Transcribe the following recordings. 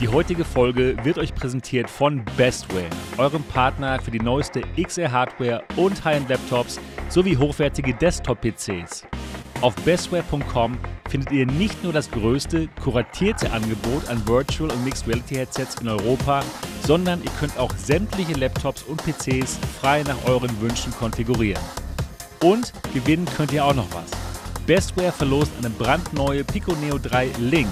Die heutige Folge wird euch präsentiert von Bestware, eurem Partner für die neueste XR-Hardware und High-End-Laptops sowie hochwertige Desktop-PCs. Auf bestware.com findet ihr nicht nur das größte, kuratierte Angebot an Virtual und Mixed Reality Headsets in Europa, sondern ihr könnt auch sämtliche Laptops und PCs frei nach euren Wünschen konfigurieren. Und gewinnen könnt ihr auch noch was. Bestware verlost eine brandneue Pico Neo 3 Link.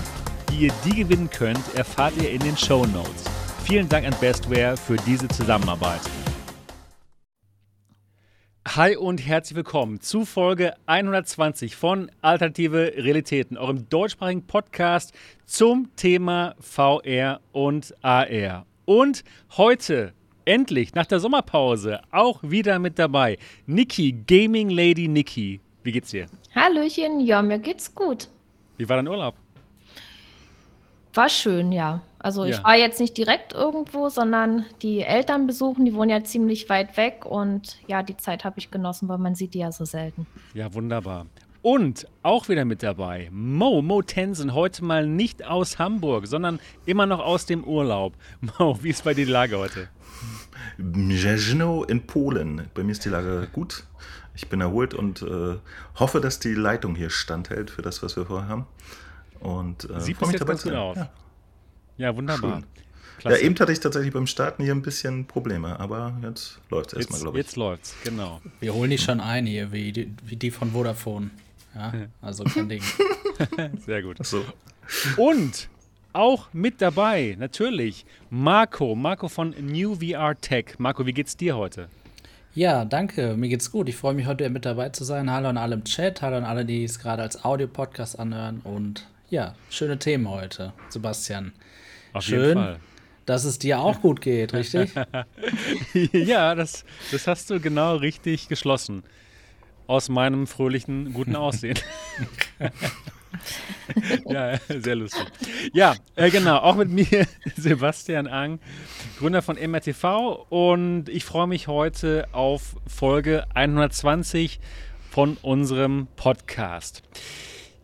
Wie ihr die gewinnen könnt, erfahrt ihr in den Show Notes. Vielen Dank an Bestware für diese Zusammenarbeit. Hi und herzlich willkommen zu Folge 120 von Alternative Realitäten, eurem deutschsprachigen Podcast zum Thema VR und AR. Und heute endlich nach der Sommerpause auch wieder mit dabei Niki, Gaming Lady Niki. Wie geht's dir? Hallöchen, ja, mir geht's gut. Wie war dein Urlaub? War schön, ja. Also ich Ja. war jetzt nicht direkt irgendwo, sondern die Eltern besuchen, die wohnen ja ziemlich weit weg und ja, die Zeit habe ich genossen, weil man sieht die ja so selten. Ja, wunderbar. Und auch wieder mit dabei Mo, Mo Tensen, heute mal nicht aus Hamburg, sondern immer noch aus dem Urlaub. Mo, wie ist bei dir die Lage heute? Mrzezno in Polen. Bei mir ist die Lage gut. Ich bin erholt und äh, hoffe, dass die Leitung hier standhält für das, was wir vorher haben. Und äh, Sieht mich jetzt dabei ganz gut aus. Ja. Ja, wunderbar. Ja, eben hatte ich tatsächlich beim Starten hier ein bisschen Probleme, aber jetzt läuft es erstmal, jetzt, glaube ich. jetzt läuft's, genau. Wir holen die schon ein hier, wie die, wie die von Vodafone. Ja, also kein Ding. Sehr gut. So. Und auch mit dabei, natürlich, Marco, Marco von New VR Tech. Marco, wie geht's dir heute? Ja, danke. Mir geht's gut. Ich freue mich heute mit dabei zu sein. Hallo an alle im Chat, hallo an alle, die es gerade als Audio-Podcast anhören. Und ja, schöne Themen heute, Sebastian. Auf jeden Schön, Fall. dass es dir auch gut geht, richtig? ja, das, das hast du genau richtig geschlossen. Aus meinem fröhlichen, guten Aussehen. ja, sehr lustig. Ja, äh, genau, auch mit mir Sebastian Ang, Gründer von MRTV und ich freue mich heute auf Folge 120 von unserem Podcast.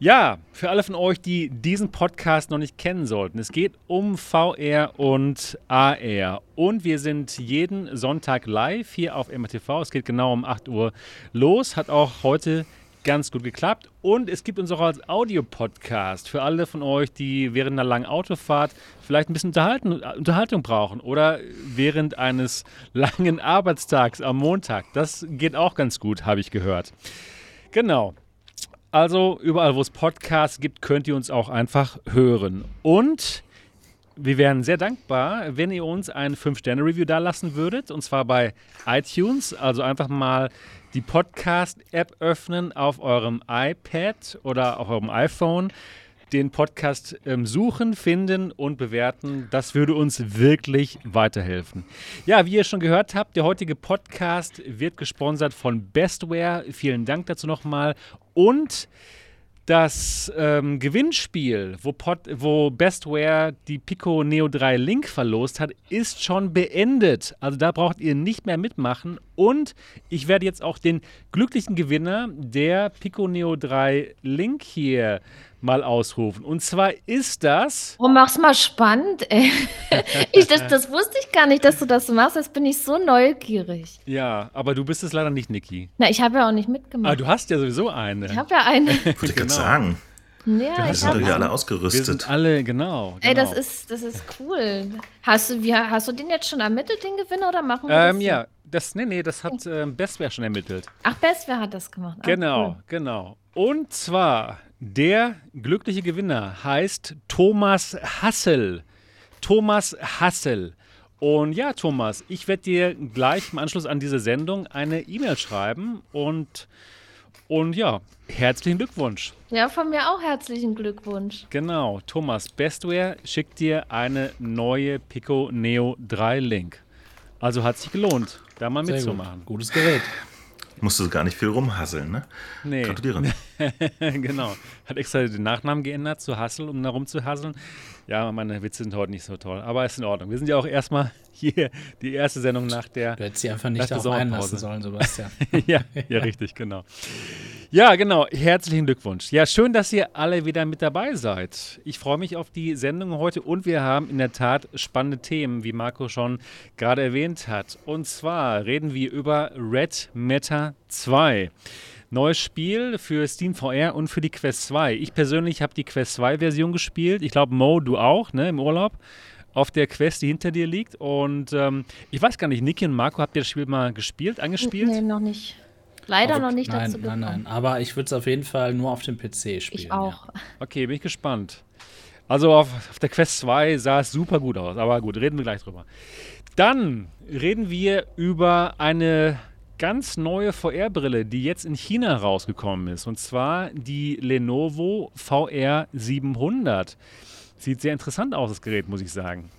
Ja, für alle von euch, die diesen Podcast noch nicht kennen sollten, es geht um VR und AR. Und wir sind jeden Sonntag live hier auf MRTV. Es geht genau um 8 Uhr los. Hat auch heute ganz gut geklappt. Und es gibt uns auch als Audiopodcast für alle von euch, die während einer langen Autofahrt vielleicht ein bisschen Unterhaltung brauchen oder während eines langen Arbeitstags am Montag. Das geht auch ganz gut, habe ich gehört. Genau. Also überall, wo es Podcasts gibt, könnt ihr uns auch einfach hören. Und wir wären sehr dankbar, wenn ihr uns ein 5-Sterne-Review da lassen würdet. Und zwar bei iTunes. Also einfach mal die Podcast-App öffnen auf eurem iPad oder auf eurem iPhone. Den Podcast ähm, suchen, finden und bewerten. Das würde uns wirklich weiterhelfen. Ja, wie ihr schon gehört habt, der heutige Podcast wird gesponsert von Bestware. Vielen Dank dazu nochmal. Und das ähm, Gewinnspiel, wo, Pod, wo Bestware die Pico Neo 3 Link verlost hat, ist schon beendet. Also da braucht ihr nicht mehr mitmachen. Und ich werde jetzt auch den glücklichen Gewinner der Pico Neo 3 Link hier mal ausrufen. Und zwar ist das. Oh, mach's mal spannend, ey. Ich, das, das wusste ich gar nicht, dass du das so machst. Jetzt bin ich so neugierig. Ja, aber du bist es leider nicht, Niki. Na, ich habe ja auch nicht Aber mitgemacht. du hast ja sowieso eine. Ich habe ja eine. Wollte ich gerade Genau. sagen. Ja, Wir ich sind doch hier alle Wir ausgerüstet. sind alle, genau. Ey, das genau. ist, das ist cool. Hast du, wie, hast du den jetzt schon ermittelt, den Gewinner, oder machen wir Ähm, das? ja, das, nee, nee, das hat ähm, Bestware schon ermittelt. Ach, Bestware hat das gemacht. Ah, Genau, cool. genau. Und zwar, der glückliche Gewinner heißt Thomas Hassel. Thomas Hassel. Und ja, Thomas, ich werde dir gleich im Anschluss an diese Sendung eine E-Mail schreiben und, und ja, herzlichen Glückwunsch. Ja, von mir auch herzlichen Glückwunsch. Genau, Thomas Bestware schickt dir eine neue Pico Neo 3 Link. Also hat sich gelohnt, da mal Sehr gut. mitzumachen. Gutes Gerät. Musst du gar nicht viel rumhasseln, ne? Nee. Gratuliere. genau. Hat extra den Nachnamen geändert zu Hassel, um da rumzuhasseln. Ja, meine Witze sind heute nicht so toll, aber ist in Ordnung. Wir sind ja auch erstmal hier die erste Sendung nach der. Du hättest sie einfach nicht darauf einlassen sollen, Sebastian. ja, ja, richtig, genau. Ja, genau. Herzlichen Glückwunsch. Ja, schön, dass ihr alle wieder mit dabei seid. Ich freue mich auf die Sendung heute und wir haben in der Tat spannende Themen, wie Marco schon gerade erwähnt hat. Und zwar reden wir über Red Matter 2. Neues Spiel für Steam VR und für die Quest 2. Ich persönlich habe die Quest 2 Version gespielt. Ich glaube, Mo, du auch, ne, im Urlaub. Auf der Quest, die hinter dir liegt. Und ähm, ich weiß gar nicht, Niki und Marco, habt ihr das Spiel mal gespielt, angespielt? Nee, noch nicht. Leider noch nicht nein, dazu gekommen. Nein, nein, aber ich würde es auf jeden Fall nur auf dem PC spielen. Ich auch. Ja. Okay, bin ich gespannt. Also auf, auf, der Quest 2 sah es super gut aus, aber gut, reden wir gleich drüber. Dann reden wir über eine ganz neue VR-Brille, die jetzt in China rausgekommen ist. Und zwar die Lenovo VR 700. Sieht sehr interessant aus, das Gerät, muss ich sagen.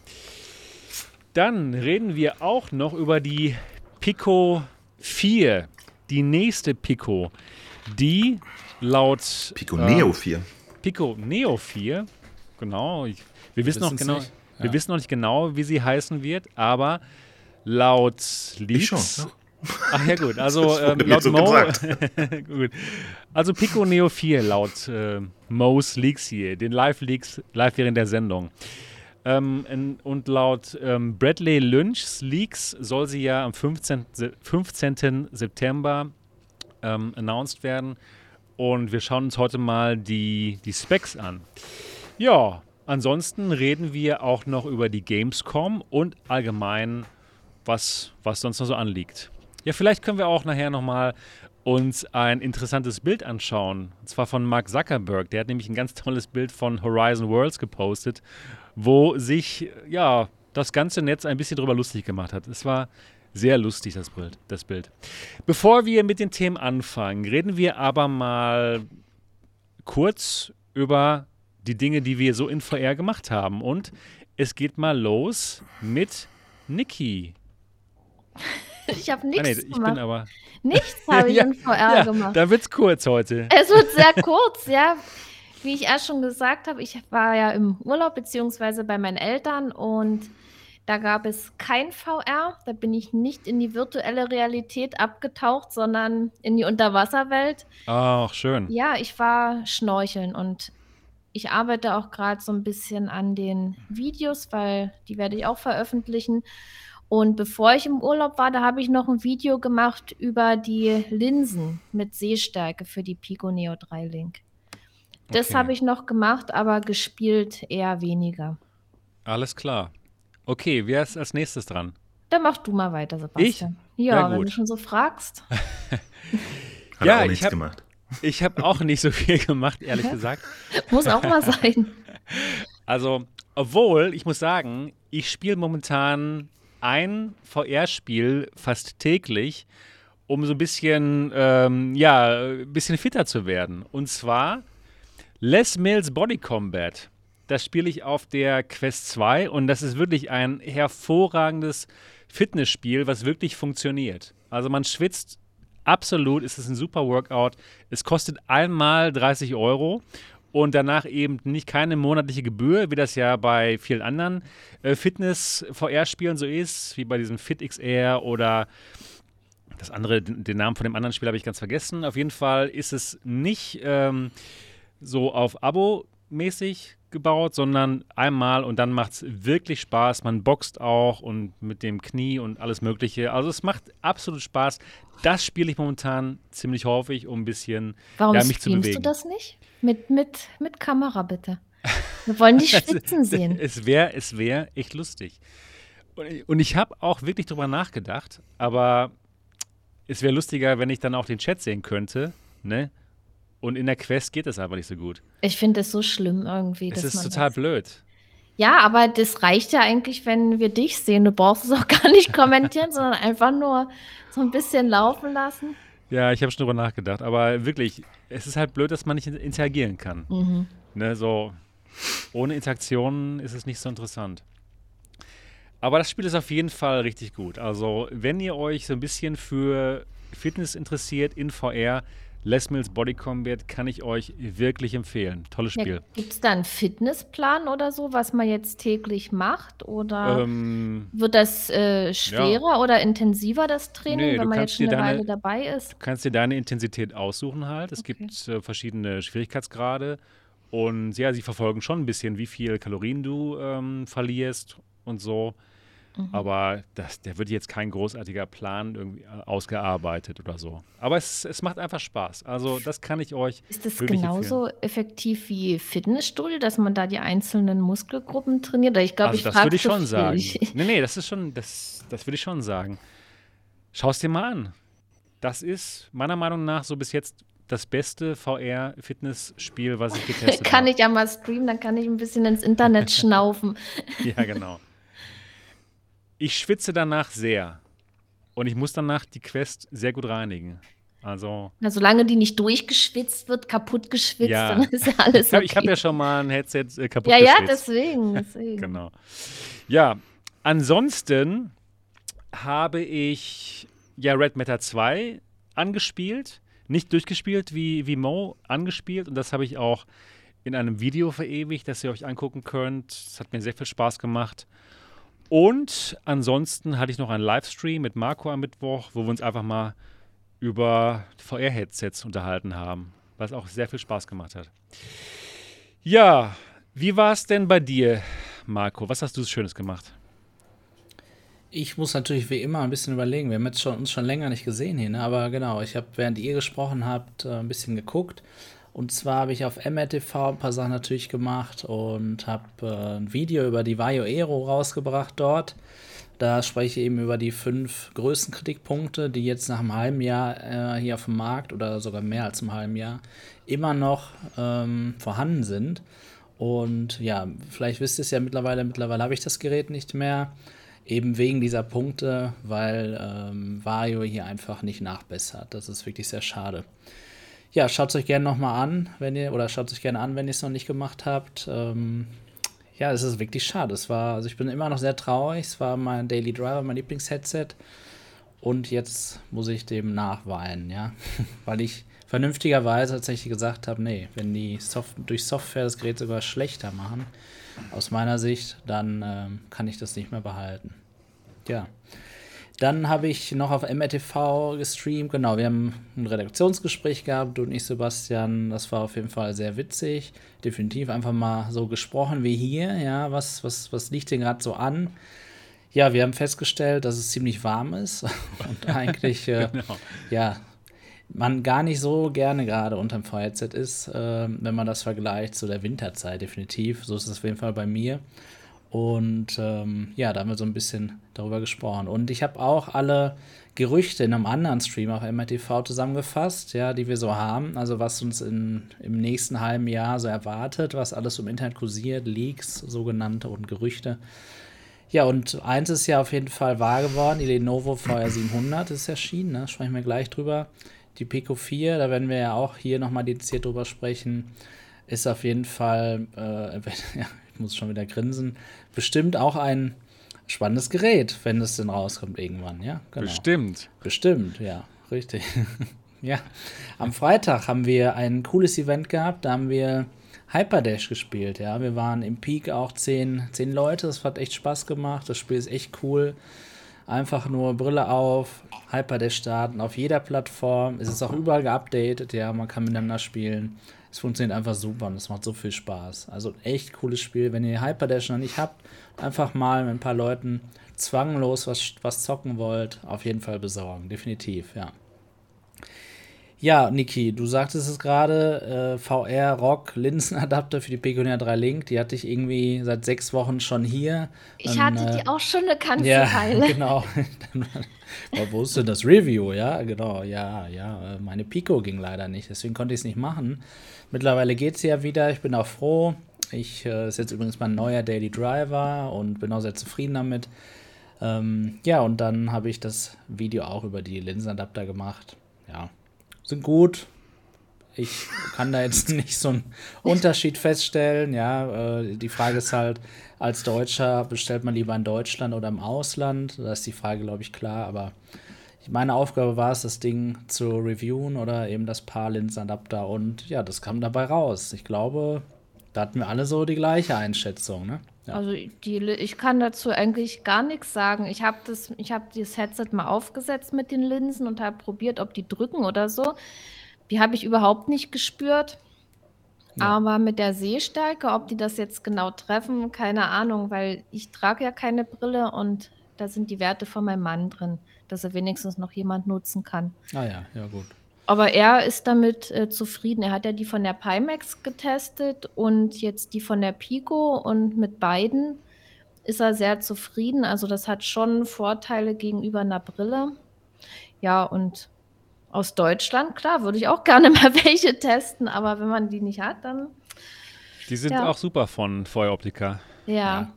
Dann reden wir auch noch über die Pico 4, die nächste Pico, die laut Pico Neo 4. Pico Neo 4, genau. Ich, wir wissen noch genau, nicht. wir Ja. wissen noch nicht genau, wie sie heißen wird, aber laut Leaks. Ich schon. Ne? Ach ja gut, also ähm, laut Mo. gut. Also Pico Neo 4 laut äh, Mo's Leaks hier, den Live-Leaks, live während der Sendung. Ähm, in, und laut ähm, Bradley Lynch's Leaks soll sie ja am 15. Se- 15. September ähm, announced werden. Und wir schauen uns heute mal die, die Specs an. Ja, ansonsten reden wir auch noch über die Gamescom und allgemein, was, was sonst noch so anliegt. Ja, vielleicht können wir auch nachher nochmal uns ein interessantes Bild anschauen. Und zwar von Mark Zuckerberg. Der hat nämlich ein ganz tolles Bild von Horizon Worlds gepostet, wo sich ja das ganze Netz ein bisschen drüber lustig gemacht hat. Es war sehr lustig, das Bild. Das Bild. Bevor wir mit den Themen anfangen, reden wir aber mal kurz über die Dinge, die wir so in VR gemacht haben. Und es geht mal los mit Niki. Ich habe Ah, nee, nichts ich bin gemacht. aber. Nichts habe ich Ja, in VR ja, gemacht. da wird's kurz heute. Es wird sehr kurz, ja. Wie ich erst schon gesagt habe, ich war ja im Urlaub beziehungsweise bei meinen Eltern und da gab es kein VR. Da bin ich nicht in die virtuelle Realität abgetaucht, sondern in die Unterwasserwelt. Ach, schön. Ja, ich war schnorcheln und ich arbeite auch gerade so ein bisschen an den Videos, weil die werde ich auch veröffentlichen. Und bevor ich im Urlaub war, da habe ich noch ein Video gemacht über die Linsen mit Sehstärke für die Pico Neo 3 Link. Das Okay. habe ich noch gemacht, aber gespielt eher weniger. Alles klar. Okay, wer ist als nächstes dran? Dann mach du mal weiter, Sebastian. Ja, Ja, wenn du schon so fragst. Hat Ja, auch ich nichts hab- gemacht. Ich habe auch nicht so viel gemacht, ehrlich gesagt. Muss auch mal sein. Also, obwohl, ich muss sagen, ich spiele momentan ein VR-Spiel fast täglich, um so ein bisschen, ähm, ja, ein bisschen fitter zu werden. Und zwar Les Mills Body Combat. Das spiele ich auf der Quest 2 und das ist wirklich ein hervorragendes Fitnessspiel, was wirklich funktioniert. Also man schwitzt absolut, es ist ein super Workout. Es kostet einmal 30 Euro und danach eben nicht keine monatliche Gebühr, wie das ja bei vielen anderen äh, Fitness-VR-Spielen so ist, wie bei diesem FitXR oder das andere, den Namen von dem anderen Spiel habe ich ganz vergessen. Auf jeden Fall ist es nicht ähm, so auf Abo-mäßig gebaut, sondern einmal und dann macht es wirklich Spaß. Man boxt auch und mit dem Knie und alles Mögliche. Also es macht absolut Spaß. Das spiele ich momentan ziemlich häufig, um ein bisschen Warum ja, mich zu bewegen. du das nicht? Mit, mit, mit Kamera bitte. Wir wollen die Also, Schwitzen sehen. Es wäre es wär echt lustig. Und, ich- und ich habe auch wirklich drüber nachgedacht, aber es wäre lustiger, wenn ich dann auch den Chat sehen könnte, ne? Und in der Quest geht das einfach nicht so gut. Ich finde es so schlimm irgendwie. Es dass ist total das- blöd. Ja, aber das reicht ja eigentlich, wenn wir dich sehen. Du brauchst es auch gar nicht kommentieren, sondern einfach nur so ein bisschen laufen lassen. Ja, ich habe schon drüber nachgedacht, aber wirklich, es ist halt blöd, dass man nicht in- interagieren kann. Mhm. Ne, so ohne Interaktion ist es nicht so interessant. Aber das Spiel ist auf jeden Fall richtig gut. Also, wenn ihr euch so ein bisschen für Fitness interessiert in VR, Les Mills Body Combat kann ich euch wirklich empfehlen. Tolles Spiel. Ja, Gibt es da einen Fitnessplan oder so, was man jetzt täglich macht? Oder ähm, wird das äh, schwerer ja. oder intensiver, das Training, nee, wenn man jetzt schon eine deine, Weile dabei ist? Du kannst dir deine Intensität aussuchen halt. Es okay. gibt äh, verschiedene Schwierigkeitsgrade. Und ja, sie verfolgen schon ein bisschen, wie viel Kalorien du ähm, verlierst und so. Mhm. Aber das, der wird jetzt kein großartiger Plan irgendwie äh, ausgearbeitet oder so. Aber es, es macht einfach Spaß. Also das kann ich euch. Ist das genauso empfehlen. effektiv wie Fitnessstudio, dass man da die einzelnen Muskelgruppen trainiert? Ich glaube, also ich Das würde ich schon viel. sagen. nee, nee, das ist schon, das, das würde ich schon sagen. Schau es dir mal an. Das ist meiner Meinung nach so bis jetzt das beste VR-Fitnessspiel, was ich getestet habe. kann ich ja mal streamen, dann kann ich ein bisschen ins Internet schnaufen. ja, genau. Ich schwitze danach sehr. Und ich muss danach die Quest sehr gut reinigen. Also. Na, solange die nicht durchgeschwitzt wird, kaputt geschwitzt, ja. dann ist ja alles okay. Ich habe hab ja schon mal ein Headset äh, kaputt ja, geschwitzt. Ja, deswegen, deswegen. genau. Ja, ansonsten habe ich ja Red Matter 2 angespielt. Nicht durchgespielt wie, wie Mo, angespielt. Und das habe ich auch in einem Video verewigt, das ihr euch angucken könnt. Es hat mir sehr viel Spaß gemacht. Und ansonsten hatte ich noch einen Livestream mit Marco am Mittwoch, wo wir uns einfach mal über VR-Headsets unterhalten haben, was auch sehr viel Spaß gemacht hat. Ja, wie war es denn bei dir, Marco? Was hast du Schönes gemacht? Ich muss natürlich wie immer ein bisschen überlegen. Wir haben jetzt schon, uns schon länger nicht gesehen hier, ne? aber genau, ich habe, während ihr gesprochen habt, äh, ein bisschen geguckt und zwar habe ich auf MRTV ein paar Sachen natürlich gemacht und habe äh, ein Video über die Vaio Aero rausgebracht dort. Da spreche ich eben über die fünf größten Kritikpunkte, die jetzt nach einem halben Jahr äh, hier auf dem Markt oder sogar mehr als einem halben Jahr immer noch ähm, vorhanden sind. Und ja, vielleicht wisst ihr es ja mittlerweile, mittlerweile habe ich das Gerät nicht mehr. Eben wegen dieser Punkte, weil ähm, Vario hier einfach nicht nachbessert. Das ist wirklich sehr schade ja, schaut es euch gerne nochmal an, wenn ihr, oder schaut es euch gerne an, wenn ihr es noch nicht gemacht habt. Ähm, ja, es ist wirklich schade. Es war, also ich bin immer noch sehr traurig. Es war mein Daily Driver, mein Lieblingsheadset. Und jetzt muss ich dem nachweinen, ja. Weil ich vernünftigerweise tatsächlich gesagt habe, nee, wenn die Soft durch Software das Gerät sogar schlechter machen, aus meiner Sicht, dann ähm, kann ich das nicht mehr behalten. Ja. Dann habe ich noch auf MRTV gestreamt. Genau, wir haben ein Redaktionsgespräch gehabt, du und ich, Sebastian. Das war auf jeden Fall sehr witzig. Definitiv einfach mal so gesprochen wie hier. Ja, was, was, was liegt denn gerade so an? Ja, wir haben festgestellt, dass es ziemlich warm ist und eigentlich, äh, genau. ja, man gar nicht so gerne gerade unterm VHZ ist, äh, wenn man das vergleicht zu der Winterzeit, definitiv. So ist es auf jeden Fall bei mir. Und ähm, ja, da haben wir so ein bisschen darüber gesprochen. Und ich habe auch alle Gerüchte in einem anderen Stream auf MRTV zusammengefasst, ja, die wir so haben. Also was uns in, im nächsten halben Jahr so erwartet, was alles im Internet kursiert, Leaks, sogenannte und Gerüchte. Ja, und eins ist ja auf jeden Fall wahr geworden, die Lenovo VR 700 ist erschienen, ne? sprechen wir gleich drüber. Die Pico 4, da werden wir ja auch hier nochmal dediziert drüber sprechen, ist auf jeden Fall, äh, ja, muss schon wieder grinsen, bestimmt auch ein spannendes Gerät, wenn es denn rauskommt irgendwann, ja? Genau. Bestimmt. Bestimmt, ja, richtig. ja. Am Freitag haben wir ein cooles Event gehabt, da haben wir Hyperdash gespielt, ja. Wir waren im Peak auch zehn, zehn Leute, das hat echt Spaß gemacht, das Spiel ist echt cool. Einfach nur Brille auf, Hyperdash starten, auf jeder Plattform. Es ist auch überall geupdatet, ja, man kann miteinander spielen. Es funktioniert einfach super und es macht so viel Spaß. Also echt cooles Spiel. Wenn ihr Hyperdash noch nicht habt, einfach mal mit ein paar Leuten zwanglos was, was zocken wollt, auf jeden Fall besorgen. Definitiv, ja. Ja, Niki, du sagtest es gerade, äh, VR Rock Linsenadapter für die Pecunia 3 Link, die hatte ich irgendwie seit sechs Wochen schon hier. Ich hatte äh, die auch schon eine ganze ja, Weile. genau. wo ist denn das Review? Ja, genau, ja, ja. Meine Pico ging leider nicht, deswegen konnte ich es nicht machen. Mittlerweile geht es ja wieder, ich bin auch froh. Ich äh, ist jetzt übrigens mein neuer Daily Driver und bin auch sehr zufrieden damit. Ähm, ja, und dann habe ich das Video auch über die Linsenadapter gemacht. Ja, sind gut. Ich kann da jetzt nicht so einen Unterschied feststellen. Ja, äh, die Frage ist halt, als Deutscher bestellt man lieber in Deutschland oder im Ausland? Da ist die Frage, glaube ich, klar. Aber meine Aufgabe war es, das Ding zu reviewen oder eben das Paar Linsenadapter und ja, das kam dabei raus. Ich glaube, da hatten wir alle so die gleiche Einschätzung, ne? Ja. Also die, ich kann dazu eigentlich gar nichts sagen. Ich habe das, ich habe dieses Headset mal aufgesetzt mit den Linsen und habe probiert, ob die drücken oder so. Die habe ich überhaupt nicht gespürt. Ja. Aber mit der Sehstärke, ob die das jetzt genau treffen, keine Ahnung, weil ich trage ja keine Brille und da sind die Werte von meinem Mann drin, dass er wenigstens noch jemand nutzen kann. Ah ja, ja gut. Aber er ist damit äh, zufrieden. Er hat ja die von der Pimax getestet und jetzt die von der Pico und mit beiden ist er sehr zufrieden. Also das hat schon Vorteile gegenüber einer Brille. Ja, und aus Deutschland, klar, würde ich auch gerne mal welche testen, aber wenn man die nicht hat, dann. Die sind ja. auch super von Feueroptika. Ja. ja.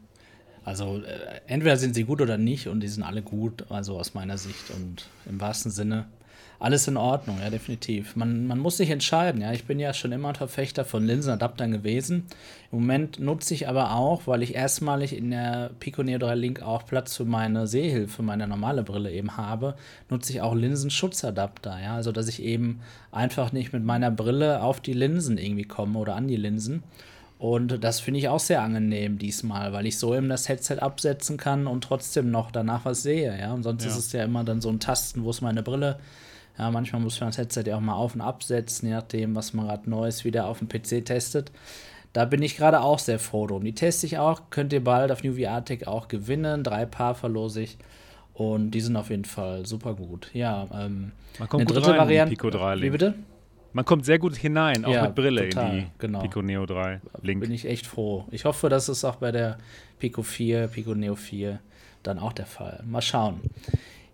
Also äh, entweder sind sie gut oder nicht und die sind alle gut, also aus meiner Sicht und im wahrsten Sinne alles in Ordnung, ja, definitiv. Man, man muss sich entscheiden, ja. Ich bin ja schon immer ein Verfechter von Linsenadaptern gewesen. Im Moment nutze ich aber auch, weil ich erstmalig in der Pico Neo 3 Link auch Platz für meine Sehhilfe, meine normale Brille eben habe, nutze ich auch Linsenschutzadapter, ja. Also, dass ich eben einfach nicht mit meiner Brille auf die Linsen irgendwie komme oder an die Linsen. Und das finde ich auch sehr angenehm diesmal, weil ich so eben das Headset absetzen kann und trotzdem noch danach was sehe, ja. Und sonst ja. ist es ja immer dann so ein Tasten, wo ist meine Brille ja, manchmal muss man das Headset ja auch mal auf und absetzen, je nachdem, was man gerade Neues wieder auf dem PC testet. Da bin ich gerade auch sehr froh drum. Die teste ich auch, könnt ihr bald auf New Tech auch gewinnen. Drei Paar verlose ich. Und die sind auf jeden Fall super gut. Ja, ähm, Man kommt eine dritte rein Variante. Pico 3 Link. Wie bitte? Man kommt sehr gut hinein, auch ja, mit Brille total, in die genau. Pico Neo 3 Link. Bin ich echt froh. Ich hoffe, das ist auch bei der Pico 4, Pico Neo 4 dann auch der Fall. Mal schauen.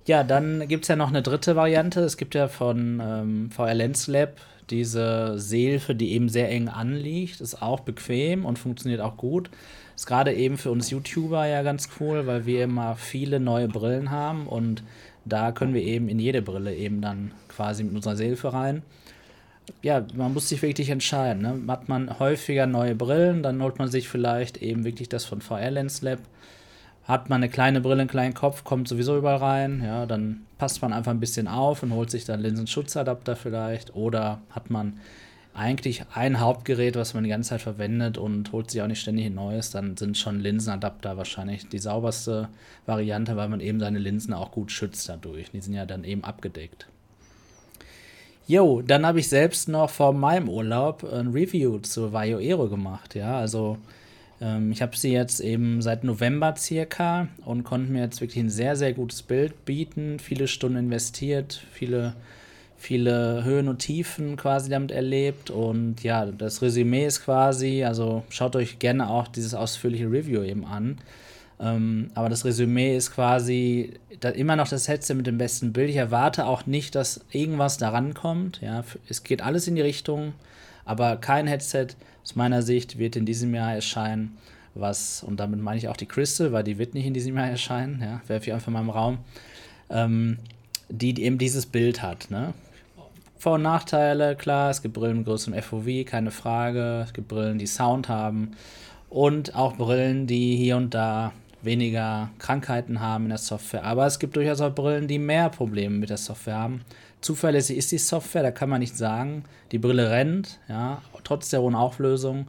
Ja, dann gibt es ja noch eine dritte Variante. Es gibt ja von ähm, VR Lens Lab diese Seelfe, die eben sehr eng anliegt. Ist auch bequem und funktioniert auch gut. Ist gerade eben für uns YouTuber ja ganz cool, weil wir immer viele neue Brillen haben und da können wir eben in jede Brille eben dann quasi mit unserer Seelfe rein. Ja, man muss sich wirklich entscheiden. Ne? Hat man häufiger neue Brillen, dann holt man sich vielleicht eben wirklich das von VR Lens Lab hat man eine kleine Brille, einen kleinen Kopf, kommt sowieso überall rein, ja, dann passt man einfach ein bisschen auf und holt sich dann Linsenschutzadapter vielleicht oder hat man eigentlich ein Hauptgerät, was man die ganze Zeit verwendet und holt sich auch nicht ständig ein neues, dann sind schon Linsenadapter wahrscheinlich die sauberste Variante, weil man eben seine Linsen auch gut schützt dadurch. Die sind ja dann eben abgedeckt. Jo, dann habe ich selbst noch vor meinem Urlaub ein Review zur Vaio Aero gemacht, ja, also ähm, ich habe sie jetzt eben seit November circa und konnte mir jetzt wirklich ein sehr, sehr gutes Bild bieten. Viele Stunden investiert, viele, viele Höhen und Tiefen quasi damit erlebt. Und ja, das Resümee ist quasi, also schaut euch gerne auch dieses ausführliche Review eben an. Ähm, aber das Resümee ist quasi da immer noch das Headset mit dem besten Bild. Ich erwarte auch nicht, dass irgendwas daran kommt. Ja, es geht alles in die Richtung, aber kein Headset aus meiner Sicht wird in diesem Jahr erscheinen, was, und damit meine ich auch die Crystal, weil die wird nicht in diesem Jahr erscheinen, ja, werfe ich einfach mal im Raum, ähm, die eben dieses Bild hat. Ne? Vor- und Nachteile, klar, es gibt Brillen mit größerem FOV, keine Frage, es gibt Brillen, die Sound haben und auch Brillen, die hier und da weniger Krankheiten haben in der Software. Aber es gibt durchaus auch Brillen, die mehr Probleme mit der Software haben. Zuverlässig ist die Software, da kann man nicht sagen. Die Brille rennt, ja, trotz der hohen Auflösung.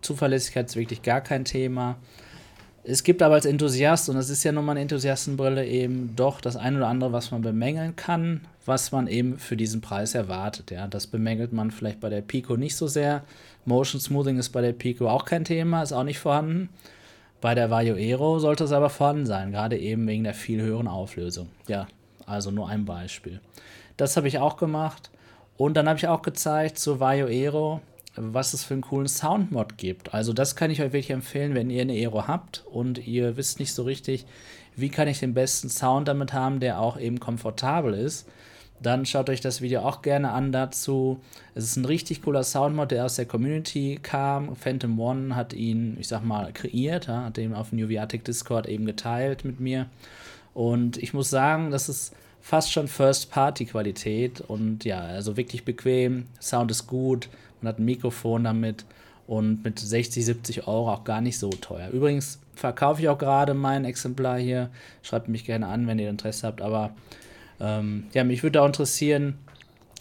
Zuverlässigkeit ist wirklich gar kein Thema. Es gibt aber als Enthusiast, und das ist ja nun mal eine Enthusiastenbrille, eben doch das ein oder andere, was man bemängeln kann, was man eben für diesen Preis erwartet. Ja, das bemängelt man vielleicht bei der Pico nicht so sehr. Motion Smoothing ist bei der Pico auch kein Thema, ist auch nicht vorhanden. Bei der Vario Aero sollte es aber vorhanden sein, gerade eben wegen der viel höheren Auflösung. Ja, also nur ein Beispiel. Das habe ich auch gemacht. Und dann habe ich auch gezeigt zu Vario Aero, was es für einen coolen Soundmod gibt. Also das kann ich euch wirklich empfehlen, wenn ihr eine Aero habt und ihr wisst nicht so richtig, wie kann ich den besten Sound damit haben, der auch eben komfortabel ist. Dann schaut euch das Video auch gerne an dazu. Es ist ein richtig cooler Soundmod, der aus der Community kam. Phantom One hat ihn, ich sag mal, kreiert, hat den auf dem New Viatic Discord eben geteilt mit mir. Und ich muss sagen, das ist fast schon First-Party-Qualität und ja, also wirklich bequem. Sound ist gut, man hat ein Mikrofon damit und mit 60, 70 Euro auch gar nicht so teuer. Übrigens verkaufe ich auch gerade mein Exemplar hier. Schreibt mich gerne an, wenn ihr Interesse habt, aber Ähm, ja, mich würde auch interessieren,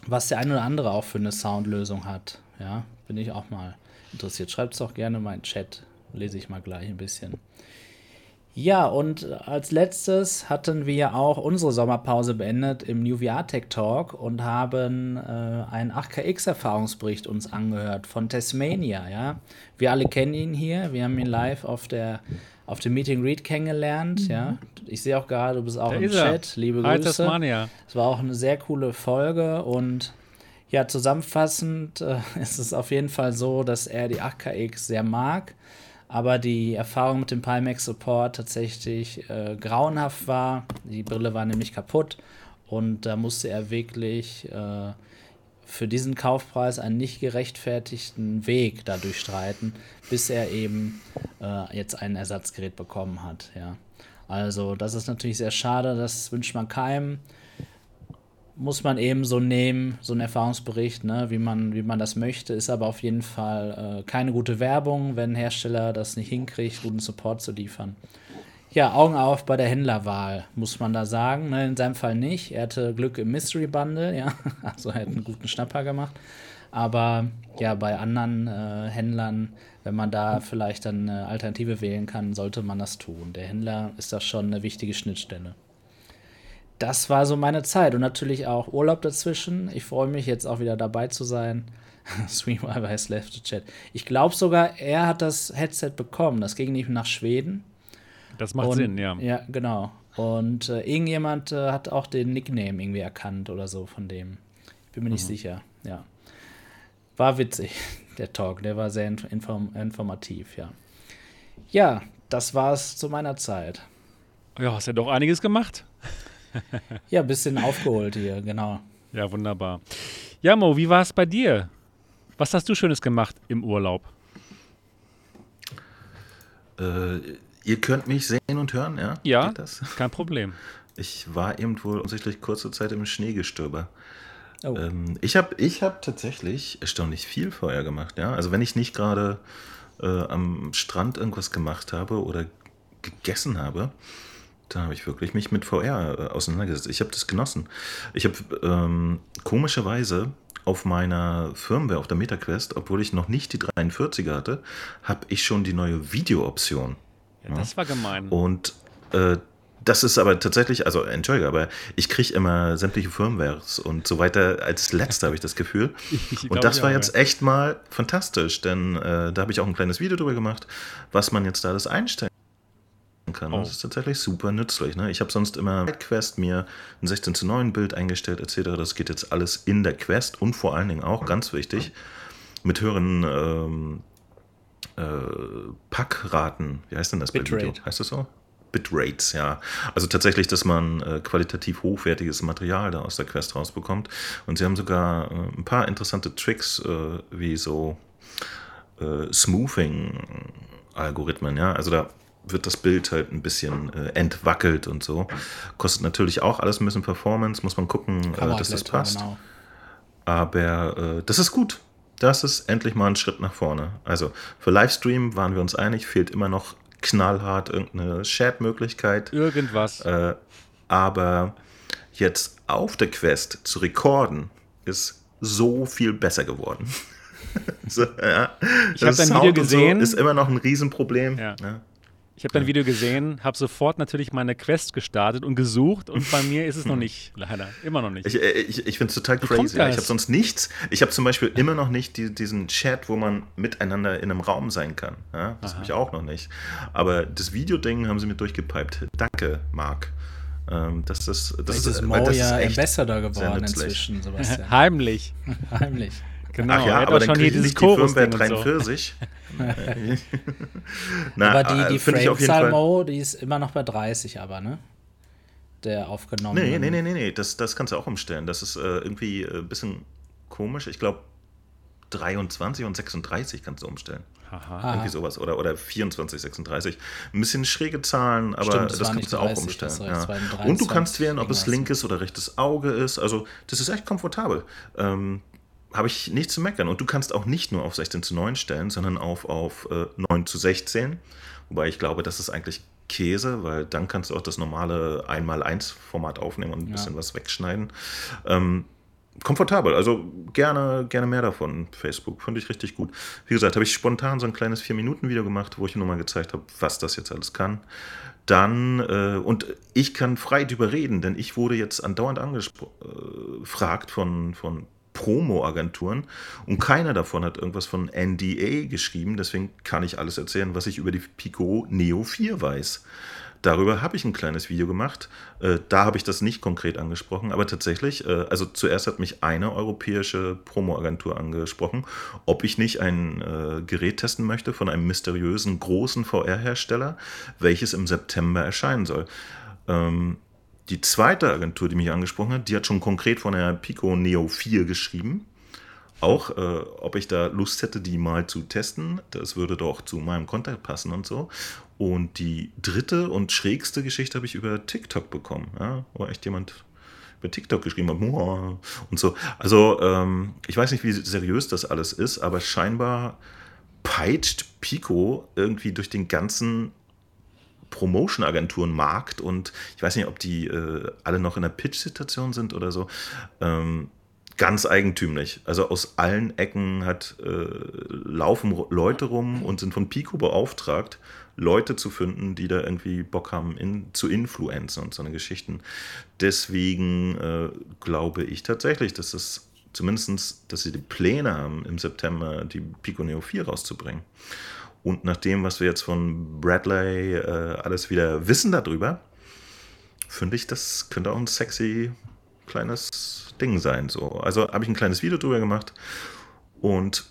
was der ein oder andere auch für eine Soundlösung hat. Ja, bin ich auch mal interessiert. Schreibt es doch gerne mal in den Chat. Lese ich mal gleich ein bisschen. Ja, und als letztes hatten wir auch unsere Sommerpause beendet im New VR Tech Talk und haben äh, einen 8KX-Erfahrungsbericht uns angehört von Tasmania. Ja? Wir alle kennen ihn hier. Wir haben ihn live auf der auf dem Meeting Read kennengelernt. Mhm. Ja, ich sehe auch gerade, du bist auch da im Chat. Liebe Hi, Grüße. Tasmania. Es war auch eine sehr coole Folge und ja, zusammenfassend äh, ist es auf jeden Fall so, dass er die 8KX sehr mag, aber die Erfahrung mit dem Pimax Support tatsächlich äh, grauenhaft war. Die Brille war nämlich kaputt und da musste er wirklich äh, für diesen Kaufpreis einen nicht gerechtfertigten Weg dadurch streiten, bis er eben äh, jetzt ein Ersatzgerät bekommen hat. Ja. Also das ist natürlich sehr schade, das wünscht man keinem. Muss man eben so nehmen, so ein Erfahrungsbericht, ne, wie, man, wie man das möchte, ist aber auf jeden Fall äh, keine gute Werbung, wenn ein Hersteller das nicht hinkriegt, guten Support zu liefern. Ja, Augen auf bei der Händlerwahl, muss man da sagen. Ne, in seinem Fall nicht. Er hatte Glück im Mystery Bundle, ja. Also er hat einen guten Schnapper gemacht. Aber ja, bei anderen äh, Händlern, wenn man da vielleicht dann eine Alternative wählen kann, sollte man das tun. Der Händler ist da schon eine wichtige Schnittstelle. Das war so meine Zeit und natürlich auch Urlaub dazwischen. Ich freue mich jetzt auch wieder dabei zu sein. Streamweaver has left the chat. Ich glaube sogar, er hat das Headset bekommen. Das ging nicht nach Schweden. Das macht und, Sinn, ja. Ja, genau. Und äh, irgendjemand äh, hat auch den Nickname irgendwie erkannt oder so von dem. Ich bin mir mhm. nicht sicher, ja. War witzig, der Talk. Der war sehr inform informativ, ja. Ja, das war's zu meiner Zeit. Ja, hast ja doch einiges gemacht. ja, ein bisschen aufgeholt hier, genau. Ja, wunderbar. Ja, Mo, wie war es bei dir? Was hast du Schönes gemacht im Urlaub? Äh, Ihr könnt mich sehen und hören, ja? Ja, kein Problem. Ich war eben wohl offensichtlich kurze Zeit im Schneegestöber. Oh. Ähm, ich habe ich hab tatsächlich erstaunlich viel vorher gemacht, ja. Also wenn ich nicht gerade äh, am Strand irgendwas gemacht habe oder gegessen habe, dann habe ich wirklich mich mit VR äh, auseinandergesetzt. Ich habe das genossen. Ich habe ähm, komischerweise auf meiner Firmware, auf der MetaQuest, obwohl ich noch nicht die 43er hatte, habe ich schon die neue Video-Option. Ja, das war gemein. Und äh, das ist aber tatsächlich, also entschuldige, aber ich kriege immer sämtliche Firmwares und so weiter als letzter, habe ich das Gefühl. und das war jetzt echt mal fantastisch, denn äh, da habe ich auch ein kleines Video drüber gemacht, was man jetzt da alles einstellen kann. Oh. Das ist tatsächlich super nützlich. Ne? Ich habe sonst immer mit Quest mir ein 16 zu 9 Bild eingestellt etc. Das geht jetzt alles in der Quest und vor allen Dingen auch, ganz wichtig, mit höheren ähm, äh, Packraten, wie heißt denn das Bitrate. Video? Heißt das so? Bitrates, ja. Also tatsächlich, dass man äh, qualitativ hochwertiges Material da aus der Quest rausbekommt. Und sie haben sogar äh, ein paar interessante Tricks, äh, wie so äh, Smoothing-Algorithmen, ja. Also da wird das Bild halt ein bisschen äh, entwackelt und so. Kostet natürlich auch alles ein bisschen Performance, muss man gucken, äh, dass das passt. Genau. Aber das ist gut das ist endlich mal ein Schritt nach vorne. Also für Livestream waren wir uns einig, fehlt immer noch knallhart irgendeine Chat-Möglichkeit. Irgendwas. Äh, aber jetzt auf der Quest zu recorden, ist so viel besser geworden. so, ja. Ich habe dein Video gesehen. So ist immer noch ein Riesenproblem. Ja. Ja. Ich habe dein Video gesehen, habe sofort natürlich meine Quest gestartet und gesucht und bei mir ist es noch nicht, leider. Immer noch nicht. Ich, äh, ich, ich finde es total crazy. Ich habe sonst nichts. Ich habe zum Beispiel immer noch nicht die, diesen Chat, wo man miteinander in einem Raum sein kann. Ja, das habe ich auch noch nicht. Aber das Videoding haben sie mir durchgepiped. Danke, Marc. Ähm, das ist, das ist, ist Mo das ja Ambassador geworden inzwischen, Sebastian. Heimlich. Heimlich. Genau, Ach ja, aber dann schon hier dieses die Firmware 43. So. Na, aber die, die äh, Framezahl Mo, die ist immer noch bei 30, aber, ne? Der aufgenommen. Nee, nee, nee, nee, nee. Das, das kannst du auch umstellen. Das ist äh, irgendwie ein äh, bisschen komisch. Ich glaube, 23 und 36 kannst du umstellen. Aha. Irgendwie sowas. Oder, oder 24, 36. Ein bisschen schräge Zahlen, aber Stimmt, das, das kannst 30, du auch umstellen. Ja. 23, und du kannst wählen, ob es linkes oder rechtes Auge ist. Also, das ist echt komfortabel. Ähm, habe ich nichts zu meckern. Und du kannst auch nicht nur auf 16 zu 9 stellen, sondern auf, auf äh, 9 zu 16. Wobei ich glaube, das ist eigentlich Käse, weil dann kannst du auch das normale 1x1-Format aufnehmen und ein ja. bisschen was wegschneiden. Ähm, komfortabel, also gerne, gerne mehr davon. Facebook, finde ich richtig gut. Wie gesagt, habe ich spontan so ein kleines 4-Minuten-Video gemacht, wo ich nur mal gezeigt habe, was das jetzt alles kann. Dann, äh, und ich kann frei drüber reden, denn ich wurde jetzt andauernd angefragt äh, von, von Promo-Agenturen und keiner davon hat irgendwas von NDA geschrieben. Deswegen kann ich alles erzählen, was ich über die Pico Neo 4 weiß. Darüber habe ich ein kleines Video gemacht. Äh, da habe ich das nicht konkret angesprochen, aber tatsächlich, äh, also zuerst hat mich eine europäische Promo-Agentur angesprochen, ob ich nicht ein äh, Gerät testen möchte von einem mysteriösen großen VR-Hersteller, welches im September erscheinen soll. Ähm, die zweite Agentur, die mich angesprochen hat, die hat schon konkret von der Pico Neo 4 geschrieben. Auch, äh, ob ich da Lust hätte, die mal zu testen. Das würde doch zu meinem Kontakt passen und so. Und die dritte und schrägste Geschichte habe ich über TikTok bekommen. Ja, wo echt jemand über TikTok geschrieben hat. Und so. Also, ähm, ich weiß nicht, wie seriös das alles ist, aber scheinbar peitscht Pico irgendwie durch den ganzen Promotion-Agenturen-Markt und ich weiß nicht, ob die äh, alle noch in der Pitch-Situation sind oder so. Ähm, ganz eigentümlich. Also aus allen Ecken hat, äh, laufen Leute rum und sind von Pico beauftragt, Leute zu finden, die da irgendwie Bock haben in, zu influenzen und so eine Geschichten. Deswegen äh, glaube ich tatsächlich, dass es zumindest, dass sie die Pläne haben, im September die Pico Neo 4 rauszubringen. Und nach dem, was wir jetzt von Bradley äh, alles wieder wissen darüber, finde ich, das könnte auch ein sexy kleines Ding sein. So. Also habe ich ein kleines Video drüber gemacht und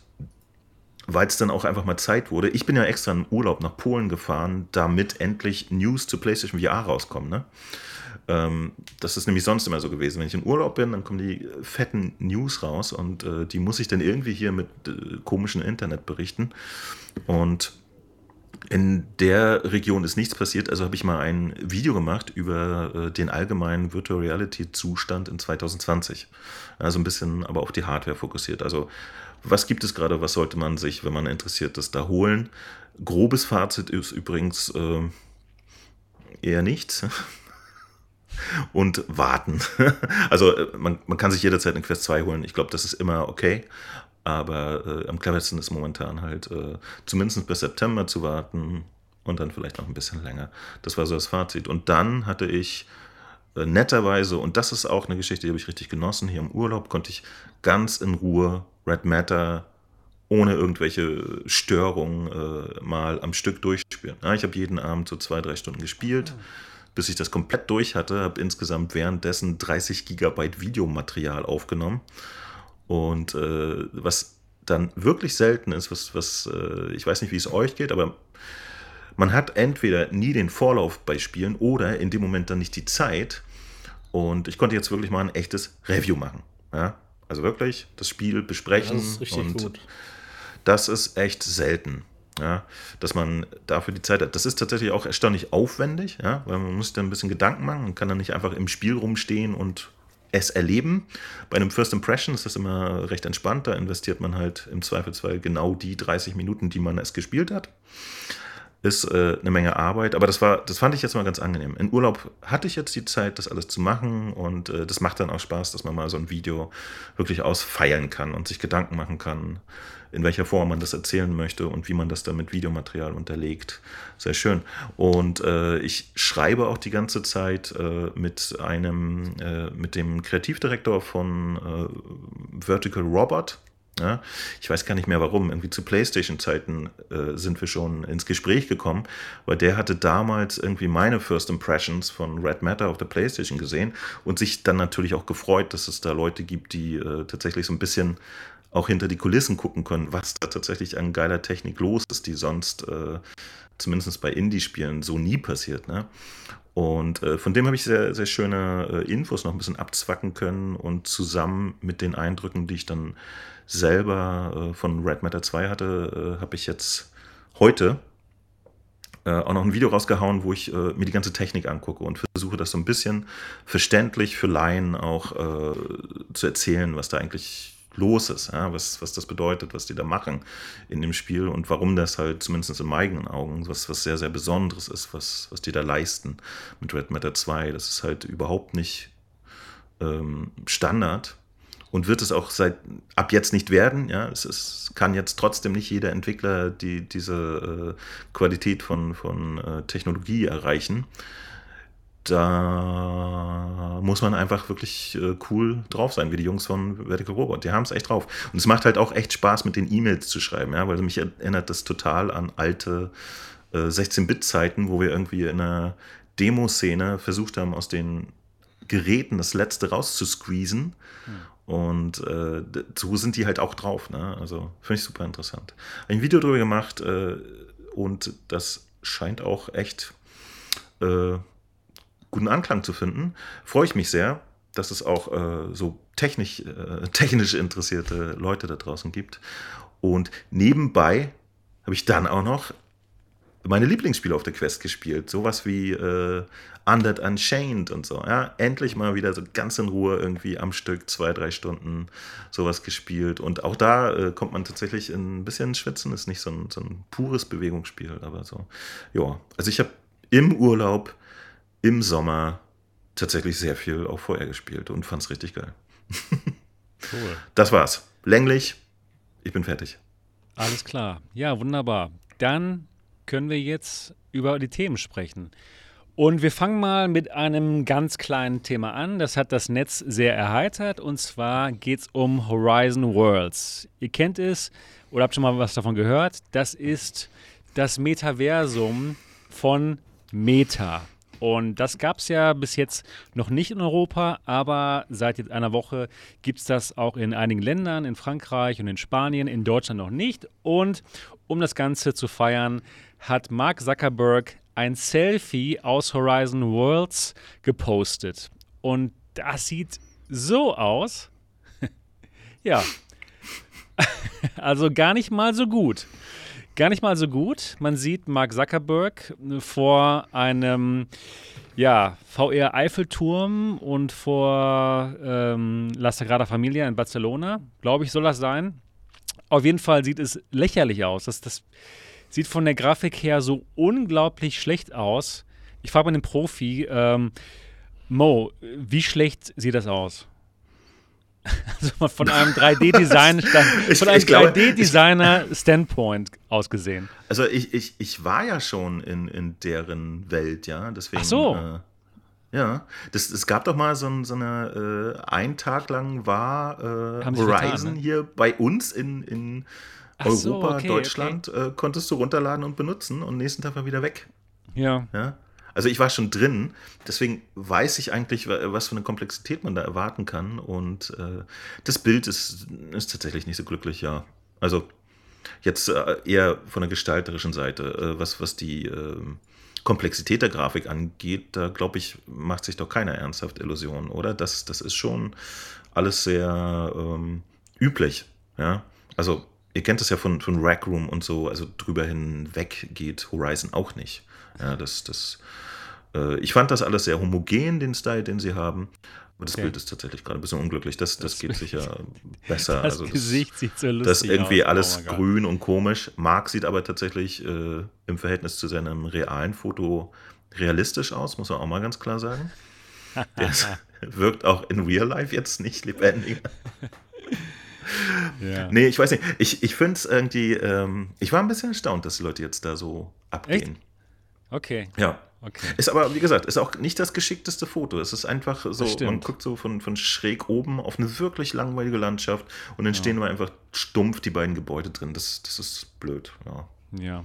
weil es dann auch einfach mal Zeit wurde. Ich bin ja extra in Urlaub nach Polen gefahren, damit endlich News zu PlayStation VR rauskommen. Ne? Ähm, das ist nämlich sonst immer so gewesen. Wenn ich in Urlaub bin, dann kommen die fetten News raus und äh, die muss ich dann irgendwie hier mit äh, komischen Internet berichten. Und in der Region ist nichts passiert, also habe ich mal ein Video gemacht über äh, den allgemeinen Virtual Reality Zustand in 2020. Also ein bisschen aber auf die Hardware fokussiert. Also was gibt es gerade, was sollte man sich, wenn man interessiert ist, da holen? Grobes Fazit ist übrigens äh, eher nichts und warten. also äh, man, man kann sich jederzeit eine Quest 2 holen. Ich glaube, das ist immer okay. Aber äh, am cleversten ist momentan halt äh, zumindest bis September zu warten und dann vielleicht noch ein bisschen länger. Das war so das Fazit. Und dann hatte ich äh, netterweise, und das ist auch eine Geschichte, die habe ich richtig genossen, hier im Urlaub konnte ich ganz in Ruhe Red Matter ohne irgendwelche Störungen äh, mal am Stück durchspielen. Ja, ich habe jeden Abend so zwei, drei Stunden gespielt. Mhm bis ich das komplett durch hatte, habe insgesamt währenddessen 30 Gigabyte Videomaterial aufgenommen. Und äh, was dann wirklich selten ist, was, was äh, ich weiß nicht, wie es euch geht, aber man hat entweder nie den Vorlauf bei Spielen oder in dem Moment dann nicht die Zeit. Und ich konnte jetzt wirklich mal ein echtes Review machen. Ja? Also wirklich das Spiel besprechen. Ja, das ist richtig und gut. Das ist echt selten ja, dass man dafür die Zeit hat. Das ist tatsächlich auch erstaunlich aufwendig, ja, weil man muss dann ein bisschen Gedanken machen und kann dann nicht einfach im Spiel rumstehen und es erleben. Bei einem First Impression ist das immer recht entspannt. Da investiert man halt im Zweifelsfall genau die 30 Minuten, die man es gespielt hat. Ist äh, eine Menge Arbeit, aber das war, das fand ich jetzt mal ganz angenehm. In Urlaub hatte ich jetzt die Zeit, das alles zu machen und äh, das macht dann auch Spaß, dass man mal so ein Video wirklich ausfeilen kann und sich Gedanken machen kann, in welcher Form man das erzählen möchte und wie man das dann mit Videomaterial unterlegt. Sehr schön. Und äh, ich schreibe auch die ganze Zeit äh, mit einem, äh, mit dem Kreativdirektor von äh, Vertical Robot. Ja, ich weiß gar nicht mehr warum. Irgendwie zu PlayStation-Zeiten äh, sind wir schon ins Gespräch gekommen, weil der hatte damals irgendwie meine First Impressions von Red Matter auf der PlayStation gesehen und sich dann natürlich auch gefreut, dass es da Leute gibt, die äh, tatsächlich so ein bisschen auch hinter die Kulissen gucken können, was da tatsächlich an geiler Technik los ist, die sonst äh, zumindest bei Indie-Spielen so nie passiert. Ne? Und äh, von dem habe ich sehr, sehr schöne äh, Infos noch ein bisschen abzwacken können und zusammen mit den Eindrücken, die ich dann selber äh, von Red Matter 2 hatte, äh, habe ich jetzt heute äh, auch noch ein Video rausgehauen, wo ich mir die ganze Technik angucke und versuche das so ein bisschen verständlich für Laien auch zu erzählen, was da eigentlich los ist, ja, was, was das bedeutet, was die da machen in dem Spiel und warum das halt zumindest in meinen Augen was, was sehr, sehr Besonderes ist, was, was die da leisten mit Red Matter 2. Das ist halt überhaupt nicht ähm, Standard und wird es auch seit ab jetzt nicht werden. Ja, es ist, kann jetzt trotzdem nicht jeder Entwickler die, diese äh, Qualität von, von äh, Technologie erreichen da muss man einfach wirklich äh, cool drauf sein, wie die Jungs von Vertical Robot. Die haben es echt drauf. Und es macht halt auch echt Spaß, mit den E-Mails zu schreiben, ja, weil mich erinnert das total an alte äh, 16-Bit-Zeiten, wo wir irgendwie in einer Demoszene versucht haben, aus den Geräten das Letzte rauszusqueezen. Hm. Und äh, so sind die halt auch drauf. Ne? Also finde ich super interessant. Ein Video darüber gemacht äh, und das scheint auch echt äh, guten Anklang zu finden. Freue ich mich sehr, dass es auch äh, so technisch, äh, technisch interessierte Leute da draußen gibt. Und nebenbei habe ich dann auch noch meine Lieblingsspiele auf der Quest gespielt. Sowas wie äh, Undead Unchained und so. Ja, endlich mal wieder so ganz in Ruhe irgendwie am Stück zwei, drei Stunden sowas gespielt. Und auch da äh, kommt man tatsächlich ein bisschen Schwitzen. Ist nicht so ein, so ein pures Bewegungsspiel, aber so. Ja, also ich habe im Urlaub im Sommer tatsächlich sehr viel auch vorher gespielt und fand es richtig geil. cool. Das war's. Länglich. Ich bin fertig. Alles klar. Ja, wunderbar. Dann können wir jetzt über die Themen sprechen. Und wir fangen mal mit einem ganz kleinen Thema an. Das hat das Netz sehr erheitert. Und zwar geht es um Horizon Worlds. Ihr kennt es oder habt schon mal was davon gehört. Das ist das Metaversum von Meta. Und das gab es ja bis jetzt noch nicht in Europa, aber seit jetzt einer Woche gibt es das auch in einigen Ländern, in Frankreich und in Spanien, in Deutschland noch nicht. Und um das Ganze zu feiern, hat Mark Zuckerberg ein Selfie aus Horizon Worlds gepostet. Und das sieht so aus. ja. also gar nicht mal so gut. Gar nicht mal so gut. Man sieht Mark Zuckerberg vor einem ja, VR-Eiffelturm und vor ähm, La Sagrada Familia in Barcelona. Glaube ich, soll das sein. Auf jeden Fall sieht es lächerlich aus. Das, das sieht von der Grafik her so unglaublich schlecht aus. Ich frage mal den Profi, ähm, Mo, wie schlecht sieht das aus? Also von einem 3D-Design von einem 3D-Designer-Standpoint ausgesehen. Also ich, ich, ich war ja schon in, in deren Welt, ja. Deswegen, Ach so. Äh, ja, das, es gab doch mal so, so eine, äh, ein Tag lang war äh, Horizon ne? hier bei uns in, in Europa, so, okay, Deutschland, okay. Äh, konntest du runterladen und benutzen und nächsten Tag war wieder weg. Ja. ja? Also ich war schon drin, deswegen weiß ich eigentlich, was für eine Komplexität man da erwarten kann. Und äh, das Bild ist, ist tatsächlich nicht so glücklich, ja. Also jetzt äh, eher von der gestalterischen Seite, äh, was, was die ähm, Komplexität der Grafik angeht, da glaube ich, macht sich doch keiner ernsthaft Illusionen, oder? Das, das ist schon alles sehr ähm, üblich, ja. Also ihr kennt das ja von, von Rack Room und so, also drüber hinweg geht Horizon auch nicht. Ja, das, das äh, ich fand das alles sehr homogen, den Style, den sie haben. Aber das okay. Bild ist tatsächlich gerade ein bisschen unglücklich. Das, das, das geht sicher besser. Das also Gesicht sieht so lustig aus. Das ist irgendwie aus. alles oh grün und komisch. Mark sieht aber tatsächlich äh, im Verhältnis zu seinem realen Foto realistisch aus, muss man auch mal ganz klar sagen. Der wirkt auch in Real Life jetzt nicht lebendig. ja. Nee, ich weiß nicht. Ich, ich finde es irgendwie, ähm, ich war ein bisschen erstaunt, dass die Leute jetzt da so abgehen. Echt? Okay. Ja. Okay. Ist aber, wie gesagt, ist auch nicht das geschickteste Foto. Es ist einfach so, man guckt so von, von schräg oben auf eine wirklich langweilige Landschaft und dann ja. stehen nur einfach stumpf die beiden Gebäude drin. Das, das ist blöd, ja. Ja.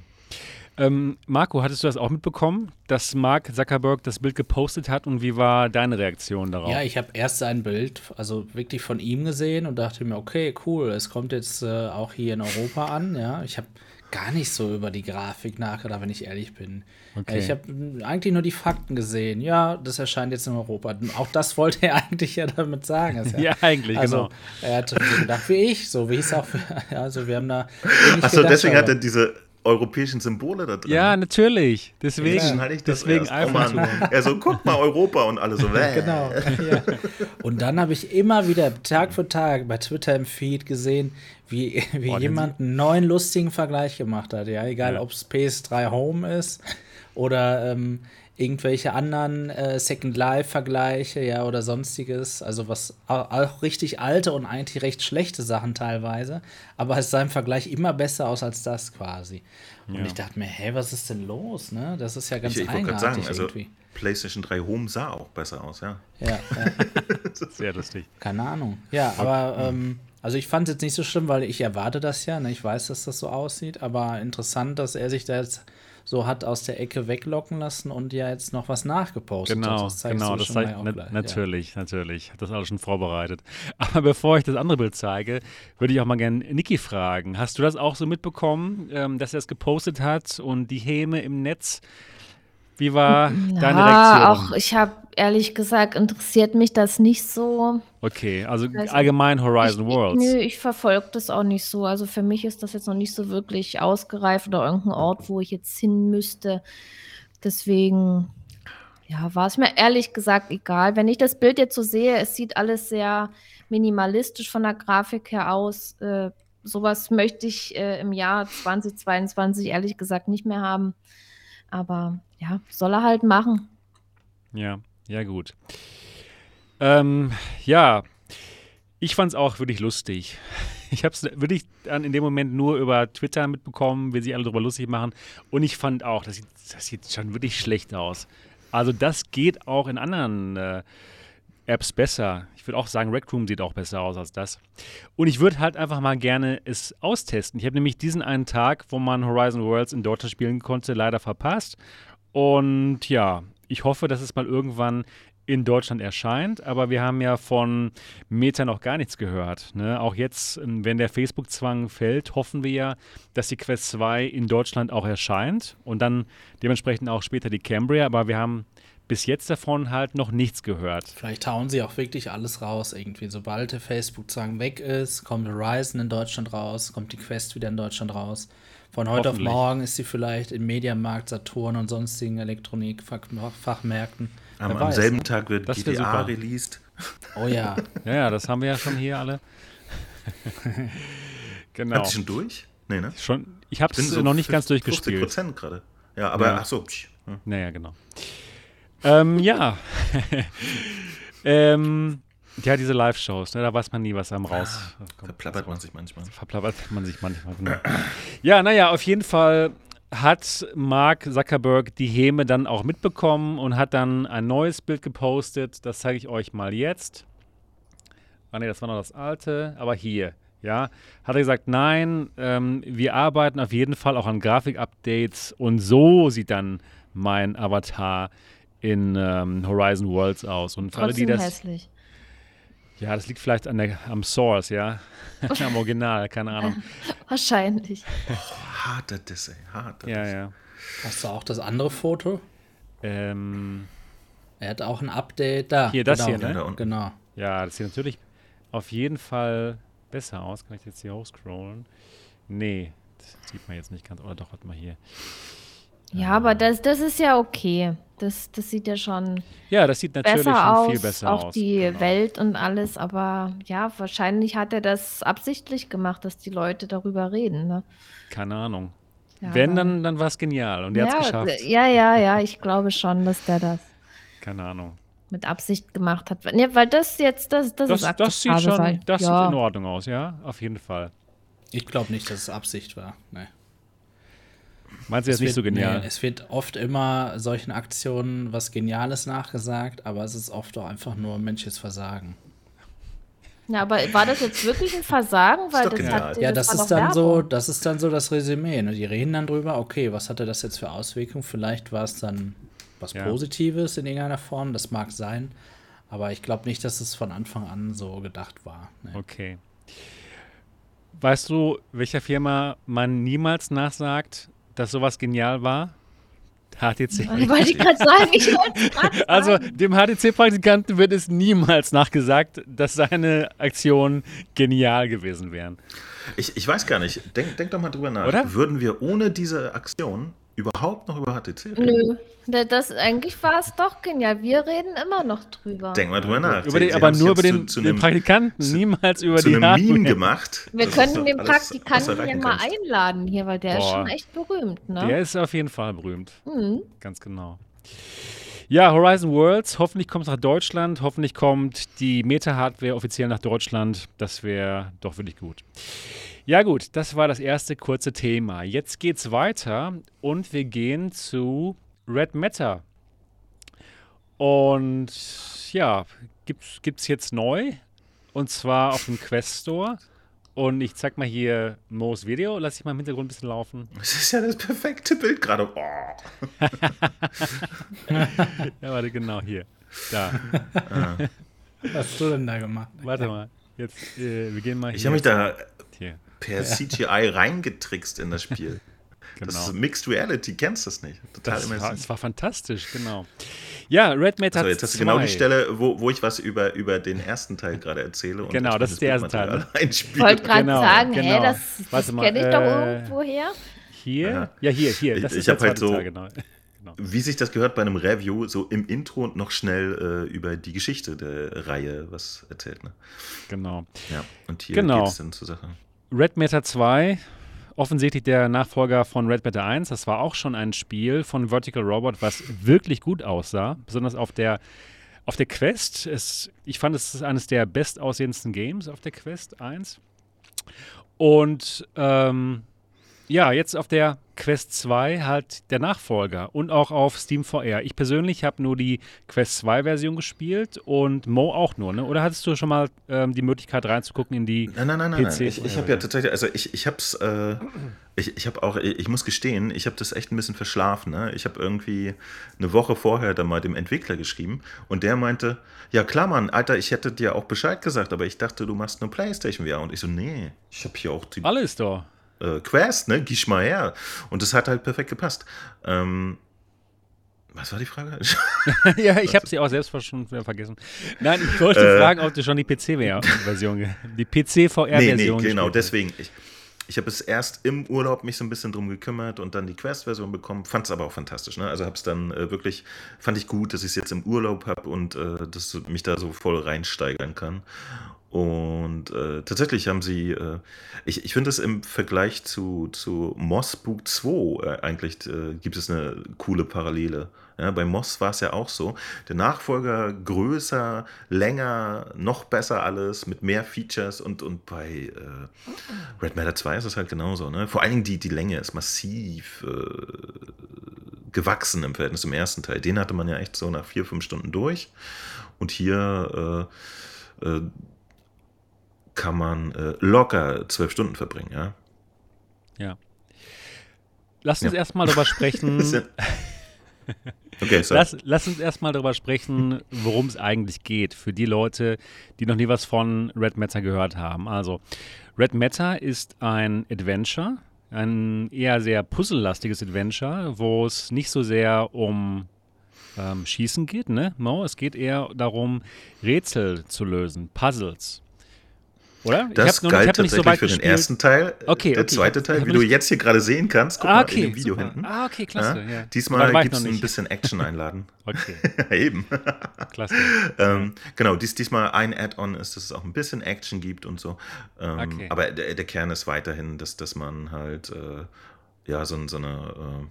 Ähm, Marco, hattest du das auch mitbekommen, dass Mark Zuckerberg das Bild gepostet hat und wie war deine Reaktion darauf? Ja, ich habe erst ein Bild, also wirklich von ihm gesehen und dachte mir, okay, cool, es kommt jetzt äh, auch hier in Europa an. Ja, ich habe gar nicht so über die Grafik nachgedacht, wenn ich ehrlich bin. Okay. Ich habe eigentlich nur die Fakten gesehen. Ja, das erscheint jetzt in Europa. Auch das wollte er eigentlich ja damit sagen. Ja, ja, eigentlich, also, genau. Er hat so gedacht wie ich, so wie es auch. Für, also wir haben da. Achso, deswegen hat er diese europäischen Symbole da drin. Ja, natürlich. Deswegen, ja, ich das deswegen einfach. Oh Mann. Also guck mal Europa und alle so. genau. Ja. Und dann habe ich immer wieder Tag für Tag bei Twitter im Feed gesehen, wie, wie oh, jemand einen neuen lustigen Vergleich gemacht hat. Ja, egal ja. ob es PS3 Home ist oder ähm, irgendwelche anderen äh, Second Life-Vergleiche, ja, oder sonstiges. Also was auch richtig alte und eigentlich recht schlechte Sachen teilweise. Aber es sah im Vergleich immer besser aus als das quasi. Und ja. ich dachte mir, hä, was ist denn los? Ne? Das ist ja ganz ich, ich eigenartig sagen, also irgendwie. PlayStation 3 Home sah auch besser aus, ja. Ja, ja. sehr lustig. Keine Ahnung. Ja, aber ähm, also ich fand es jetzt nicht so schlimm, weil ich erwarte das ja. Ne? Ich weiß, dass das so aussieht, aber interessant, dass er sich da jetzt so hat aus der Ecke weglocken lassen und ja jetzt noch was nachgepostet genau, hat. Das genau, das zeigt na, natürlich, ja. natürlich. Hat das alles schon vorbereitet. Aber bevor ich das andere Bild zeige, würde ich auch mal gerne Niki fragen. Hast du das auch so mitbekommen, ähm, dass er es gepostet hat und die Häme im Netz wie war Na, deine Reaktion? Auch ich habe ehrlich gesagt interessiert mich das nicht so. Okay, also, also allgemein Horizon ich, Worlds. Nö, ich verfolge das auch nicht so. Also für mich ist das jetzt noch nicht so wirklich ausgereift oder irgendein Ort, wo ich jetzt hin müsste. Deswegen, ja, war es mir ehrlich gesagt egal. Wenn ich das Bild jetzt so sehe, es sieht alles sehr minimalistisch von der Grafik her aus. Äh, sowas möchte ich äh, im Jahr 2022 ehrlich gesagt nicht mehr haben. Aber ja, soll er halt machen. Ja, ja, gut. Ähm, ja, ich fand es auch wirklich lustig. Ich habe es wirklich dann in dem Moment nur über Twitter mitbekommen, wie sie alle darüber lustig machen. Und ich fand auch, das sieht, das sieht schon wirklich schlecht aus. Also das geht auch in anderen äh, Apps besser. Ich würde auch sagen, Rec Room sieht auch besser aus als das. Und ich würde halt einfach mal gerne es austesten. Ich habe nämlich diesen einen Tag, wo man Horizon Worlds in Deutschland spielen konnte, leider verpasst. Und ja, ich hoffe, dass es mal irgendwann in Deutschland erscheint, aber wir haben ja von Meta noch gar nichts gehört. Ne? Auch jetzt, ähm, wenn der Facebook-Zwang fällt, hoffen wir ja, dass die Quest 2 in Deutschland auch erscheint und dann dementsprechend auch später die Cambria, aber wir haben bis jetzt davon halt noch nichts gehört. Vielleicht hauen sie auch wirklich alles raus irgendwie. Sobald der Facebook-Zwang weg ist, kommt Horizon in Deutschland raus, kommt die Quest wieder in Deutschland raus. Von heute auf morgen ist sie vielleicht im Mediamarkt, Saturn und sonstigen Elektronikfachmärkten. Am, am selben ne? Tag wird das GTA released. Oh ja. ja, ja, das haben wir ja schon hier alle. genau. Habt ihr schon durch? Nee, ne? Schon, ich habe es so noch nicht ganz durchgespielt. 50 Prozent gerade. Ja, aber ja. ach so. Naja, genau. ähm, ja. ähm, ja, diese Live-Shows, ne, da weiß man nie, was einem raus. Ah, verplappert man sich manchmal. Verplappert man sich manchmal, genau. ja, naja, auf jeden Fall hat Mark Zuckerberg die Häme dann auch mitbekommen und hat dann ein neues Bild gepostet. Das zeige ich euch mal jetzt. Ah ne, das war noch das alte, aber hier, ja, hat er gesagt, nein, ähm, wir arbeiten auf jeden Fall auch an Grafik-Updates und so sieht dann mein Avatar in ähm, Horizon Worlds aus. Und für alle, die das, hässlich. Ja, das liegt vielleicht an der, am Source, ja. am Original, keine Ahnung. Wahrscheinlich. Oh, harter Disse, harter Ja, ja. Hast du auch das andere Foto? Ähm. Er hat auch ein Update da. Hier, das genau, hier, ne? Genau. Ja, das sieht natürlich auf jeden Fall besser aus. Kann ich jetzt hier hochscrollen? Nee, das sieht man jetzt nicht ganz. Oder doch, warte mal hier. Ja, aber das, das ist ja okay. Das, das sieht ja schon. Ja, das sieht natürlich schon aus, viel besser auch aus. Auch die genau. Welt und alles, aber ja, wahrscheinlich hat er das absichtlich gemacht, dass die Leute darüber reden. Ne? Keine Ahnung. Ja, Wenn, dann, dann war es genial und er ja, hat es geschafft. Ja, ja, ja, ich glaube schon, dass der das. Keine Ahnung. Mit Absicht gemacht hat. Ja, weil das jetzt, das, das, das ist Das sieht schon, das ja. sieht in Ordnung aus, ja, auf jeden Fall. Ich glaube nicht, dass es Absicht war. Nee. Meinst du jetzt nicht so genial? Nee, es wird oft immer solchen Aktionen was Geniales nachgesagt, aber es ist oft auch einfach nur menschliches Versagen. Ja, aber war das jetzt wirklich ein Versagen? Weil das hat, ja, das, das ist dann so, das ist dann so das Resümee. Ne? Die reden dann drüber, okay, was hatte das jetzt für Auswirkungen? Vielleicht war es dann was ja. Positives in irgendeiner Form, das mag sein. Aber ich glaube nicht, dass es von Anfang an so gedacht war. Ne? Okay. Weißt du, welcher Firma man niemals nachsagt, dass sowas genial war? HTC. Wollte ich gerade sagen, ich wollte Also dem HTC-Praktikanten wird es niemals nachgesagt, dass seine Aktionen genial gewesen wären. Ich, ich weiß gar nicht. Denk, denk doch mal drüber nach. Oder? Würden wir ohne diese Aktion überhaupt noch über HTC reden? Nö. Das, eigentlich war es doch genial. Wir reden immer noch drüber. Denk mal drüber nach. Über den, Sie aber nur über den, zu, zu den einem, Praktikanten, zu- niemals über zu die einem Hardware. Meme gemacht. Wir Das können ist den alles, Praktikanten ja erreichen mal kannst. einladen hier, weil der ist Boah. schon echt berühmt, ne? Der ist auf jeden Fall berühmt. Mhm. Ganz genau. Ja, Horizon Worlds, hoffentlich kommt es nach Deutschland, hoffentlich kommt die Meta-Hardware offiziell nach Deutschland. Das wäre doch wirklich gut. Ja gut, das war das erste kurze Thema. Jetzt geht's weiter und wir gehen zu Red Matter. Und ja, gibt's, gibt's jetzt neu und zwar auf dem Quest Store. Und ich zeig mal hier Mo's Video, lass ich mal im Hintergrund ein bisschen laufen. Das ist ja das perfekte Bild gerade. Oh. Ja, warte, genau hier. Da. Was hast du denn da gemacht? Warte mal. Jetzt, äh, wir gehen mal hier. Ich habe mich da hier. per CGI reingetrickst in das Spiel. Genau. Das ist Mixed Reality, kennst du das nicht? Total Das war, immersiv. es war fantastisch, genau. Ja, Red Matter So, jetzt hast du genau die Stelle, wo, wo ich was über, über den ersten Teil gerade erzähle. Und Genau, das ist der das erste Teil, Bildmaterial Ich wollte gerade Genau, sagen, genau. hä, das, das kenne ich doch äh, irgendwoher. Hier? Ja. Ja, hier, hier. Das Ich- ist ich der hab halt so- Teil, genau. genau. Wie sich das gehört bei einem Review, so im Intro und noch schnell äh, über die Geschichte der Reihe was erzählt. Ne? genau. Ja, und hier Genau. geht es dann zur Sache. Red Matter 2, offensichtlich der Nachfolger von Red Matter 1. Das war auch schon ein Spiel von Vertical Robot, was wirklich gut aussah. Besonders auf der, auf der Quest. Es, ich fand, es ist eines der bestaussehendsten Games auf der Quest 1. Und ähm, ja, jetzt auf der Quest 2 halt der Nachfolger und auch auf Steam VR. Ich persönlich habe nur die Quest 2 Version gespielt und Mo auch nur, ne? Oder hattest du schon mal ähm, die Möglichkeit reinzugucken in die Nein, nein, nein, nein. PC nein. Ich, ich habe ja tatsächlich, also ich, ich habe es, äh, ich, ich habe auch, ich muss gestehen, ich habe das echt ein bisschen verschlafen. Ne? Ich habe irgendwie eine Woche vorher dann mal dem Entwickler geschrieben und der meinte, ja klar, Mann, Alter, ich hätte dir auch Bescheid gesagt, aber ich dachte, du machst nur PlayStation VR. Und ich so, nee, ich habe hier auch die Alles doch. Äh, Quest, ne? Gisch mal her. Und das hat halt perfekt gepasst. Ähm, was war die Frage? ja, ich habe sie auch selbst schon vergessen. Nein, ich wollte Äh. fragen, ob du schon die PC-Version, die nee, nee, PC-VR-Version genau, deswegen. Ich, ich habe es erst im Urlaub mich so ein bisschen drum gekümmert und dann die Quest-Version bekommen. Fand es aber auch fantastisch. Ne? Also habe es dann äh, wirklich, fand ich gut, dass ich es jetzt im Urlaub habe und äh, dass mich da so voll reinsteigern kann. Und äh, tatsächlich haben sie, äh, ich, ich finde es im Vergleich zu, zu Moss Book 2 äh, eigentlich äh, gibt es eine coole Parallele. Ja, bei Moss war es ja auch so. Der Nachfolger größer, länger, noch besser alles, mit mehr Features und, und bei äh, Red Matter 2 ist es halt genauso. Ne? Vor allen Dingen die, die Länge ist massiv äh, gewachsen im Verhältnis zum ersten Teil. Den hatte man ja echt so nach vier, fünf Stunden durch. Und hier äh, äh, kann man äh, locker zwölf Stunden verbringen, ja. Ja. Lass uns Ja. erstmal darüber sprechen. Okay, sorry. Lass, lass uns erstmal darüber sprechen, worum es eigentlich geht, für die Leute, die noch nie was von Red Matter gehört haben. Also, Red Matter ist ein Adventure, ein eher sehr puzzellastiges Adventure, wo es nicht so sehr um ähm, Schießen geht, ne? Mo, es geht eher darum, Rätsel zu lösen, Puzzles. Oder? Das hab noch- galt hab noch nicht so tatsächlich weit für den gespielt. ersten Teil. Okay, Der okay, zweite ich hab- Teil, hab wie du jetzt hier gerade sehen kannst, guck Ah, mal okay, in dem Video super. hinten. Ah, okay, klasse. Ja? Ja. Diesmal ich gibt es ein bisschen Action einladen. Okay, Eben. klasse. ähm, genau, dies, diesmal ein Add-on ist, dass es auch ein bisschen Action gibt und so. Ähm, Okay. Aber der, der Kern ist weiterhin, dass, dass man halt äh, ja so, so eine äh,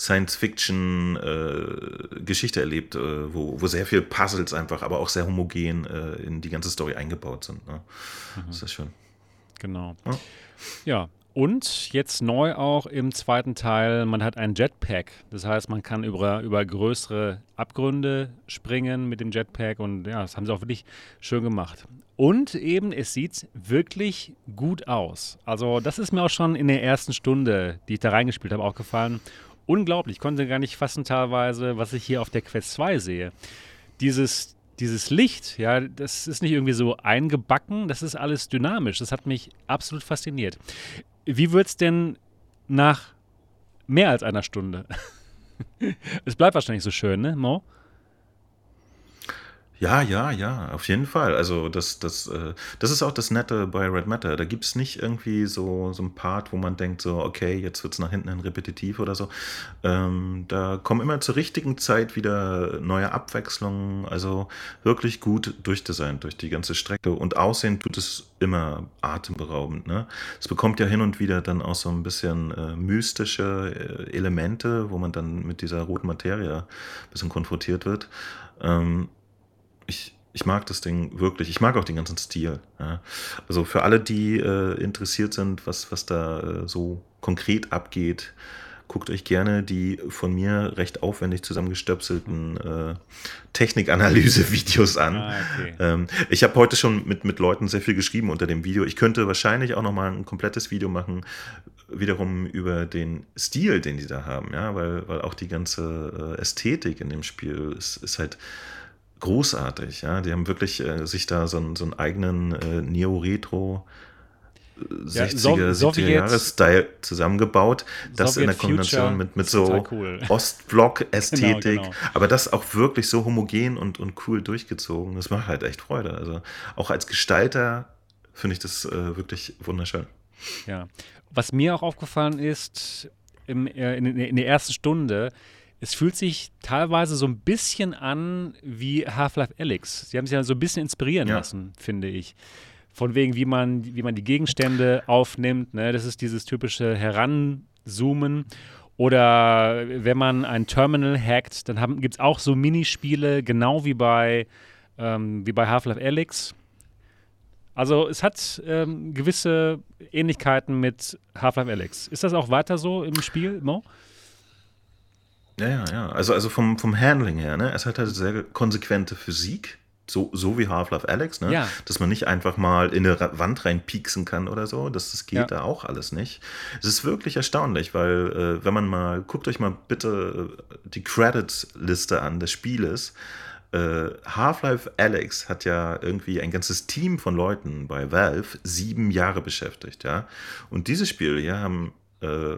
Science-Fiction-Geschichte erlebt, äh, wo, wo sehr viel Puzzles einfach, aber auch sehr homogen äh, in die ganze Story eingebaut sind. Ne? Das ist schön. Genau. Ja. Ja, und jetzt neu auch im zweiten Teil, man hat ein Jetpack. Das heißt, man kann über, über größere Abgründe springen mit dem Jetpack und ja, das haben sie auch wirklich schön gemacht. Und eben, es sieht wirklich gut aus. Also, das ist mir auch schon in der ersten Stunde, die ich da reingespielt habe, aufgefallen. Unglaublich, ich konnte gar nicht fassen teilweise, was ich hier auf der Quest 2 sehe. Dieses, dieses Licht, ja, das ist nicht irgendwie so eingebacken, das ist alles dynamisch. Das hat mich absolut fasziniert. Wie wird es denn nach mehr als einer Stunde. es bleibt wahrscheinlich so schön, ne, Mo? Ja, ja, ja, auf jeden Fall. Also das, das, äh, das ist auch das Nette bei Red Matter. Da gibt es nicht irgendwie so, so ein Part, wo man denkt, so, okay, jetzt wird es nach hinten hin repetitiv oder so. Ähm, da kommen immer zur richtigen Zeit wieder neue Abwechslungen. Also wirklich gut durchdesignt durch die ganze Strecke. Und aussehen tut es immer atemberaubend. Ne? Es bekommt ja hin und wieder dann auch so ein bisschen äh, mystische äh, Elemente, wo man dann mit dieser roten Materie ein bisschen konfrontiert wird. Ähm, ich, ich mag das Ding wirklich. Ich mag auch den ganzen Stil. Ja. Also für alle, die äh, interessiert sind, was, was da äh, so konkret abgeht, guckt euch gerne die von mir recht aufwendig zusammengestöpselten äh, Technikanalyse-Videos an. Ah, okay. ähm, ich habe heute schon mit, mit Leuten sehr viel geschrieben unter dem Video. Ich könnte wahrscheinlich auch noch mal ein komplettes Video machen, wiederum über den Stil, den die da haben, ja, weil, weil auch die ganze äh, Ästhetik in dem Spiel ist, ist halt großartig. Ja? Die haben wirklich äh, sich da so, einen, so einen eigenen äh, Neo-Retro 60er, ja, 70er Jahre-Style zusammengebaut. Das Soviet in der Kombination mit, mit so cool. Ostblock-Ästhetik. genau, genau. Aber das auch wirklich so homogen und, und cool durchgezogen. Das macht halt echt Freude. Also auch als Gestalter finde ich das äh, wirklich wunderschön. Ja. Was mir auch aufgefallen ist, im, äh, in, in der ersten Stunde, es fühlt sich teilweise so ein bisschen an wie Half-Life Alyx. Sie haben sich ja so ein bisschen inspirieren ja. lassen, finde ich. Von wegen, wie man, wie man die Gegenstände aufnimmt. Ne? Das ist dieses typische Heranzoomen. Oder wenn man ein Terminal hackt, dann gibt es auch so Minispiele, genau wie bei, ähm, bei Half-Life Alyx. Also es hat ähm, gewisse Ähnlichkeiten mit Half-Life Alyx. Ist das auch weiter so im Spiel, Mo? Ja, ja, ja. Also, also vom, vom Handling her, ne? Es hat halt sehr konsequente Physik. So, so wie Half-Life Alex, ne? Ja. Dass man nicht einfach mal in eine Wand reinpieksen kann oder so. Das, das geht ja. da auch alles nicht. Es ist wirklich erstaunlich, weil, äh, wenn man mal, guckt euch mal bitte äh, die Credits-Liste an des Spieles. Äh, Half-Life Alex hat ja irgendwie ein ganzes Team von Leuten bei Valve sieben Jahre beschäftigt, ja. Und dieses Spiel hier haben äh,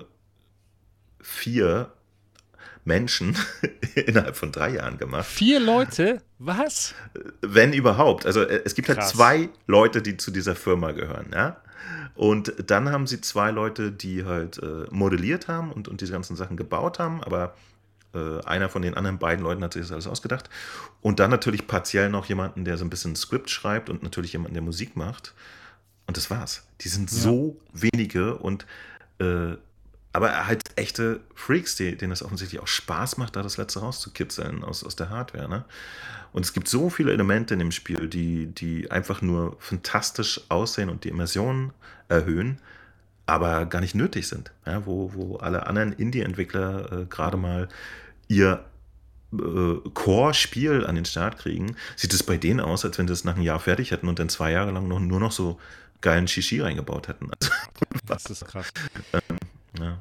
vier Menschen innerhalb von drei Jahren gemacht. Vier Leute? Was? Wenn überhaupt. Also äh, es gibt halt Krass. halt zwei Leute, die zu dieser Firma gehören, ja. Und dann haben sie zwei Leute, die halt äh, modelliert haben und, und diese ganzen Sachen gebaut haben, aber äh, einer von den anderen beiden Leuten hat sich das alles ausgedacht. Und dann natürlich partiell noch jemanden, der so ein bisschen Skript schreibt und natürlich jemanden, der Musik macht. Und das war's. Die sind ja. so wenige und äh, aber halt echte Freaks, die, denen es offensichtlich auch Spaß macht, da das Letzte rauszukitzeln aus, aus der Hardware. Ne? Und es gibt so viele Elemente in dem Spiel, die, die einfach nur fantastisch aussehen und die Immersion erhöhen, aber gar nicht nötig sind. Ja? Wo, wo alle anderen Indie-Entwickler äh, gerade mal ihr äh, Core-Spiel an den Start kriegen, sieht es bei denen aus, als wenn sie es nach einem Jahr fertig hätten und dann zwei Jahre lang noch, nur noch so geilen Shishi reingebaut hätten. Also, das ist krass. Ähm, ja,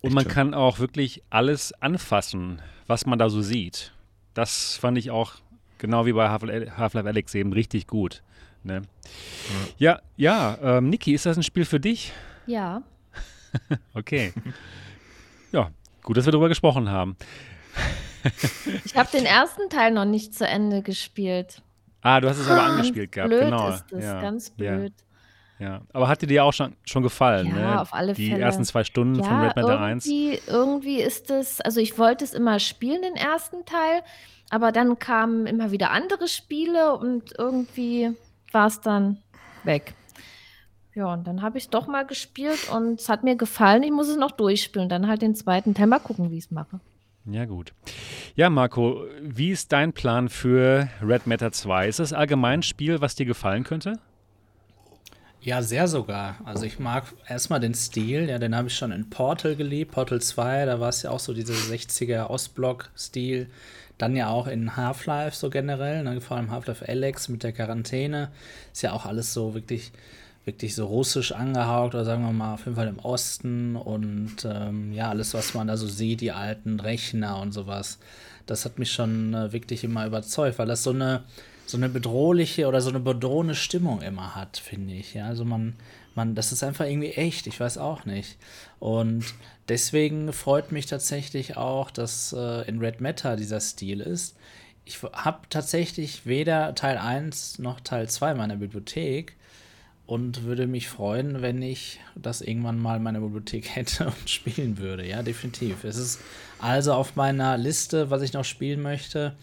und man schön. kann auch wirklich alles anfassen, was man da so sieht. Das fand ich auch, genau wie bei Half-Life Alex eben, richtig gut. Ne? Ja, ja, ja ähm, Niki, ist das ein Spiel für dich? Ja. okay. ja, gut, dass wir darüber gesprochen haben. ich habe den ersten Teil noch nicht zu Ende gespielt. Ah, du hast es aber angespielt gehabt, blöd genau. Ist das, ja. Ganz blöd. Ja. Ja, aber hat dir die auch schon, schon gefallen? Ja, ne? auf alle die Fälle. Die ersten zwei Stunden ja, von Red Matter 1? Irgendwie ist es, also ich wollte es immer spielen, den ersten Teil, aber dann kamen immer wieder andere Spiele und irgendwie war es dann weg. Ja, und dann habe ich es doch mal gespielt und es hat mir gefallen. Ich muss es noch durchspielen. Dann halt den zweiten Teil mal gucken, wie ich es mache. Ja, gut. Ja, Marco, wie ist dein Plan für Red Matter 2? Ist das allgemein ein Spiel, was dir gefallen könnte? Ja, sehr sogar. Also ich mag erstmal den Stil, ja, den habe ich schon in Portal geliebt, Portal 2, da war es ja auch so dieser 60er Ostblock-Stil. Dann ja auch in Half-Life so generell, ne, vor allem Half-Life Alex mit der Quarantäne. Ist ja auch alles so wirklich, wirklich so russisch angehaucht oder sagen wir mal auf jeden Fall im Osten und ähm, ja, alles, was man da so sieht, die alten Rechner und sowas. Das hat mich schon äh, wirklich immer überzeugt, weil das so eine so eine bedrohliche oder so eine bedrohende Stimmung immer hat, finde ich. Ja, also man, man, das ist einfach irgendwie echt, ich weiß auch nicht. Und deswegen freut mich tatsächlich auch, dass äh, in Red Matter dieser Stil ist. Ich habe tatsächlich weder Teil 1 noch Teil 2 meiner Bibliothek und würde mich freuen, wenn ich das irgendwann mal in meiner Bibliothek hätte und spielen würde. Ja, definitiv. Es ist also auf meiner Liste, was ich noch spielen möchte.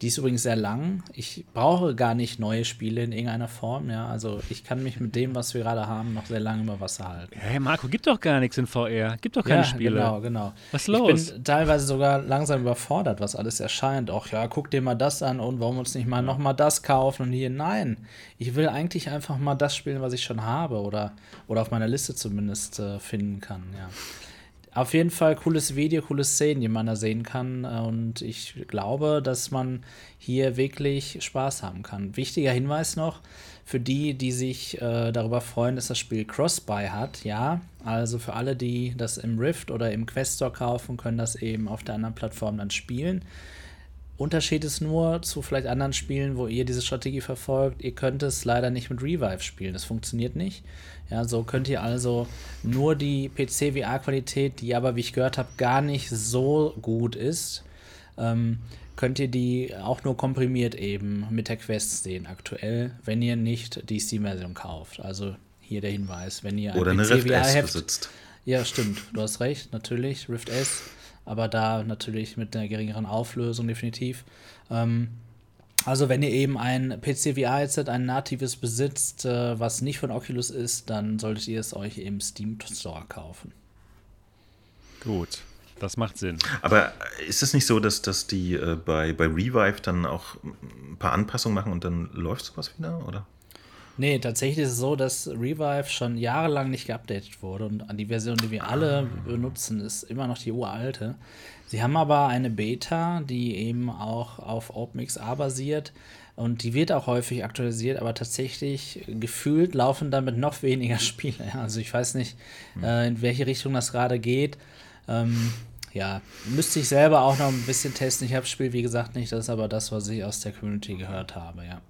Die ist übrigens sehr lang. Ich brauche gar nicht neue Spiele in irgendeiner Form. Ja, also ich kann mich mit dem, was wir gerade haben, noch sehr lange über Wasser halten. Hey Marco, gibt doch gar nichts in VR. Gibt doch keine ja, Spiele. Genau, genau. Was ist los? Ich bin teilweise sogar langsam überfordert, was alles erscheint. Auch ja, guck dir mal das an und warum uns nicht mal noch mal das kaufen und hier. Nein, ich will eigentlich einfach mal das spielen, was ich schon habe oder, oder auf meiner Liste zumindest äh, finden kann. Ja auf jeden Fall cooles Video, coole Szenen, die man da sehen kann. Und ich glaube, dass man hier wirklich Spaß haben kann. Wichtiger Hinweis noch für die, die sich äh, darüber freuen, dass das Spiel Cross-Buy hat. Ja, also für alle, die das im Rift oder im Quest Store kaufen, können das eben auf der anderen Plattform dann spielen. Unterschied ist nur zu vielleicht anderen Spielen, wo ihr diese Strategie verfolgt, ihr könnt es leider nicht mit Revive spielen. Das funktioniert nicht. Ja, so könnt ihr also nur die PC-VR-Qualität, die aber, wie ich gehört habe, gar nicht so gut ist, ähm, könnt ihr die auch nur komprimiert eben mit der Quest sehen aktuell, wenn ihr nicht die Steam-Version kauft. Also hier der Hinweis, wenn ihr ein Oder eine Rift S besitzt. Ja, stimmt, du hast recht, natürlich, Rift S aber da natürlich mit einer geringeren Auflösung definitiv. Ähm, also wenn ihr eben ein PC VR-Headset, ein natives besitzt, äh, was nicht von Oculus ist, dann solltet ihr es euch im Steam Store kaufen. Gut, das macht Sinn. Aber ist es nicht so, dass, dass die äh, bei, bei Revive dann auch ein paar Anpassungen machen und dann läuft sowas wieder, oder? Nee, tatsächlich ist es so, dass Revive schon jahrelang nicht geupdatet wurde und die Version, die wir alle benutzen, ist immer noch die uralte. Sie haben aber eine Beta, die eben auch auf OpenXR basiert und die wird auch häufig aktualisiert, aber tatsächlich gefühlt laufen damit noch weniger Spiele. Also ich weiß nicht, hm. äh, in welche Richtung das gerade geht. Ähm, ja, müsste ich selber auch noch ein bisschen testen. Ich habe das Spiel, wie gesagt, nicht. Das ist aber das, was ich aus der Community gehört habe, ja.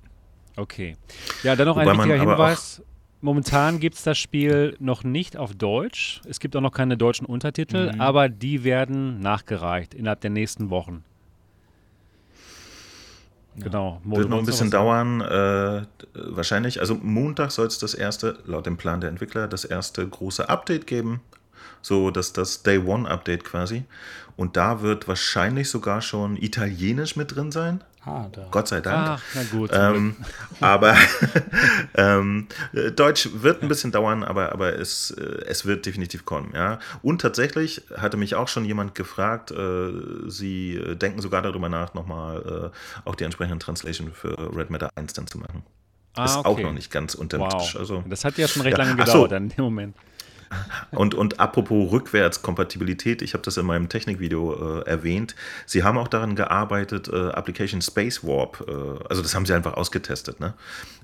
Okay. Ja, dann noch Wobei ein wichtiger Hinweis. Momentan gibt es das Spiel noch nicht auf Deutsch. Es gibt auch noch keine deutschen Untertitel, mhm. aber die werden nachgereicht innerhalb der nächsten Wochen. Ja. Genau. Wird noch ein bisschen dauern, äh, wahrscheinlich. Also Montag soll es das erste, laut dem Plan der Entwickler, das erste große Update geben. So, dass das Day One Update quasi. Und da wird wahrscheinlich sogar schon Italienisch mit drin sein. Ah, Gott sei Dank. Ach, na gut. Ähm, aber ähm, Deutsch wird ein bisschen dauern, aber, aber es, äh, es wird definitiv kommen. Ja? Und tatsächlich hatte mich auch schon jemand gefragt, äh, sie denken sogar darüber nach, nochmal äh, auch die entsprechenden Translation für Red Matter 1 dann zu machen. Ah, ist okay. auch noch nicht ganz unter wow. Tisch. Also, das hat ja schon recht ja. lange gedauert so. in dem Moment. Und, und apropos Rückwärtskompatibilität, ich habe das in meinem Technikvideo äh, erwähnt. Sie haben auch daran gearbeitet, äh, Application Space Warp, äh, also das haben sie einfach ausgetestet, ne?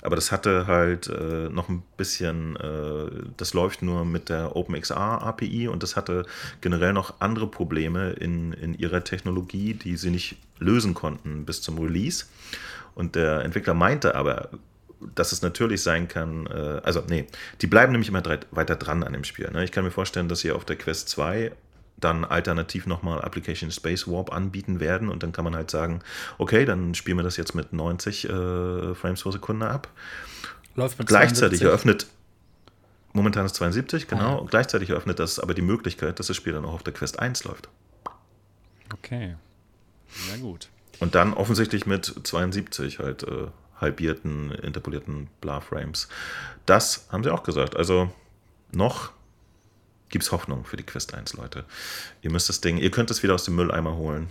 Aber das hatte halt äh, noch ein bisschen, äh, das läuft nur mit der OpenXR API und das hatte generell noch andere Probleme in, in ihrer Technologie, die sie nicht lösen konnten bis zum Release. Und der Entwickler meinte aber, dass es natürlich sein kann, äh, also nee, die bleiben nämlich immer weiter dran an dem Spiel. Ne? Ich kann mir vorstellen, dass sie auf der Quest 2 dann alternativ nochmal Application Space Warp anbieten werden und dann kann man halt sagen, okay, dann spielen wir das jetzt mit 90 äh, Frames pro Sekunde ab. Läuft mit Gleichzeitig 72. eröffnet, momentan ist 72, genau, ah, ja. gleichzeitig eröffnet das aber die Möglichkeit, dass das Spiel dann auch auf der Quest 1 läuft. Okay, ja gut. Und dann offensichtlich mit 72 halt äh, halbierten, interpolierten Bla-Frames. Das haben sie auch gesagt. Also noch gibt es Hoffnung für die Quest 1, Leute. Ihr müsst das Ding, ihr könnt es wieder aus dem Mülleimer holen.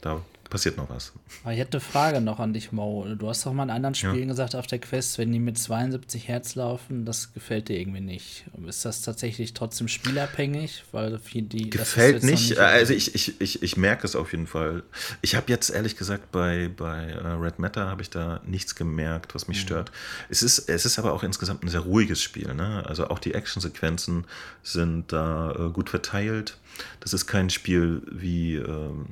Da passiert noch was. Aber ich hätte eine Frage noch an dich, Mo. Du hast doch mal in anderen Spielen ja. gesagt auf der Quest, wenn die mit 72 Hertz laufen, das gefällt dir irgendwie nicht. Ist das tatsächlich trotzdem spielabhängig? Weil die, gefällt nicht. nicht also ich, ich, ich, ich merke es auf jeden Fall. Ich habe jetzt ehrlich gesagt bei, bei äh, Red Matter habe ich da nichts gemerkt, was mich mhm. stört. Es ist, es ist aber auch insgesamt ein sehr ruhiges Spiel. Ne? Also auch die Actionsequenzen sind da äh, gut verteilt. Das ist kein Spiel wie, ähm,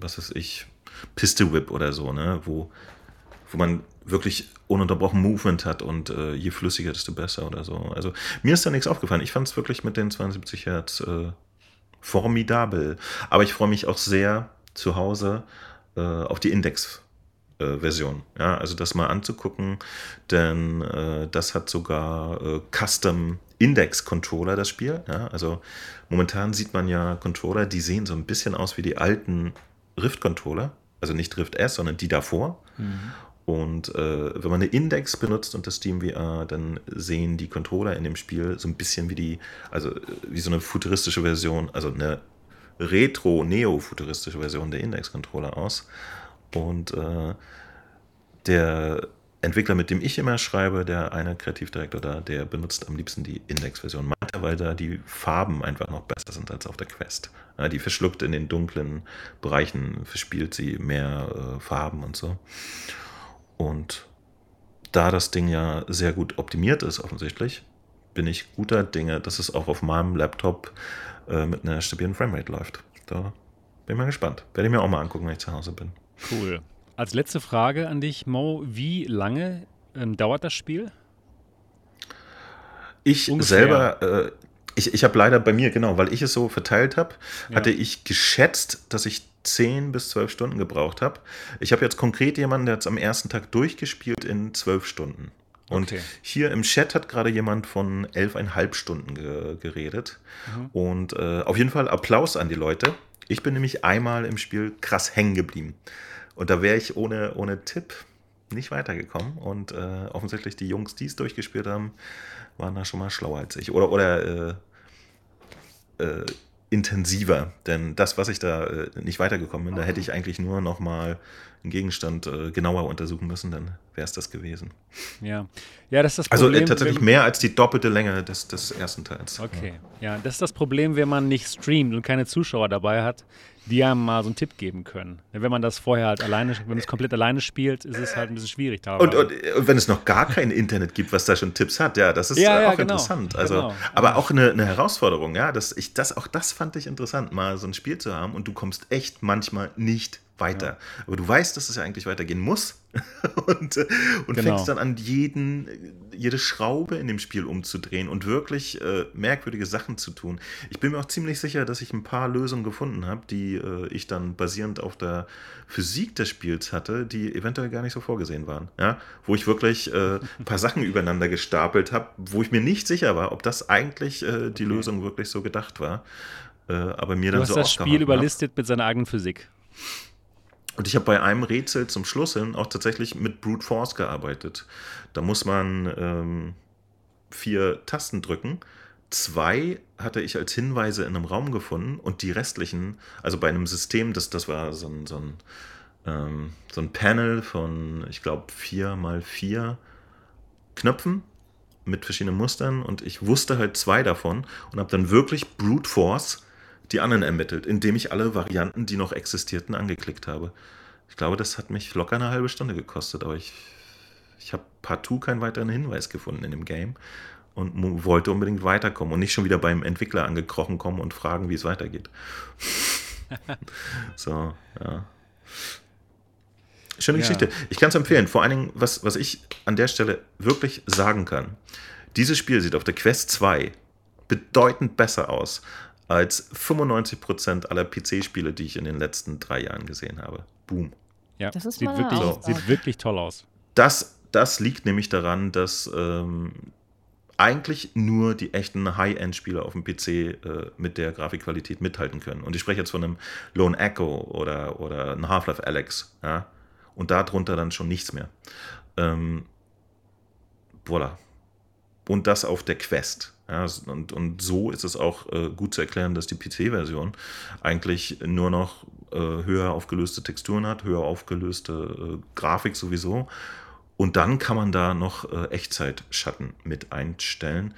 was weiß ich, Pistol Whip oder so, ne? wo wo man wirklich ununterbrochen Movement hat und äh, je flüssiger, desto besser oder so. Also mir ist da nichts aufgefallen. Ich fand es wirklich mit den 72 Hertz äh, formidabel. Aber ich freue mich auch sehr zu Hause äh, auf die Index-Version. ja, also das mal anzugucken, denn äh, das hat sogar äh, Custom Index-Controller, das Spiel. Ja, also momentan sieht man ja Controller, die sehen so ein bisschen aus wie die alten Rift-Controller. Also nicht Rift S, sondern die davor. Mhm. Und äh, wenn man eine Index benutzt und das Steam VR, dann sehen die Controller in dem Spiel so ein bisschen wie die, also äh, wie so eine futuristische Version, also eine retro-neo-futuristische Version der Index-Controller aus. Und äh, der Entwickler, mit dem ich immer schreibe, der eine Kreativdirektor da, der benutzt am liebsten die Index-Version. Meint er, weil da die Farben einfach noch besser sind als auf der Quest. Die verschluckt in den dunklen Bereichen, verspielt sie mehr äh, Farben und so. Und da das Ding ja sehr gut optimiert ist, offensichtlich, bin ich guter Dinge, dass es auch auf meinem Laptop äh, mit einer stabilen Framerate läuft. Da bin ich mal gespannt. Werde ich mir auch mal angucken, wenn ich zu Hause bin. Cool. Als letzte Frage an dich, Mo, wie lange ähm, dauert das Spiel? Ich Ungefähr. selber, äh, ich, ich habe leider bei mir, genau, weil ich es so verteilt habe, ja. hatte ich geschätzt, dass ich 10 bis 12 Stunden gebraucht habe. Ich habe jetzt konkret jemanden, der hat es am ersten Tag durchgespielt in 12 Stunden. Und okay. hier im Chat hat gerade jemand von 11,5 Stunden ge geredet. Mhm. Und äh, auf jeden Fall Applaus an die Leute. Ich bin nämlich einmal im Spiel krass hängen geblieben. Und da wäre ich ohne, ohne Tipp nicht weitergekommen. Und äh, offensichtlich die Jungs, die es durchgespielt haben, waren da schon mal schlauer als ich. Oder, oder äh, äh, intensiver. Denn das, was ich da äh, nicht weitergekommen bin, da hätte ich eigentlich nur noch mal einen Gegenstand äh, genauer untersuchen müssen, dann wäre es das gewesen. Ja, ja, das ist das also, äh, Problem. Also tatsächlich mehr als die doppelte Länge des, des ersten Teils. Okay, ja, das ist das Problem, wenn man nicht streamt und keine Zuschauer dabei hat, die einem mal so einen Tipp geben können. Wenn man das vorher halt alleine, wenn man es komplett alleine spielt, ist es halt ein bisschen schwierig. Und, und, und, wenn es noch gar kein Internet gibt, was da schon Tipps hat, ja, das ist ja, ja, auch genau, interessant. Also, genau, aber auch eine, eine, Herausforderung, ja, dass ich das, auch das fand ich interessant, mal so ein Spiel zu haben und du kommst echt manchmal nicht weiter. Ja. Aber du weißt, dass es ja eigentlich weitergehen muss und, äh, und genau. fängst dann an, jeden, jede Schraube in dem Spiel umzudrehen und wirklich äh, merkwürdige Sachen zu tun. Ich bin mir auch ziemlich sicher, dass ich ein paar Lösungen gefunden habe, die äh, ich dann basierend auf der Physik des Spiels hatte, die eventuell gar nicht so vorgesehen waren. Ja? Wo ich wirklich äh, ein paar Sachen übereinander gestapelt habe, wo ich mir nicht sicher war, ob das eigentlich äh, die Lösung wirklich so gedacht war. Äh, aber mir du dann hast so das Spiel überlistet hab. mit seiner eigenen Physik. Und ich habe bei einem Rätsel zum Schluss hin auch tatsächlich mit Brute Force gearbeitet. Da muss man ähm, vier Tasten drücken. Zwei hatte ich als Hinweise in einem Raum gefunden und die restlichen, also bei einem System, das, das war so ein, so ein, ähm, so ein Panel von, ich glaube, vier mal vier Knöpfen mit verschiedenen Mustern und ich wusste halt zwei davon und habe dann wirklich Brute Force die anderen ermittelt, indem ich alle Varianten, die noch existierten, angeklickt habe. Ich glaube, das hat mich locker eine halbe Stunde gekostet, aber ich, ich habe partout keinen weiteren Hinweis gefunden in dem Game und wollte unbedingt weiterkommen und nicht schon wieder beim Entwickler angekrochen kommen und fragen, wie es weitergeht. so, ja. Schöne ja. Geschichte. Ich kann es empfehlen. Vor allen Dingen, was, was ich an der Stelle wirklich sagen kann. Dieses Spiel sieht auf der Quest 2 bedeutend besser aus als 95% aller PC-Spiele, die ich in den letzten drei Jahren gesehen habe. Boom. Ja, das ist sieht, wirklich, so. sieht wirklich toll aus. Das, das liegt nämlich daran, dass ähm, eigentlich nur die echten High-End-Spiele auf dem PC äh, mit der Grafikqualität mithalten können. Und ich spreche jetzt von einem Lone Echo oder, oder einem Half-Life Alex. Ja? Und darunter dann schon nichts mehr. Ähm, voilà. Und das auf der Quest. Ja, und, und so ist es auch äh, gut zu erklären, dass die PC-Version eigentlich nur noch äh, höher aufgelöste Texturen hat, höher aufgelöste äh, Grafik sowieso. Und dann kann man da noch äh, Echtzeitschatten mit einstellen,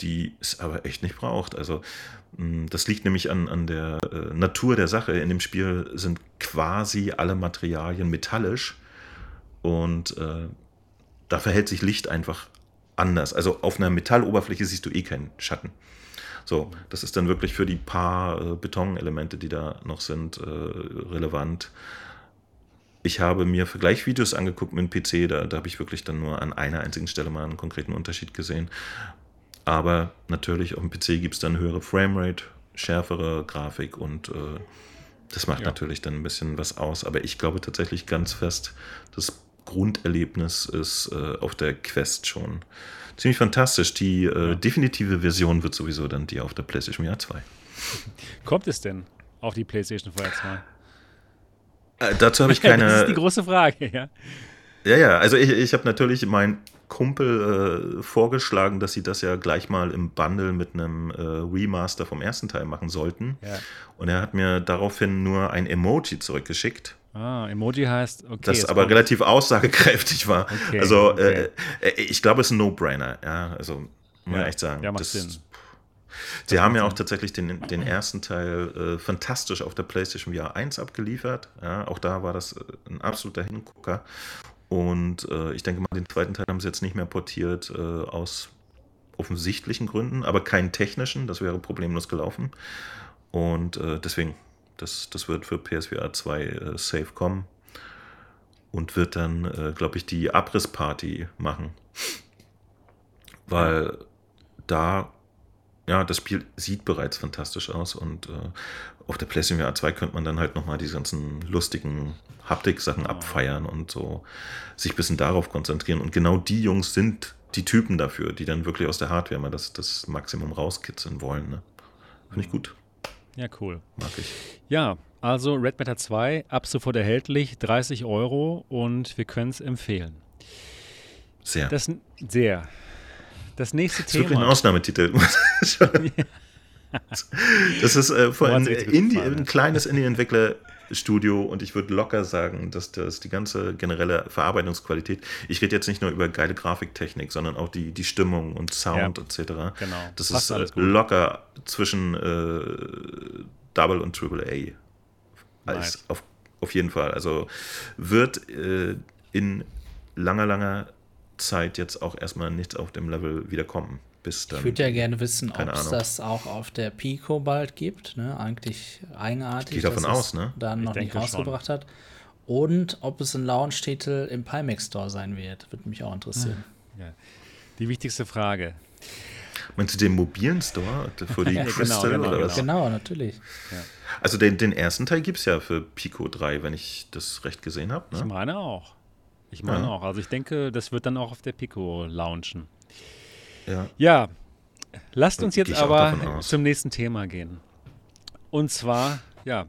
die es aber echt nicht braucht. Also mh, das liegt nämlich an, an der äh, Natur der Sache. In dem Spiel sind quasi alle Materialien metallisch und äh, da verhält sich Licht einfach anders. Also auf einer Metalloberfläche siehst du eh keinen Schatten. So, das ist dann wirklich für die paar äh, Betonelemente, die da noch sind, äh, relevant. ich habe mir Vergleichvideos angeguckt mit dem PC, da, da habe ich wirklich dann nur an einer einzigen Stelle mal einen konkreten Unterschied gesehen. Aber natürlich auf dem PC gibt es dann höhere Framerate, schärfere Grafik und äh, das macht ja. natürlich dann ein bisschen was aus. Aber ich glaube tatsächlich ganz fest, das Grunderlebnis ist äh, auf der Quest schon ziemlich fantastisch. Die äh, definitive Version wird sowieso dann die auf der PlayStation VR 2. Kommt es denn auf die PlayStation VR 2? Äh, dazu habe ich keine. das ist die große Frage, ja. Ja, ja, also ich, ich habe natürlich meinen Kumpel äh, vorgeschlagen, dass sie das ja gleich mal im Bundle mit einem äh, Remaster vom ersten Teil machen sollten. Ja. Und er hat mir daraufhin nur ein Emoji zurückgeschickt. Ah, Emoji heißt, okay. Das aber kommt. relativ aussagekräftig war. Okay, also, okay. Äh, äh, ich glaube, es ist ein No-Brainer. Ja, also, muss ja, echt sagen. Ja, macht das, Sinn. Sie das haben ja auch tatsächlich den, den ersten Teil äh, fantastisch auf der PlayStation VR 1 abgeliefert. Ja, auch da war das äh, ein absoluter Hingucker. Und äh, ich denke mal, den zweiten Teil haben sie jetzt nicht mehr portiert äh, aus offensichtlichen Gründen, aber keinen technischen. Das wäre problemlos gelaufen. Und äh, deswegen, das, das wird für PSVR 2 äh, safe kommen und wird dann, äh, glaube ich, die Abrissparty machen. Weil da, ja, das Spiel sieht bereits fantastisch aus und äh, auf der PlayStation VR 2 könnte man dann halt nochmal diese ganzen lustigen Haptik-Sachen oh. abfeiern und so sich ein bisschen darauf konzentrieren. Und genau die Jungs sind die Typen dafür, die dann wirklich aus der Hardware mal das, das Maximum rauskitzeln wollen. Ne? Finde ich gut. Ja, cool. Mag ich. Ja, also Red Matter 2 ab sofort erhältlich, 30 Euro und wir können es empfehlen. Sehr. Das, sehr. Das nächste das Thema. Das ist wirklich ein Ausnahmetitel. das ist äh, von ein, Indie, ein kleines Indie-Entwickler Studio und ich würde locker sagen, dass das die ganze generelle Verarbeitungsqualität, ich rede jetzt nicht nur über geile Grafiktechnik, sondern auch die, die Stimmung und Sound ja, etc. Genau. Das Passt ist äh, locker zwischen äh, Double und Triple A. Als, auf, auf jeden Fall. Also wird äh, in langer, langer Zeit jetzt auch erstmal nichts auf dem Level wiederkommen bis dann. Ich würde ja gerne wissen, ob es das auch auf der Pico bald gibt. Ne? Eigentlich eigenartig. Ich gehe davon aus, ne? Dann noch nicht rausgebracht schon. hat. Und ob es ein Launch-Titel im Pimax Store sein wird. Würde mich auch interessieren. Ja. Die wichtigste Frage. Meinst du den mobilen Store für die ja, genau, Crystal genau, oder genau. was? Genau, natürlich. Ja. Also den, den ersten Teil gibt es ja für Pico 3, wenn ich das recht gesehen habe. Ne? Ich meine auch. Ich meine ja. auch. Also ich denke, das wird dann auch auf der Pico launchen. Ja. ja, lasst uns jetzt aber zum nächsten Thema gehen. Und zwar, ja,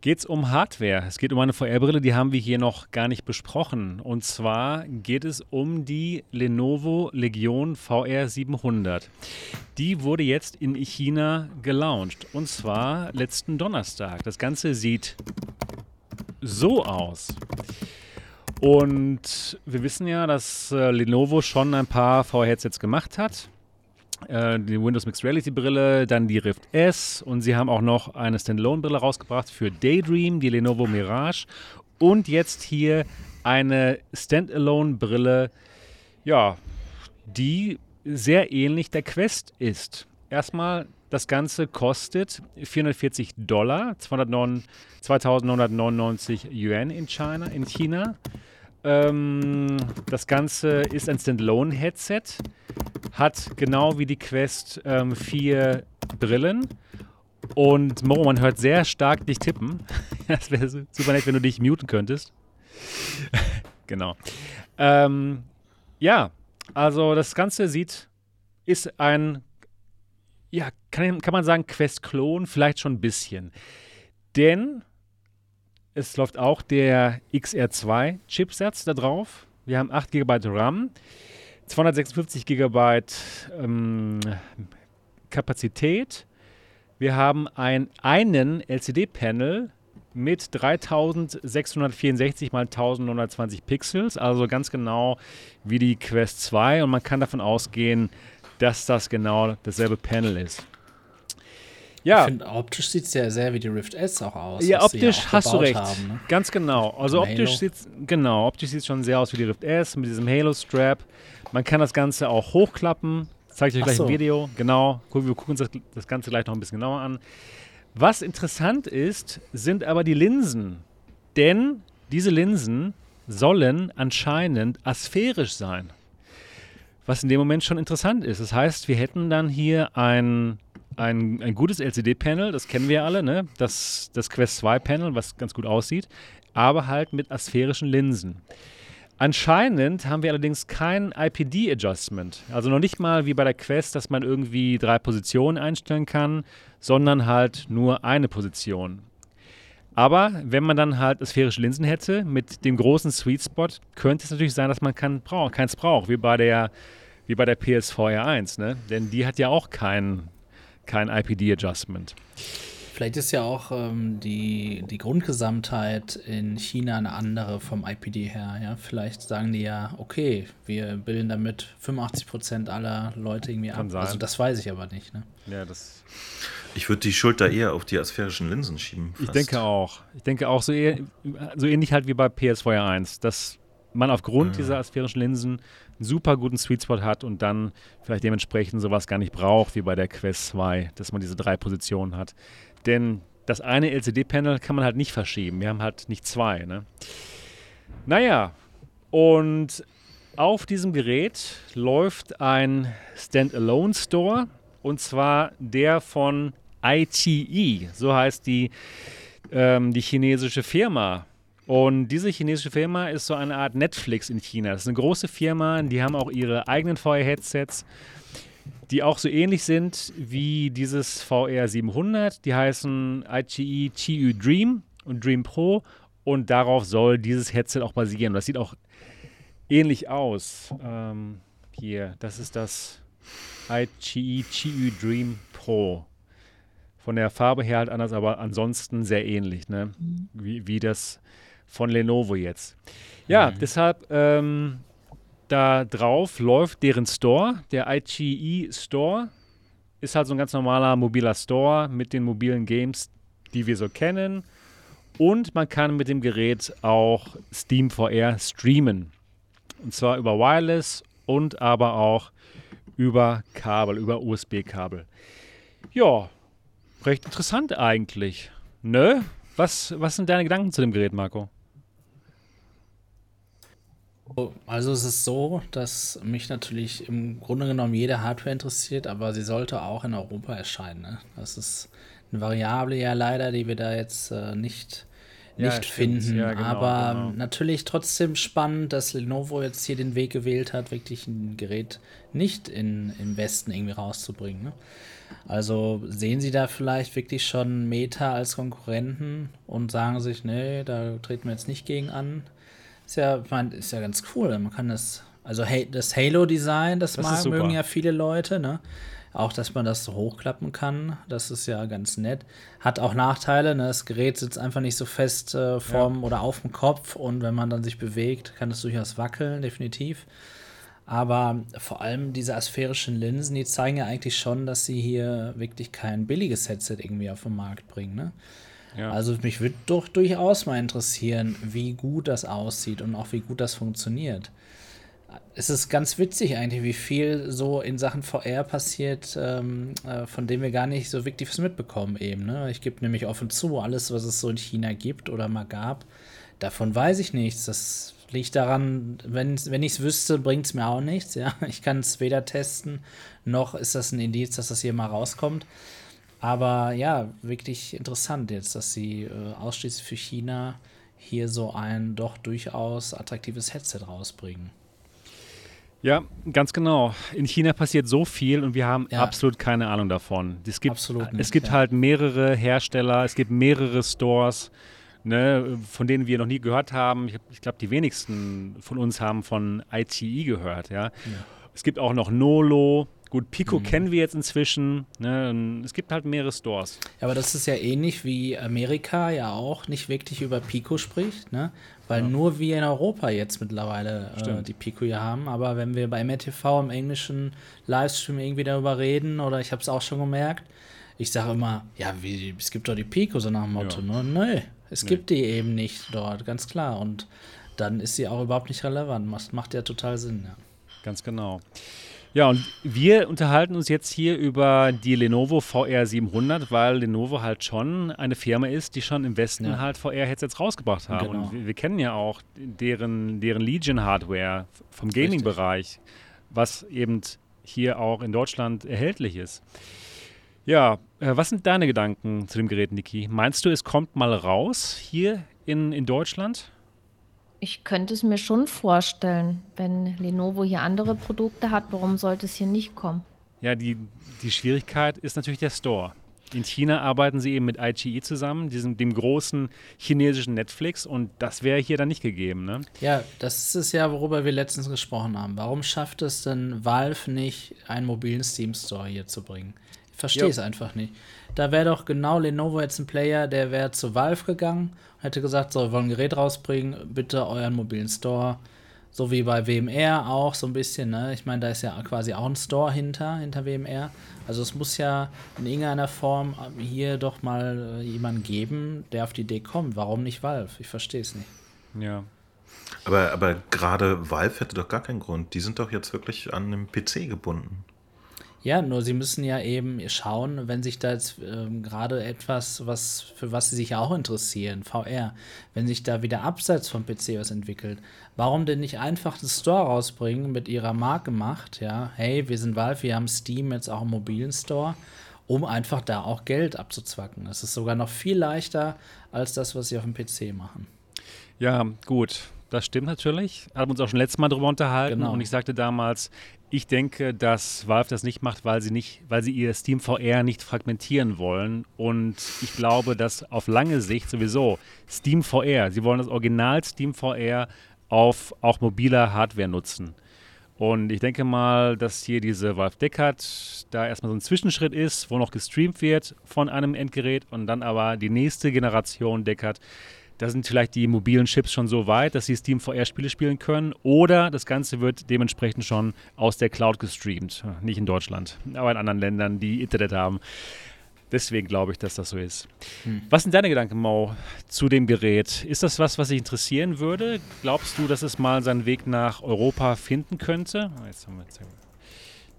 geht es um Hardware. Es geht um eine VR-Brille, die haben wir hier noch gar nicht besprochen. Und zwar geht es um die Lenovo Legion VR 700. Die wurde jetzt in China gelauncht. Und zwar letzten Donnerstag. Das Ganze sieht so aus. Und wir wissen ja, dass äh, Lenovo schon ein paar VR-Headsets gemacht hat. Äh, die Windows Mixed Reality Brille, dann die Rift S und sie haben auch noch eine Standalone-Brille rausgebracht für Daydream, die Lenovo Mirage und jetzt hier eine Standalone-Brille, ja, die sehr ähnlich der Quest ist. Erstmal, das Ganze kostet 440 Dollar, 2999 Yuan in China, in China. Ähm, das Ganze ist ein Standalone-Headset, hat genau wie die Quest ähm, vier Brillen. Und Mo, man hört sehr stark dich tippen. das wäre super nett, wenn du dich muten könntest. genau. Ähm, ja, also das Ganze sieht, ist ein, ja, kann, kann man sagen, Quest-Klon, vielleicht schon ein bisschen. Denn es läuft auch der XR2-Chipsatz da drauf. Wir haben 8 GB RAM, 256 GB ähm, Kapazität. Wir haben ein, einen LCD-Panel mit 3664 x 1920 Pixels, also ganz genau wie die Quest 2 und man kann davon ausgehen, dass das genau dasselbe Panel ist. Ja. Ich finde, optisch sieht es ja sehr wie die Rift S auch aus. Ja, optisch ja hast du recht. Haben, ne? Ganz genau. Also optisch sieht genau, optisch sieht schon sehr aus wie die Rift S mit diesem Halo-Strap. Man kann das Ganze auch hochklappen. Zeige ich euch gleich so. ein Video. Genau. Wir gucken uns das, das Ganze gleich noch ein bisschen genauer an. Was interessant ist, sind aber die Linsen. Denn diese Linsen sollen anscheinend asphärisch sein. Was in dem Moment schon interessant ist. Das heißt, wir hätten dann hier ein, ein, ein gutes LCD-Panel, das kennen wir alle, ne? das, das Quest 2-Panel, was ganz gut aussieht, aber halt mit asphärischen Linsen. Anscheinend haben wir allerdings kein IPD-Adjustment. Also noch nicht mal wie bei der Quest, dass man irgendwie drei Positionen einstellen kann, sondern halt nur eine Position. Aber wenn man dann halt sphärische Linsen hätte mit dem großen Sweet Spot, könnte es natürlich sein, dass man kein, keins braucht, wie bei der, wie bei der PSVR 1, ne? Denn die hat ja auch kein, kein IPD-Adjustment. Vielleicht ist ja auch ähm, die, die Grundgesamtheit in China eine andere vom IPD her. Ja? Vielleicht sagen die ja, okay, wir bilden damit 85 Prozent aller Leute irgendwie Kann ab. Sein. Also das weiß ich aber nicht. Ne? Ja, das. Ich würde die Schuld da eher auf die asphärischen Linsen schieben. Fast. Ich denke auch. Ich denke auch so, eher, so ähnlich halt wie bei PS4 1, dass man aufgrund ja. dieser asphärischen Linsen einen super guten Sweet Spot hat und dann vielleicht dementsprechend sowas gar nicht braucht, wie bei der Quest 2, dass man diese drei Positionen hat. Denn das eine LCD-Panel kann man halt nicht verschieben. Wir haben halt nicht zwei. Ne? Naja, und auf diesem Gerät läuft ein Standalone Store und zwar der von ITE, so heißt die, ähm, die chinesische Firma. Und diese chinesische Firma ist so eine Art Netflix in China. Das ist eine große Firma, die haben auch ihre eigenen VR-Headsets die auch so ähnlich sind wie dieses VR 700. Die heißen IGE Chiu Dream und Dream Pro und darauf soll dieses Headset auch basieren. Das sieht auch ähnlich aus. Ähm, hier, das ist das IGE Chiu Dream Pro. Von der Farbe her halt anders, aber ansonsten sehr ähnlich, ne? Mhm. Wie, wie das von Lenovo jetzt. Ja, mhm. deshalb ähm, da drauf läuft deren Store, der IGE Store. Ist halt so ein ganz normaler mobiler Store mit den mobilen Games, die wir so kennen. Und man kann mit dem Gerät auch Steam VR streamen. Und zwar über Wireless und aber auch über Kabel, über USB-Kabel. Ja, recht interessant eigentlich. Ne? Was, was sind deine Gedanken zu dem Gerät, Marco? Also es ist so, dass mich natürlich im Grunde genommen jede Hardware interessiert, aber sie sollte auch in Europa erscheinen. Ne? Das ist eine Variable ja leider, die wir da jetzt äh, nicht, nicht ja, finden. Ja, genau, aber genau. natürlich trotzdem spannend, dass Lenovo jetzt hier den Weg gewählt hat, wirklich ein Gerät nicht in, im Westen irgendwie rauszubringen. Ne? Also sehen Sie da vielleicht wirklich schon Meta als Konkurrenten und sagen sich, nee, da treten wir jetzt nicht gegen an. Ist ja, man, ist ja ganz cool. Man kann das, also das Halo-Design, das, das mag, mögen ja viele Leute, ne? Auch, dass man das so hochklappen kann, das ist ja ganz nett. Hat auch Nachteile, ne? Das Gerät sitzt einfach nicht so fest äh, vorm ja. oder auf dem Kopf und wenn man dann sich bewegt, kann es durchaus wackeln, definitiv. Aber vor allem diese asphärischen Linsen, die zeigen ja eigentlich schon, dass sie hier wirklich kein billiges Headset irgendwie auf den Markt bringen. Ne? Also mich würde doch durchaus mal interessieren, wie gut das aussieht und auch wie gut das funktioniert. Es ist ganz witzig eigentlich, wie viel so in Sachen VR passiert, ähm, äh, von dem wir gar nicht so wirklich was mitbekommen eben. Ne? Ich gebe nämlich offen zu, alles, was es so in China gibt oder mal gab, davon weiß ich nichts. Das liegt daran, wenn, wenn ich es wüsste, bringt es mir auch nichts. Ja? Ich kann es weder testen, noch ist das ein Indiz, dass das hier mal rauskommt. Aber ja, wirklich interessant jetzt, dass sie äh, ausschließlich für China hier so ein doch durchaus attraktives Headset rausbringen. Ja, ganz genau. In China passiert so viel und wir haben ja. absolut keine Ahnung davon. Es gibt, absolut nicht, es gibt ja. halt mehrere Hersteller, es gibt mehrere Stores, ne, von denen wir noch nie gehört haben. Ich, ich glaube, die wenigsten von uns haben von ITE gehört. Ja. ja. Es gibt auch noch Nolo, Gut, Pico mhm. kennen wir jetzt inzwischen. Ne? Es gibt halt mehrere Stores. Ja, aber das ist ja ähnlich wie Amerika ja auch nicht wirklich über Pico spricht, ne? weil ja. nur wir in Europa jetzt mittlerweile äh, die Pico hier haben. Aber wenn wir bei MRTV im englischen Livestream irgendwie darüber reden, oder ich habe es auch schon gemerkt, ich sage immer, ja, wie, es gibt doch die Pico, so nach dem Motto. Ja. Ne? Nö, es nee. gibt die eben nicht dort, ganz klar. Und dann ist sie auch überhaupt nicht relevant. Macht, macht ja total Sinn, ja. Ganz genau. Ja, und wir unterhalten uns jetzt hier über die Lenovo VR 700, weil Lenovo halt schon eine Firma ist, die schon im Westen ja. halt VR-Headsets rausgebracht haben. Genau. Und wir, wir, kennen ja auch deren, deren Legion-Hardware vom Gaming-Bereich, was eben hier auch in Deutschland erhältlich ist. Ja, äh, was sind deine Gedanken zu dem Gerät, Niki? Meinst du, es kommt mal raus hier in, in Deutschland? Ich könnte es mir schon vorstellen, wenn Lenovo hier andere Produkte hat, warum sollte es hier nicht kommen? Ja, die, die Schwierigkeit ist natürlich der Store. In China arbeiten sie eben mit IGE zusammen, diesem, dem großen chinesischen Netflix, und das wäre hier dann nicht gegeben. Ne? Ja, das ist es ja, worüber wir letztens gesprochen haben. Warum schafft es denn Valve nicht, einen mobilen Steam Store hier zu bringen? Ich verstehe es einfach nicht. Da wäre doch genau Lenovo jetzt ein Player, der wäre zu Valve gegangen hätte gesagt, so, wir wollen ein Gerät rausbringen, bitte euren mobilen Store. So wie bei WMR auch so ein bisschen, ne? Ich meine, da ist ja quasi auch ein Store hinter, hinter WMR. Also es muss ja in irgendeiner Form hier doch mal äh, jemanden geben, der auf die Idee kommt. Warum nicht Valve? Ich verstehe es nicht. Ja. Aber, aber gerade Valve hätte doch gar keinen Grund. Die sind doch jetzt wirklich an einem PC gebunden. Ja, nur sie müssen ja eben schauen, wenn sich da jetzt ähm, gerade etwas, was für was sie sich auch interessieren, VR, wenn sich da wieder abseits vom PC was entwickelt, warum denn nicht einfach einen Store rausbringen mit ihrer Marke macht, ja, hey, wir sind Valve, wir haben Steam jetzt auch einen mobilen Store, um einfach da auch Geld abzuzwacken. Das ist sogar noch viel leichter als das, was sie auf dem PC machen. Ja, gut. Das stimmt natürlich. Haben uns auch schon letztes Mal darüber unterhalten. Genau. Und ich sagte damals, ich denke, dass Valve das nicht macht, weil sie nicht, weil sie ihr Steam VR nicht fragmentieren wollen. Und ich glaube, dass auf lange Sicht sowieso Steam VR, sie wollen das Original Steam VR auf auch mobiler Hardware nutzen. Und ich denke mal, dass hier diese Valve Deckard da erstmal so ein Zwischenschritt ist, wo noch gestreamt wird von einem Endgerät und dann aber die nächste Generation Deckard da sind vielleicht die mobilen Chips schon so weit, dass sie Steam VR-Spiele spielen können. Oder das Ganze wird dementsprechend schon aus der Cloud gestreamt. Nicht in Deutschland, aber in anderen Ländern, die Internet haben. Deswegen glaube ich, dass das so ist. Hm. Was sind deine Gedanken, Mo, zu dem Gerät? Ist das was, was dich interessieren würde? Glaubst du, dass es mal seinen Weg nach Europa finden könnte? Oh, jetzt haben wir jetzt,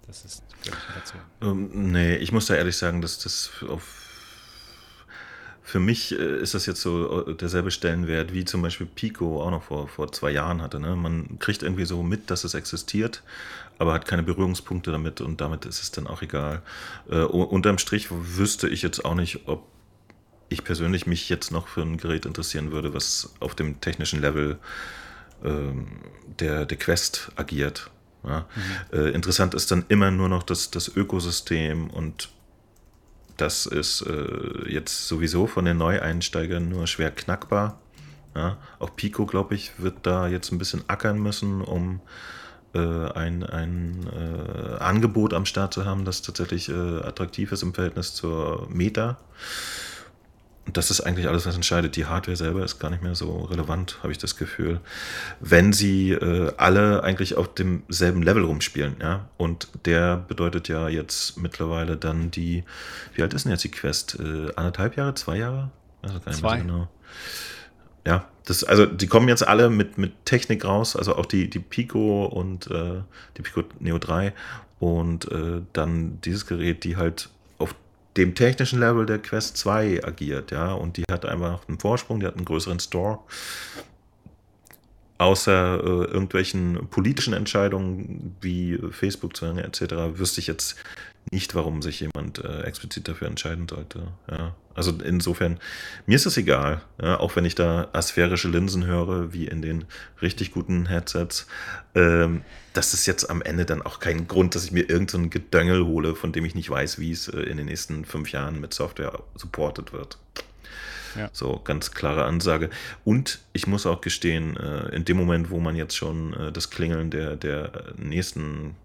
das ist dazu. Um, ähm, nee, ich muss da ehrlich sagen, dass das auf für mich äh, ist das jetzt so äh, derselbe Stellenwert, wie zum Beispiel Pico auch noch vor, vor zwei Jahren hatte. Ne? Man kriegt irgendwie so mit, dass es existiert, aber hat keine Berührungspunkte damit und damit ist es dann auch egal. Äh, unterm Strich wüsste ich jetzt auch nicht, ob ich persönlich mich jetzt noch für ein Gerät interessieren würde, was auf dem technischen Level ähm, der, der Quest agiert. Ja? Mhm. Äh, interessant ist dann immer nur noch das, das Ökosystem und das ist äh, jetzt sowieso von den Neueinsteigern nur schwer knackbar. Ja, auch Pico, glaube ich, wird da jetzt ein bisschen ackern müssen, um äh, ein, ein äh, Angebot am Start zu haben, das tatsächlich äh, attraktiv ist im Verhältnis zur Meta. Und das ist eigentlich alles, was entscheidet. Die Hardware selber ist gar nicht mehr so relevant, habe ich das Gefühl. Wenn sie äh, alle eigentlich auf demselben Level rumspielen, ja. Und der bedeutet ja jetzt mittlerweile dann die, wie alt ist denn jetzt die Quest? Äh, anderthalb Jahre, zwei Jahre? Also gar nicht zwei. So genau. Ja, das, also die kommen jetzt alle mit, mit Technik raus, also auch die, die Pico und äh, die Pico Neo 3 und äh, dann dieses Gerät, die halt dem technischen Level der Quest 2 agiert, ja, und die hat einfach einen Vorsprung, die hat einen größeren Store. Außer äh, irgendwelchen politischen Entscheidungen wie Facebook zu etc., wüsste ich jetzt nicht, warum sich jemand äh, explizit dafür entscheiden sollte. Ja. Also insofern, mir ist es egal, ja, auch wenn ich da asphärische Linsen höre, wie in den richtig guten Headsets. Ähm, das ist jetzt am Ende dann auch kein Grund, dass ich mir irgendein so Gedöngel hole, von dem ich nicht weiß, wie es äh, in den nächsten fünf Jahren mit Software supported wird. Ja. So, ganz klare Ansage. Und ich muss auch gestehen, äh, in dem Moment, wo man jetzt schon äh, das Klingeln der, der nächsten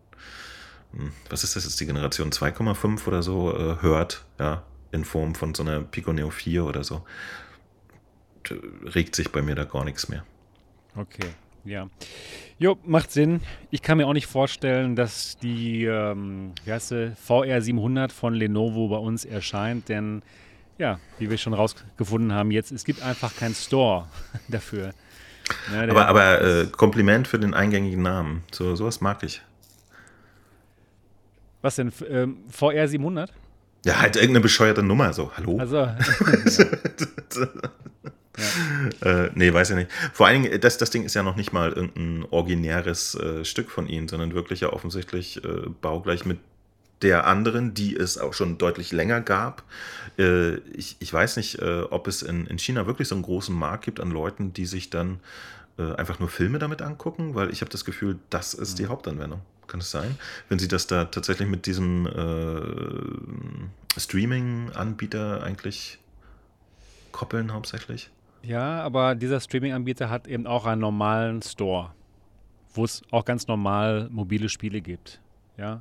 hm, was ist das jetzt, die Generation 2,5 oder so äh, hört, ja, in Form von so einer Pico Neo 4 oder so, regt sich bei mir da gar nichts mehr. Okay, ja. Jo, macht Sinn. Ich kann mir auch nicht vorstellen, dass die ähm, wie heißt sie, VR 700 von Lenovo bei uns erscheint, denn ja, wie wir schon rausgefunden haben, jetzt es gibt einfach keinen Store dafür. Ja, aber aber äh, Kompliment für den eingängigen Namen. So sowas mag ich. Was denn? Ähm, VR 700? Ja, halt irgendeine bescheuerte Nummer, so, hallo? Also. ja. Ja. Äh, nee, weiß ich nicht. Vor allen Dingen, das, das Ding ist ja noch nicht mal irgendein originäres äh, Stück von ihnen, sondern wirklich ja offensichtlich äh, baugleich mit der anderen, die es auch schon deutlich länger gab. Äh, ich, ich weiß nicht, äh, ob es in, in China wirklich so einen großen Markt gibt an Leuten, die sich dann äh, einfach nur Filme damit angucken, weil ich habe das Gefühl, das ist die mhm. Hauptanwendung. Kann es sein? Wenn sie das da tatsächlich mit diesem Streaming-Anbieter eigentlich koppeln hauptsächlich? Ja, aber dieser Streaming-Anbieter hat eben auch einen normalen Store, wo es auch ganz normal mobile Spiele gibt. Ja,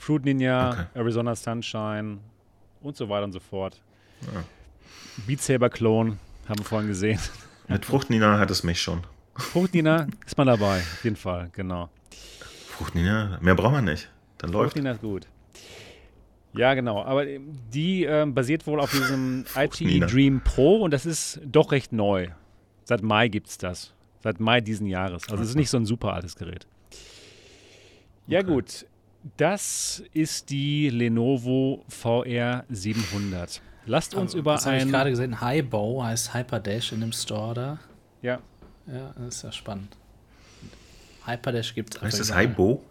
Fruit Ninja, okay. Arizona Sunshine und so weiter und so fort. Ja. Beat Saber Clone haben wir vorhin gesehen. Mit Frucht Nina hat es mich schon. Frucht Nina ist man dabei, auf jeden Fall, genau. Frucht Nina, mehr braucht man nicht. Dann läuft. Frucht Nina ist gut. Ja, genau. Aber die äh, basiert wohl auf diesem IT Dream Pro und das ist doch recht neu. Seit Mai gibt es das. Seit Mai diesen Jahres. Also es ist nicht so ein super altes Gerät. Ja, okay. gut. Das ist die Lenovo VR 700. Lasst uns über das ein. Habe ich gerade gesehen. Highbow heißt Hyperdash in dem Store da. Ja. Ja, das ist ja spannend. Hyperdash gibt es. Heißt das Highbow?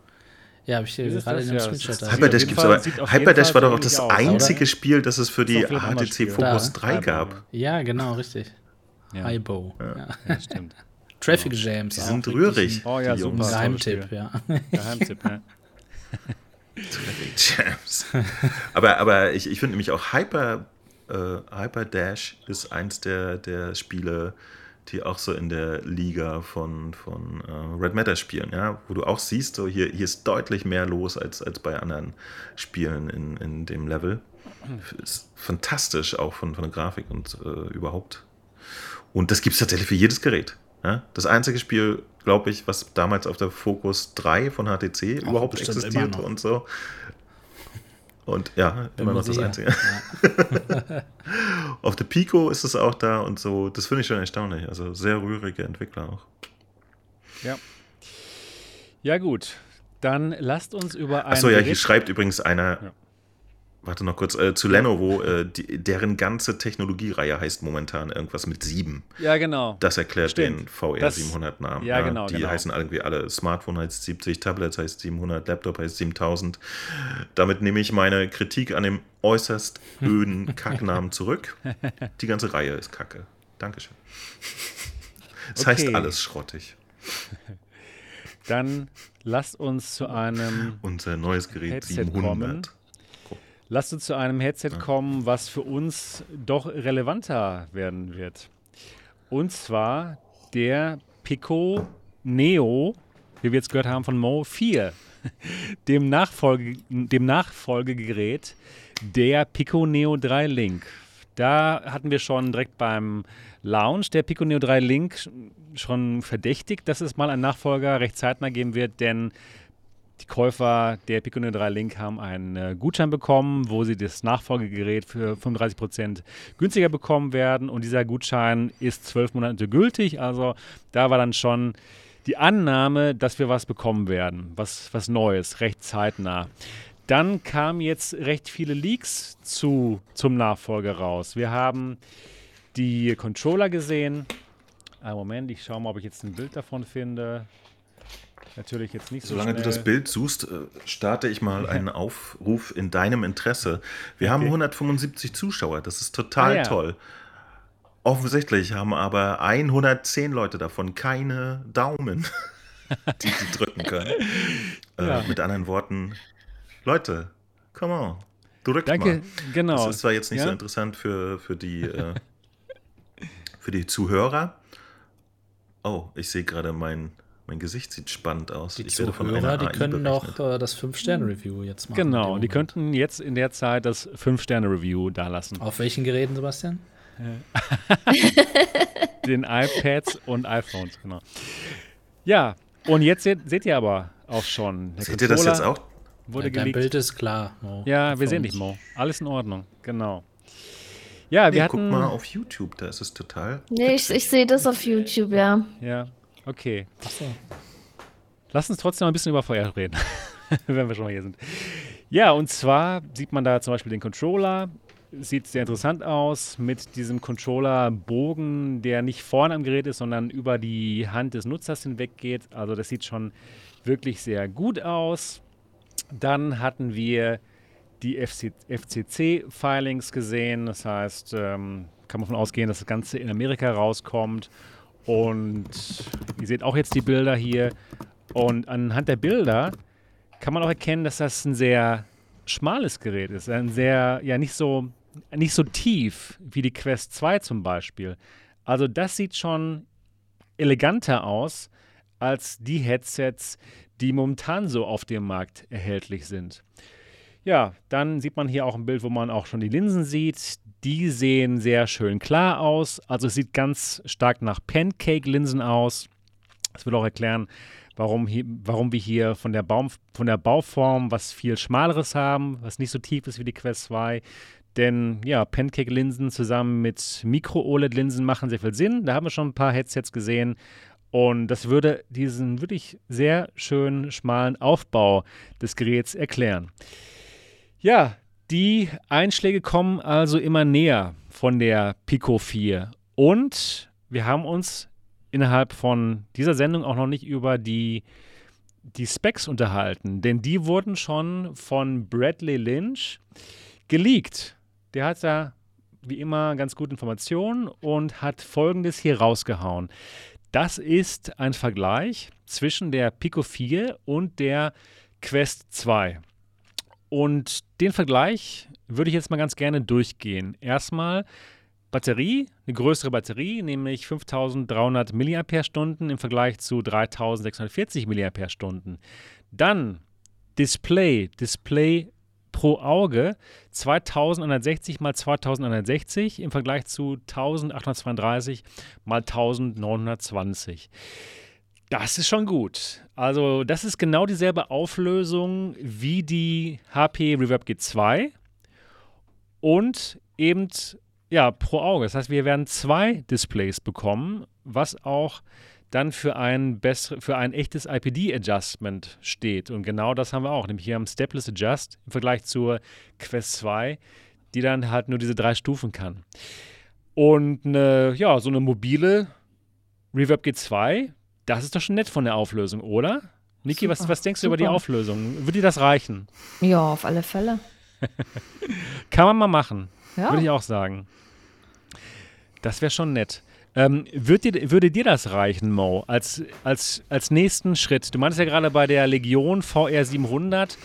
Ja, habe ich dir gerade in dem ja, Screenshot Hyperdash gibt's aber. Hyperdash war doch auch das einzige aus, Spiel, das es für die HTC Focus 3 gab. Ja, genau, richtig. Ja. Highbow. Ja. ja. stimmt. Traffic Jams. Die sind rührig. Oh ja, super. Geheimtipp, ja. Geheimtipp, ja. Jams. aber, aber ich, ich finde nämlich auch Hyper, äh, Hyper Dash ist eins der, der Spiele, die auch so in der Liga von, von uh, Red Matter spielen, ja, wo du auch siehst, so hier, hier ist deutlich mehr los als, als bei anderen Spielen in, in dem Level. Ist fantastisch auch von, von der Grafik und uh, überhaupt. Und das gibt es tatsächlich für jedes Gerät. Ja? Das einzige Spiel, glaube ich, was damals auf der Focus 3 von HTC Ach, überhaupt existierte und so. Und ja, immer noch das Einzige. Ja. Auf der Pico ist es auch da und so. Das finde ich schon erstaunlich. Also sehr rührige Entwickler auch. Ja. Ja, gut. Dann lasst uns über ein. Achso, ja, hier schreibt übrigens einer. Ja. Warte noch kurz, äh, zu Lenovo, äh, die, deren ganze Technologiereihe heißt momentan irgendwas mit 7. Ja, genau. Das erklärt Stimmt. den VR das, 700 Namen. Ja, genau. Die genau. heißen irgendwie alle, Smartphone heißt 70, Tablets heißt 700, Laptop heißt 7000. Damit nehme ich meine Kritik an dem äußerst öden Kacknamen zurück. Die ganze Reihe ist Kacke. Dankeschön. Es okay. heißt alles schrottig. Dann lasst uns zu einem unser neues Gerät Headset 700. Kommen. Lasst uns zu einem Headset kommen, was für uns doch relevanter werden wird. Und zwar der Pico Neo, wie wir jetzt gehört haben von Mo 4, dem, Nachfolge, dem Nachfolgegerät der Pico Neo 3 Link. Da hatten wir schon direkt beim Launch der Pico Neo 3 Link schon verdächtigt, dass es mal einen Nachfolger recht zeitnah geben wird, denn die Käufer der Pico 3 Link haben einen äh, Gutschein bekommen, wo sie das Nachfolgegerät für 35% günstiger bekommen werden. Und dieser Gutschein ist zwölf Monate gültig. Also da war dann schon die Annahme, dass wir was bekommen werden, was, was Neues, recht zeitnah. Dann kamen jetzt recht viele Leaks zu, zum Nachfolger raus. Wir haben die Controller gesehen. Einen Moment, ich schaue mal, ob ich jetzt ein Bild davon finde. Natürlich jetzt nicht so Solange du das Bild suchst, äh, starte ich mal einen Aufruf in deinem Interesse. Wir okay. haben 175 Zuschauer, das ist total ah, ja. toll. Offensichtlich haben aber 110 Leute davon keine Daumen, die sie drücken können. Äh, ja. äh, mit anderen Worten, Leute, come on, drückt Danke, mal. genau. Das ist zwar jetzt nicht ja? so interessant für, für, die, äh, für die Zuhörer. Oh, ich sehe gerade mein mein Gesicht sieht spannend aus. Die ich Zuhörer, die können noch äh, das 5-Sterne-Review jetzt machen. Genau, die könnten jetzt in der Zeit das 5-Sterne-Review dalassen. Auf welchen Geräten, Sebastian? Den iPads und iPhones, genau. Ja, und jetzt seht, seht ihr aber auch schon. Seht ihr das jetzt auch? Wurde ja, dein Bild ist klar. Mo. Ja, wir sehen dich, Mo. Alles in Ordnung, genau. Ja, wir nee, hatten. Guck mal auf YouTube, da ist es total. Nee, ich, ich sehe das auf YouTube, ja. Ja, Okay. Achso. Lass uns trotzdem mal ein bisschen über Feuer reden, wenn wir schon mal hier sind. Ja, und zwar sieht man da zum Beispiel den Controller. Sieht sehr interessant aus mit diesem Controller-Bogen, der nicht vorne am Gerät ist, sondern über die Hand des Nutzers hinweg geht. Also das sieht schon wirklich sehr gut aus. Dann hatten wir die FCC-Filings gesehen. Das heißt, ähm, kann man davon ausgehen, dass das Ganze in Amerika rauskommt. Und ihr seht auch jetzt die Bilder hier. Und anhand der Bilder kann man auch erkennen, dass das ein sehr schmales Gerät ist. Ein sehr, ja, nicht so, nicht so tief wie die Quest 2 zum Beispiel. Also das sieht schon eleganter aus als die Headsets, die momentan so auf dem Markt erhältlich sind. Ja, dann sieht man hier auch ein Bild, wo man auch schon die Linsen sieht. Die sehen sehr schön klar aus. Also es sieht ganz stark nach Pancake-Linsen aus. Das will auch erklären, warum, hier, warum wir hier von der, Baum, von der Bauform was viel Schmaleres haben, was nicht so tief ist wie die Quest 2. Denn ja, Pancake-Linsen zusammen mit Micro-OLED-Linsen machen sehr viel Sinn. Da haben wir schon ein paar Headsets gesehen. Und das würde diesen wirklich sehr schönen, schmalen Aufbau des Geräts erklären. Ja, die Einschläge kommen also immer näher von der Pico 4. Und wir haben uns innerhalb von dieser Sendung auch noch nicht über die, die Specs unterhalten, denn die wurden schon von Bradley Lynch geleakt. Der hat da wie immer ganz gute Informationen und hat folgendes hier rausgehauen. Das ist ein Vergleich zwischen der Pico 4 und der Quest 2. Und den Vergleich würde ich jetzt mal ganz gerne durchgehen. Erstmal Batterie, eine größere Batterie, nämlich 5300 mAh im Vergleich zu 3640 mAh. Dann Display, Display pro Auge 2160 mal 2160 im Vergleich zu 1832 mal 1920. Das ist schon gut. Also, das ist genau dieselbe Auflösung wie die HP Reverb G2 und eben ja, pro Auge. Das heißt, wir werden zwei Displays bekommen, was auch dann für ein, bessere, für ein echtes IPD-Adjustment steht. Und genau das haben wir auch, nämlich hier am Stepless Adjust im Vergleich zur Quest 2, die dann halt nur diese drei Stufen kann. Und eine, ja, so eine mobile Reverb G2, das ist doch schon nett von der Auflösung, oder? Niki, was, was denkst super. du über die Auflösung? Würde dir das reichen? Ja, auf alle Fälle. kann man mal machen. Ja. Würde ich auch sagen. Das wäre schon nett. Ähm, würd dir, würde dir das reichen, Mo, als, als, als nächsten Schritt? Du meintest ja gerade bei der Legion VR 700,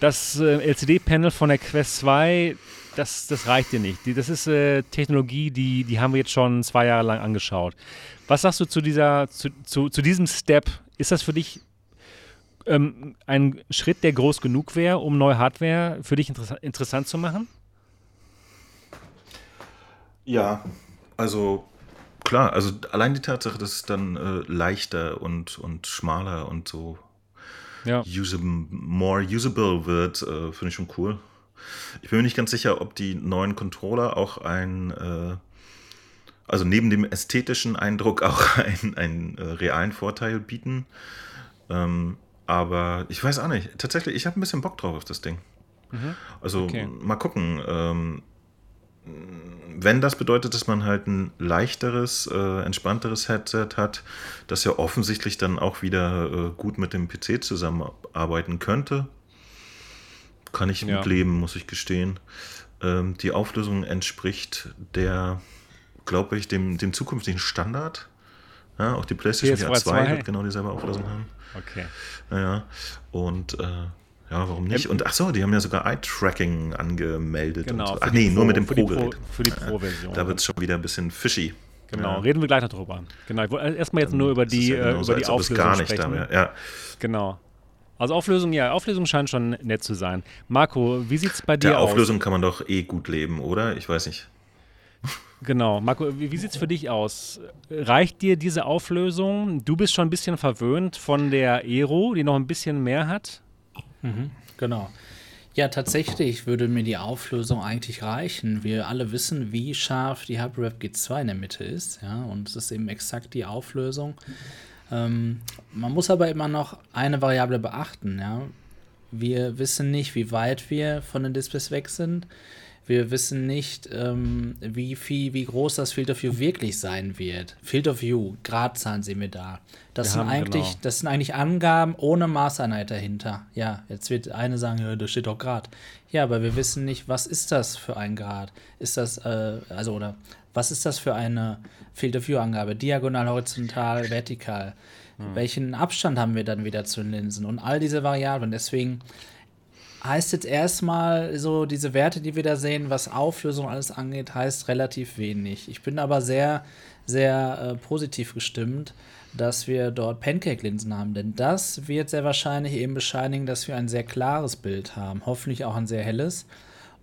das äh, LCD-Panel von der Quest 2, das, das reicht dir nicht. Das ist äh, Technologie, die, die haben wir jetzt schon zwei Jahre lang angeschaut. Was sagst du zu, dieser, zu, zu, zu diesem Step? Ist das für dich ähm, ein Schritt, der groß genug wäre, um neue Hardware für dich interess interessant zu machen? Ja, also klar, also allein die Tatsache, dass es dann äh, leichter und, und schmaler und so ja. usable, more usable wird, äh, finde ich schon cool. Ich bin mir nicht ganz sicher, ob die neuen Controller auch ein, äh, also neben dem ästhetischen Eindruck auch einen äh, realen Vorteil bieten. Ähm, aber ich weiß auch nicht. Tatsächlich, ich habe ein bisschen Bock drauf auf das Ding. Mhm. Also okay. mal gucken. Ähm, wenn das bedeutet, dass man halt ein leichteres, äh, entspannteres Headset hat, das ja offensichtlich dann auch wieder äh, gut mit dem PC zusammenarbeiten könnte, kann ich ja. mit leben, muss ich gestehen. Ähm, die Auflösung entspricht der, glaube ich, dem, dem zukünftigen Standard. Ja, auch die PlayStation PS2 2 wird genau dieselbe Auflösung haben. Okay. Ja, und äh, ja, warum nicht? Und ach so, die haben ja sogar Eye-Tracking angemeldet. Genau. ach nee, Pro, nur mit dem Pro-Gerät. Für die Pro-Version. Da wird es schon wieder ein bisschen fishy. Genau, ja. reden wir gleich noch drüber. Genau, erstmal jetzt nur über die, äh, über die Auflösung gar nicht sprechen. Da ja. Genau. Also Auflösung, ja, Auflösung scheint schon nett zu sein. Marco, wie sieht es bei dir Der aus? Auflösung kann man doch eh gut leben, oder? Ich weiß nicht. Genau. Marco, wie, wie sieht es für dich aus? Reicht dir diese Auflösung? Du bist schon ein bisschen verwöhnt von der Aero, die noch ein bisschen mehr hat. Mhm, genau. Ja, tatsächlich würde mir die Auflösung eigentlich reichen. Wir alle wissen, wie scharf die HyperRev G2 in der Mitte ist. Ja, und es ist eben exakt die Auflösung. Ähm, man muss aber immer noch eine Variable beachten. Ja. wir wissen nicht, wie weit wir von den Displays weg sind. Wir wissen nicht, ähm, wie viel, wie groß das Field of View wirklich sein wird. Field of View, Gradzahlen sehen wir da. Das, wir sind, eigentlich, genau. das sind eigentlich Angaben ohne Maßeinheit dahinter. Ja, jetzt wird eine sagen, ja, da steht doch Grad. Ja, aber wir wissen nicht, was ist das für ein Grad? Ist das, äh, also, oder was ist das für eine Field of View Angabe? Diagonal, horizontal, vertikal? Hm. Welchen Abstand haben wir dann wieder zu den Linsen? Und all diese Variablen. Deswegen heißt jetzt erstmal so, diese Werte, die wir da sehen, was Auflösung alles angeht, heißt relativ wenig. Ich bin aber sehr, sehr äh, positiv gestimmt, dass wir dort Pancake-Linsen haben, denn das wird sehr wahrscheinlich eben bescheinigen, dass wir ein sehr klares Bild haben, hoffentlich auch ein sehr helles.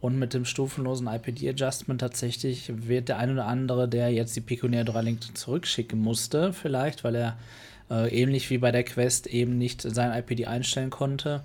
Und mit dem stufenlosen IPD-Adjustment tatsächlich wird der ein oder andere, der jetzt die Pico Neo 3 Link zurückschicken musste, vielleicht, weil er äh, ähnlich wie bei der Quest eben nicht sein IPD einstellen konnte,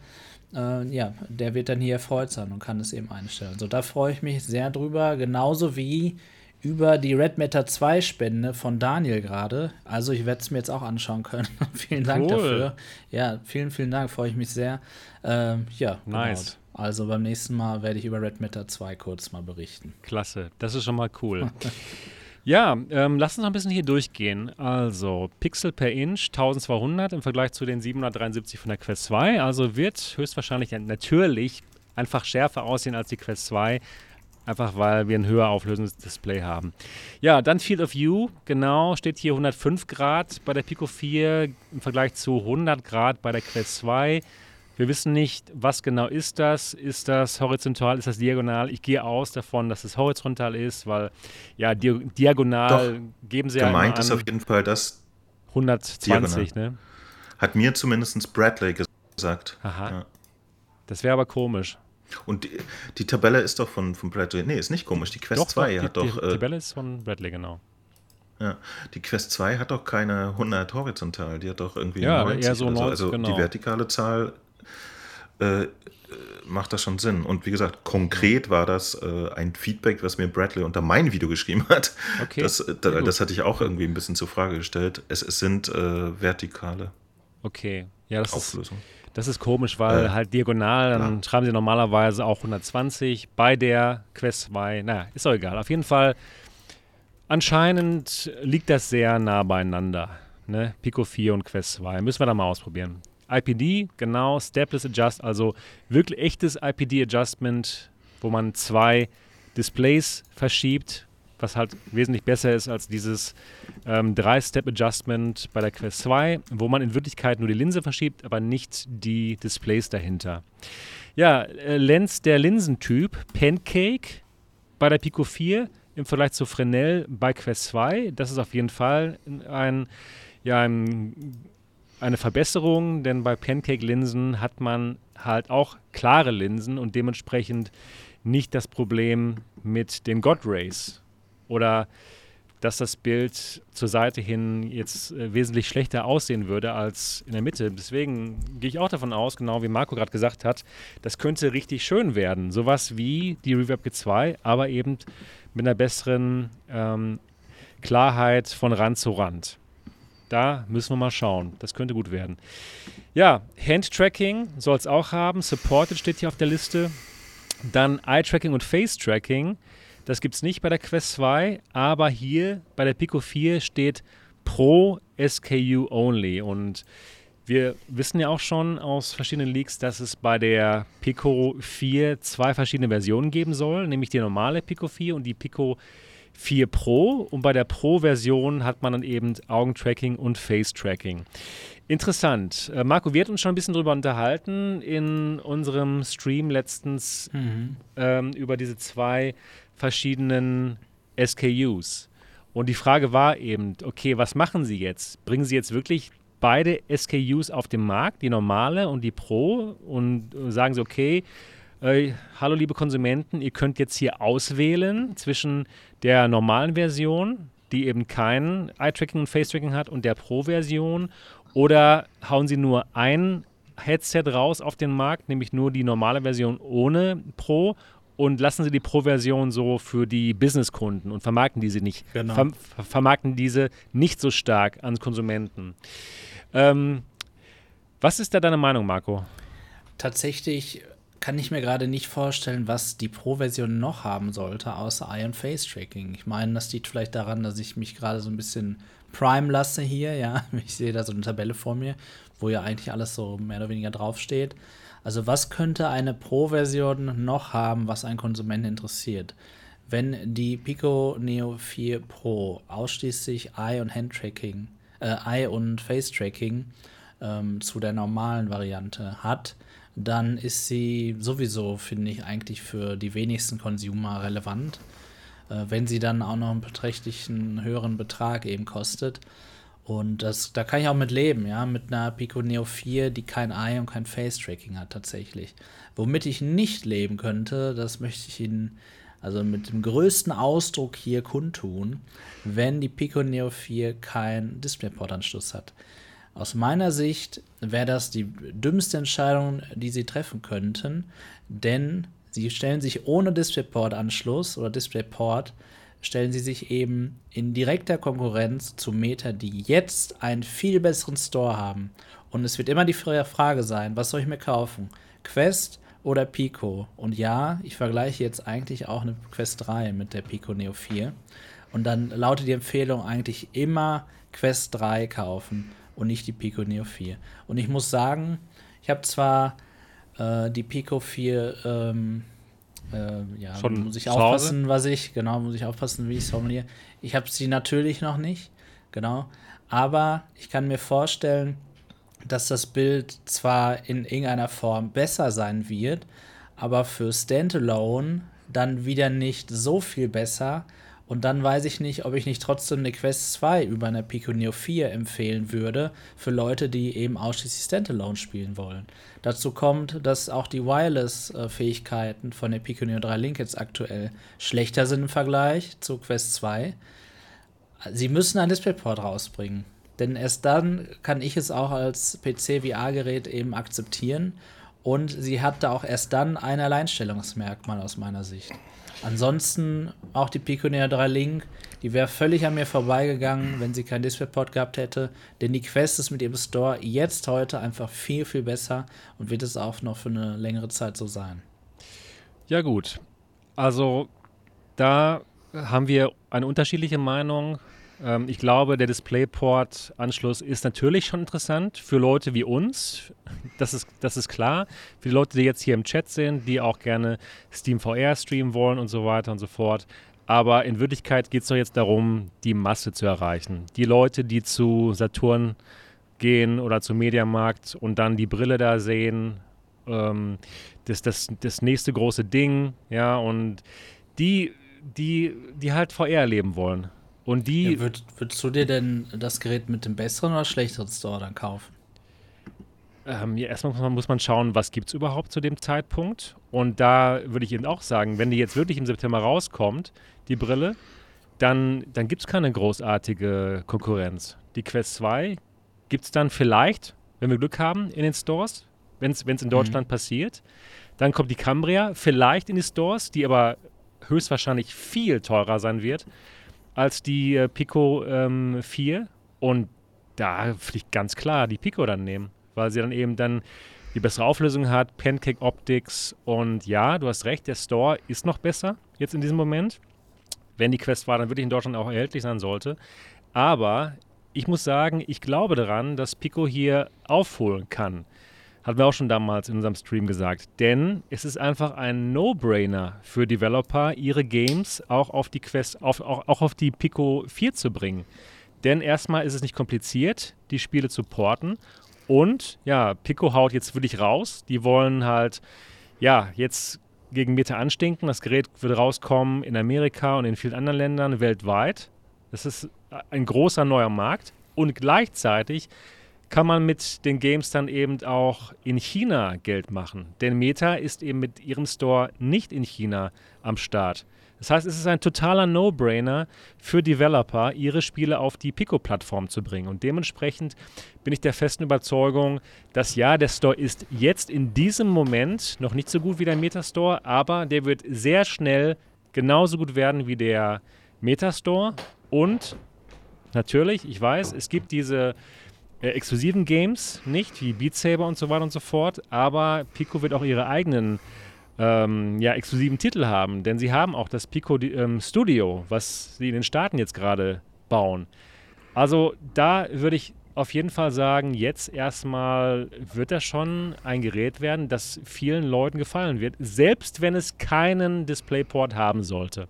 äh, ja, der wird dann hier erfreut sein und kann es eben einstellen. Also da freue ich mich sehr drüber, genauso wie über die Red Matter 2 Spende von Daniel gerade. Also ich werde es mir jetzt auch anschauen können. vielen Dank cool. dafür. Ja, vielen, vielen Dank, freue ich mich sehr. Ähm, ja, nice. Genau. Also beim nächsten Mal werde ich über Red Matter 2 kurz mal berichten. Klasse, das ist schon mal cool. Ja, ähm, lass uns noch ein bisschen hier durchgehen. Also, Pixel per Inch 1200 im Vergleich zu den 773 von der Quest 2. Also wird höchstwahrscheinlich natürlich einfach schärfer aussehen als die Quest 2. Einfach weil wir ein höher auflösendes Display haben. Ja, dann Field of View, genau, steht hier 105 Grad bei der Pico 4 im Vergleich zu 100 Grad bei der Quest 2. Wir wissen nicht, was genau ist das. Ist das horizontal, ist das diagonal? Ich gehe aus davon, dass es horizontal ist, weil ja, di diagonal Doch, geben sie ja Gemeint ist auf jeden Fall das 120, diagonal. ne? Hat mir zumindest Bradley gesagt. Aha. Ja. Das wäre aber komisch. Und die, die, Tabelle ist doch von, von Bradley. Nee, ist nicht komisch. Die Quest doch, 2 doch, hat die, doch. Die, äh, Tabelle ist von Bradley, genau. Ja, die Quest 2 hat doch keine 100 horizontal, die hat doch irgendwie ja, 90 eher so 90, so. Also genau. die vertikale Zahl äh, macht das schon Sinn. Und wie gesagt, konkret war das äh, ein Feedback, was mir Bradley unter mein Video geschrieben hat. Okay. Das, äh, da, das hatte ich auch irgendwie ein bisschen zur Frage gestellt. Es, es sind äh, vertikale okay. ja, das Auflösungen. Ist, das ist komisch, weil äh, halt diagonal, dann klar. schreiben sie normalerweise auch 120 bei der Quest 2. Naja, ist doch egal. Auf jeden Fall, anscheinend liegt das sehr nah beieinander. Ne? Pico 4 und Quest 2. Müssen wir da mal ausprobieren. IPD, genau, Stepless Adjust, also wirklich echtes IPD-Adjustment, wo man zwei Displays verschiebt, was halt wesentlich besser ist als dieses ähm, Drei-Step-Adjustment bei der Quest 2, wo man in Wirklichkeit nur die Linse verschiebt, aber nicht die Displays dahinter. Ja, äh, Lens der Linsentyp Pancake bei der Pico 4 im Vergleich zu Fresnel bei Quest 2. Das ist auf jeden Fall ein, ja, ein eine Verbesserung, denn bei Pancake-Linsen hat man halt auch klare Linsen und dementsprechend nicht das Problem mit den God Rays oder dass das Bild zur Seite hin jetzt äh, wesentlich schlechter aussehen würde als in der Mitte. Deswegen gehe ich auch davon aus, genau wie Marco gerade gesagt hat, das könnte richtig schön werden. Sowas wie die Reverb G2, aber eben mit einer besseren ähm, Klarheit von Rand zu Rand. Da müssen wir mal schauen. Das könnte gut werden. Ja, Hand-Tracking soll es auch haben. Supported steht hier auf der Liste. Dann Eye-Tracking und Face-Tracking. Das gibt es nicht bei der Quest 2, aber hier bei der Pico 4 steht Pro SKU Only. Und wir wissen ja auch schon aus verschiedenen Leaks, dass es bei der Pico 4 zwei verschiedene Versionen geben soll, nämlich die normale Pico 4 und die Pico 4 4 Pro und bei der Pro-Version hat man dann eben Augentracking und Face-Tracking. Interessant. Äh, Marco, wir hatten uns schon ein bisschen darüber unterhalten in unserem Stream letztens mhm. ähm, über diese zwei verschiedenen SKUs. Und die Frage war eben, okay, was machen Sie jetzt? Bringen Sie jetzt wirklich beide SKUs auf den Markt, die normale und die Pro, und sagen Sie, okay, äh, hallo liebe Konsumenten, ihr könnt jetzt hier auswählen zwischen der normalen Version, die eben kein Eye-Tracking und Face-Tracking hat, und der Pro-Version. Oder hauen sie nur ein Headset raus auf den Markt, nämlich nur die normale Version ohne Pro und lassen sie die Pro-Version so für die Business-Kunden und vermarkten diese nicht, genau. ver vermarkten diese nicht so stark an Konsumenten. Ähm, was ist da deine Meinung, Marco? tatsächlich kann ich mir gerade nicht vorstellen, was die Pro-Version noch haben sollte, außer Eye und Face Tracking. Ich meine, das liegt vielleicht daran, dass ich mich gerade so ein bisschen Prime lasse hier, ja. Ich sehe da so eine Tabelle vor mir, wo ja eigentlich alles so mehr oder weniger draufsteht. Also, was könnte eine Pro-Version noch haben, was einen Konsumenten interessiert? Wenn die Pico Neo 4 Pro ausschließlich Eye und Hand Tracking, äh, Eye und Face Tracking ähm, zu der normalen Variante hat, dann ist sie sowieso, finde ich, eigentlich für die wenigsten Consumer relevant. Äh, wenn sie dann auch noch einen beträchtlichen höheren Betrag eben kostet. Und das, da kann ich auch mit leben, ja, mit einer Pico Neo 4, die kein Eye und kein Face-Tracking hat tatsächlich. Womit ich nicht leben könnte, das möchte ich Ihnen also mit dem größten Ausdruck hier kundtun, wenn die Pico Neo 4 keinen DisplayPort-Anschluss hat. Aus meiner Sicht wäre das die dümmste Entscheidung, die sie treffen könnten, denn sie stellen sich ohne DisplayPort-Anschluss oder DisplayPort, stellen sie sich eben in direkter Konkurrenz zu Meta, die jetzt einen viel besseren Store haben. Und es wird immer die Frage sein, was soll ich mir kaufen? Quest oder Pico? Und ja, ich vergleiche jetzt eigentlich auch eine Quest 3 mit der Pico Neo 4. Und dann lautet die Empfehlung eigentlich immer Quest 3 kaufen und nicht die Pico Neo 4. Und ich muss sagen, ich habe zwar äh, die Pico 4, ähm, äh, ja, Schon muss ich aufpassen, was ich, genau, muss ich aufpassen, wie ich es formuliere. Ich habe sie natürlich noch nicht, genau, aber ich kann mir vorstellen, dass das Bild zwar in irgendeiner Form besser sein wird, aber für Standalone dann wieder nicht so viel besser, und dann weiß ich nicht, ob ich nicht trotzdem eine Quest 2 über eine Pico Neo 4 empfehlen würde für Leute, die eben ausschließlich Standalone spielen wollen. Dazu kommt, dass auch die Wireless-Fähigkeiten von der Pico Neo 3 Link jetzt aktuell schlechter sind im Vergleich zu Quest 2. Sie müssen ein DisplayPort rausbringen. Denn erst dann kann ich es auch als PC-VR-Gerät eben akzeptieren. Und sie hat da auch erst dann ein Alleinstellungsmerkmal aus meiner Sicht. Ansonsten auch die Pico Neo 3 Link, die wäre völlig an mir vorbeigegangen, wenn sie kein DisplayPort gehabt hätte. Denn die Quest ist mit ihrem Store jetzt heute einfach viel, viel besser und wird es auch noch für eine längere Zeit so sein. Ja, gut. Also, da haben wir eine unterschiedliche Meinung. Ähm, ich glaube, der DisplayPort-Anschluss ist natürlich schon interessant für Leute wie uns. Das ist, das ist klar. Für die Leute, die jetzt hier im Chat sind, die auch gerne Steam VR streamen wollen und so weiter und so fort. Aber in Wirklichkeit geht es doch jetzt darum, die Masse zu erreichen. Die Leute, die zu Saturn gehen oder zum Mediamarkt und dann die Brille da sehen, ähm, das, das, das nächste große Ding, ja, und die, die, die halt VR erleben wollen. Und die. Ja, würd, würdest du dir denn das Gerät mit dem besseren oder schlechteren Store dann kaufen? Ähm, ja, erstmal muss man, muss man schauen, was gibt es überhaupt zu dem Zeitpunkt. Und da würde ich eben auch sagen, wenn die jetzt wirklich im September rauskommt, die Brille, dann, dann gibt es keine großartige Konkurrenz. Die Quest 2 gibt es dann vielleicht, wenn wir Glück haben, in den Stores, wenn es in Deutschland mhm. passiert. Dann kommt die Cambria vielleicht in die Stores, die aber höchstwahrscheinlich viel teurer sein wird als die äh, Pico ähm, 4. Und da fliegt ganz klar die Pico dann nehmen, weil sie dann eben dann die bessere Auflösung hat, Pancake Optics und ja, du hast recht, der Store ist noch besser jetzt in diesem Moment. Wenn die Quest war, dann wirklich in Deutschland auch erhältlich sein sollte. Aber ich muss sagen, ich glaube daran, dass Pico hier aufholen kann. Hatten wir auch schon damals in unserem Stream gesagt. Denn es ist einfach ein No-Brainer für Developer, ihre Games auch auf die Quest, auf, auch, auch auf die Pico 4 zu bringen. Denn erstmal ist es nicht kompliziert, die Spiele zu porten. Und ja, Pico haut jetzt wirklich raus. Die wollen halt, ja, jetzt gegen Meta anstinken. Das Gerät wird rauskommen in Amerika und in vielen anderen Ländern weltweit. Das ist ein großer neuer Markt. Und gleichzeitig kann man mit den Games dann eben auch in China Geld machen. Denn Meta ist eben mit ihrem Store nicht in China am Start. Das heißt, es ist ein totaler No-Brainer für Developer, ihre Spiele auf die Pico-Plattform zu bringen. Und dementsprechend bin ich der festen Überzeugung, dass ja, der Store ist jetzt in diesem Moment noch nicht so gut wie der Meta-Store, aber der wird sehr schnell genauso gut werden wie der Meta-Store. Und natürlich, ich weiß, es gibt diese äh, exklusiven Games nicht, wie Beat Saber und so weiter und so fort, aber Pico wird auch ihre eigenen ähm, ja, exklusiven Titel haben, denn sie haben auch das Pico ähm, Studio, was sie in den Staaten jetzt gerade bauen. Also da würde ich auf jeden Fall sagen, jetzt erstmal wird das schon ein Gerät werden, das vielen Leuten gefallen wird, selbst wenn es keinen DisplayPort haben sollte.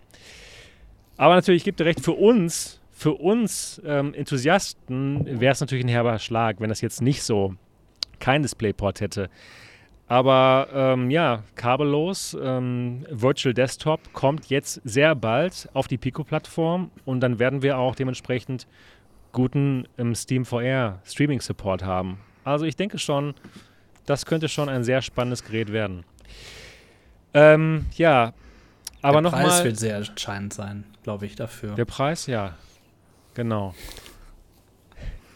Aber natürlich gibt es recht, für uns, für uns ähm, Enthusiasten wäre es natürlich ein herber Schlag, wenn das jetzt nicht so kein DisplayPort hätte. Aber ähm, ja, kabellos, ähm, Virtual Desktop kommt jetzt sehr bald auf die Pico-Plattform und dann werden wir auch dementsprechend guten ähm, Steam VR Streaming Support haben. Also ich denke schon, das könnte schon ein sehr spannendes Gerät werden. Ähm, ja, aber nochmal. Der Preis mal, wird sehr entscheidend sein, glaube ich, dafür. Der Preis, ja, genau.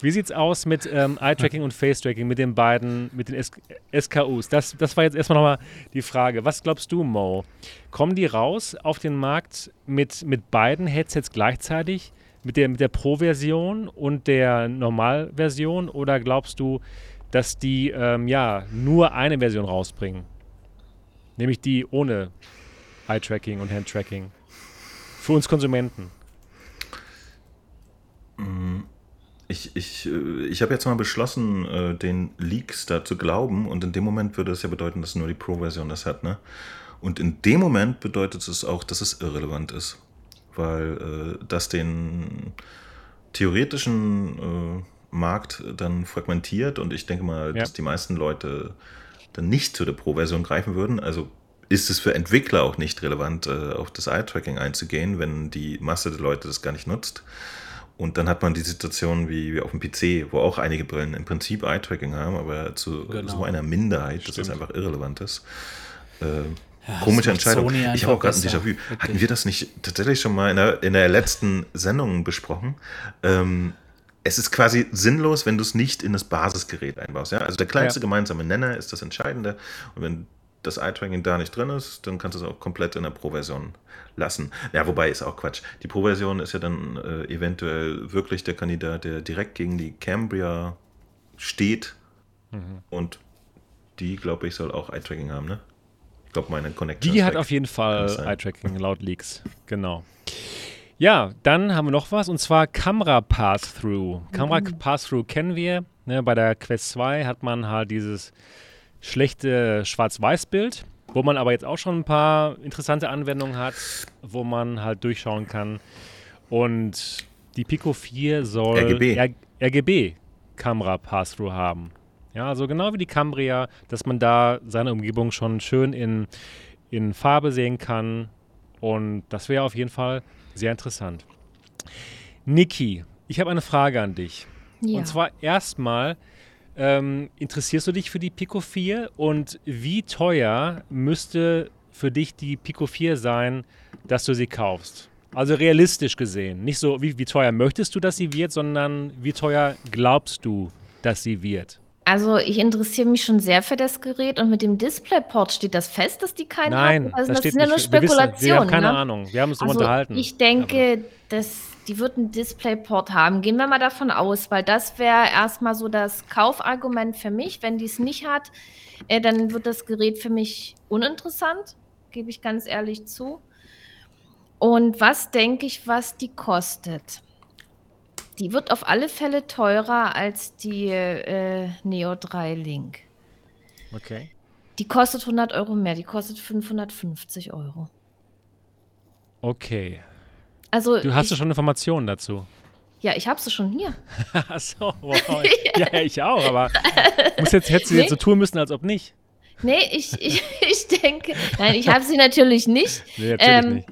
Wie sieht's aus mit ähm, Eye-Tracking und Face-Tracking, mit den beiden, mit den S SKUs? Das, das war jetzt erstmal nochmal die Frage. Was glaubst du, Mo? Kommen die raus auf den Markt mit, mit beiden Headsets gleichzeitig? Mit der, mit der Pro-Version und der Normal-Version? Oder glaubst du, dass die ähm, ja nur eine Version rausbringen? Nämlich die ohne Eye-Tracking und Hand-Tracking. Für uns Konsumenten. Mhm. Ich, ich, äh, ich habe jetzt mal beschlossen, äh, den Leaks da zu glauben und in dem Moment würde es ja bedeuten, dass nur die Pro-Version das hat, ne? Und in dem Moment bedeutet es auch, dass es irrelevant ist, weil äh, das den theoretischen äh, Markt dann fragmentiert und ich denke mal, ja. dass die meisten Leute dann nicht zu der Pro-Version greifen würden. Also ist es für Entwickler auch nicht relevant, äh, auf das Eye-Tracking einzugehen, wenn die Masse der Leute das gar nicht nutzt. Und dann hat man die Situation wie, wie auf dem PC, wo auch einige Brillen im Prinzip Eye-Tracking haben, aber zu genau. so einer Minderheit, Stimmt. dass das einfach irrelevant ist. Äh, ja, komische Entscheidung. Ich habe auch gerade ein Déjà-vu. Hatten wir das nicht tatsächlich schon mal in der, in der letzten Sendung besprochen? Ähm, es ist quasi sinnlos, wenn du es nicht in das Basisgerät einbaust. Ja? Also der kleinste ja. gemeinsame Nenner ist das Entscheidende. Und wenn das Eye-Tracking da nicht drin ist, dann kannst du es auch komplett in der Pro-Version lassen. Ja, wobei ist auch Quatsch. Die Pro-Version ist ja dann äh, eventuell wirklich der Kandidat, der direkt gegen die Cambria steht. Mhm. Und die, glaube ich, soll auch Eye-Tracking haben, ne? Ich glaube, meine Connection. Die hat auf jeden Fall Eye-Tracking laut Leaks. Genau. Ja, dann haben wir noch was und zwar Kamera Pass-Through. Kamera mhm. Pass-Through kennen wir. Ne, bei der Quest 2 hat man halt dieses schlechte Schwarz-Weiß-Bild, wo man aber jetzt auch schon ein paar interessante Anwendungen hat, wo man halt durchschauen kann. Und die Pico 4 soll RGB, RGB Kamera Pass-Through haben. Ja, also genau wie die Cambria, dass man da seine Umgebung schon schön in, in Farbe sehen kann. Und das wäre auf jeden Fall sehr interessant. Niki, ich habe eine Frage an dich. Ja. Und zwar erstmal, ähm, interessierst du dich für die Pico 4 und wie teuer müsste für dich die Pico 4 sein, dass du sie kaufst? Also realistisch gesehen. Nicht so, wie, wie teuer möchtest du, dass sie wird, sondern wie teuer glaubst du, dass sie wird? Also ich interessiere mich schon sehr für das Gerät und mit dem DisplayPort steht das fest, dass die keinen Nein, haben? Also das, das sind ja nur Spekulationen. Wir, wir haben keine ne? Ahnung. Wir haben uns also unterhalten. Ich denke, dass die wird einen DisplayPort haben. Gehen wir mal davon aus, weil das wäre erstmal so das Kaufargument für mich. Wenn die es nicht hat, äh, dann wird das Gerät für mich uninteressant, gebe ich ganz ehrlich zu. Und was denke ich, was die kostet? Die wird auf alle Fälle teurer als die äh, Neo 3 Link. Okay. Die kostet 100 Euro mehr, die kostet 550 Euro. Okay. Also du hast ich, ja schon Informationen dazu. Ja, ich habe sie schon hier. Achso, wow. ja, ich auch, aber muss jetzt, hättest du nee. jetzt so tun müssen, als ob nicht. Nee, ich, ich, ich denke, nein, ich habe sie natürlich nicht. Nee, natürlich ähm, nicht.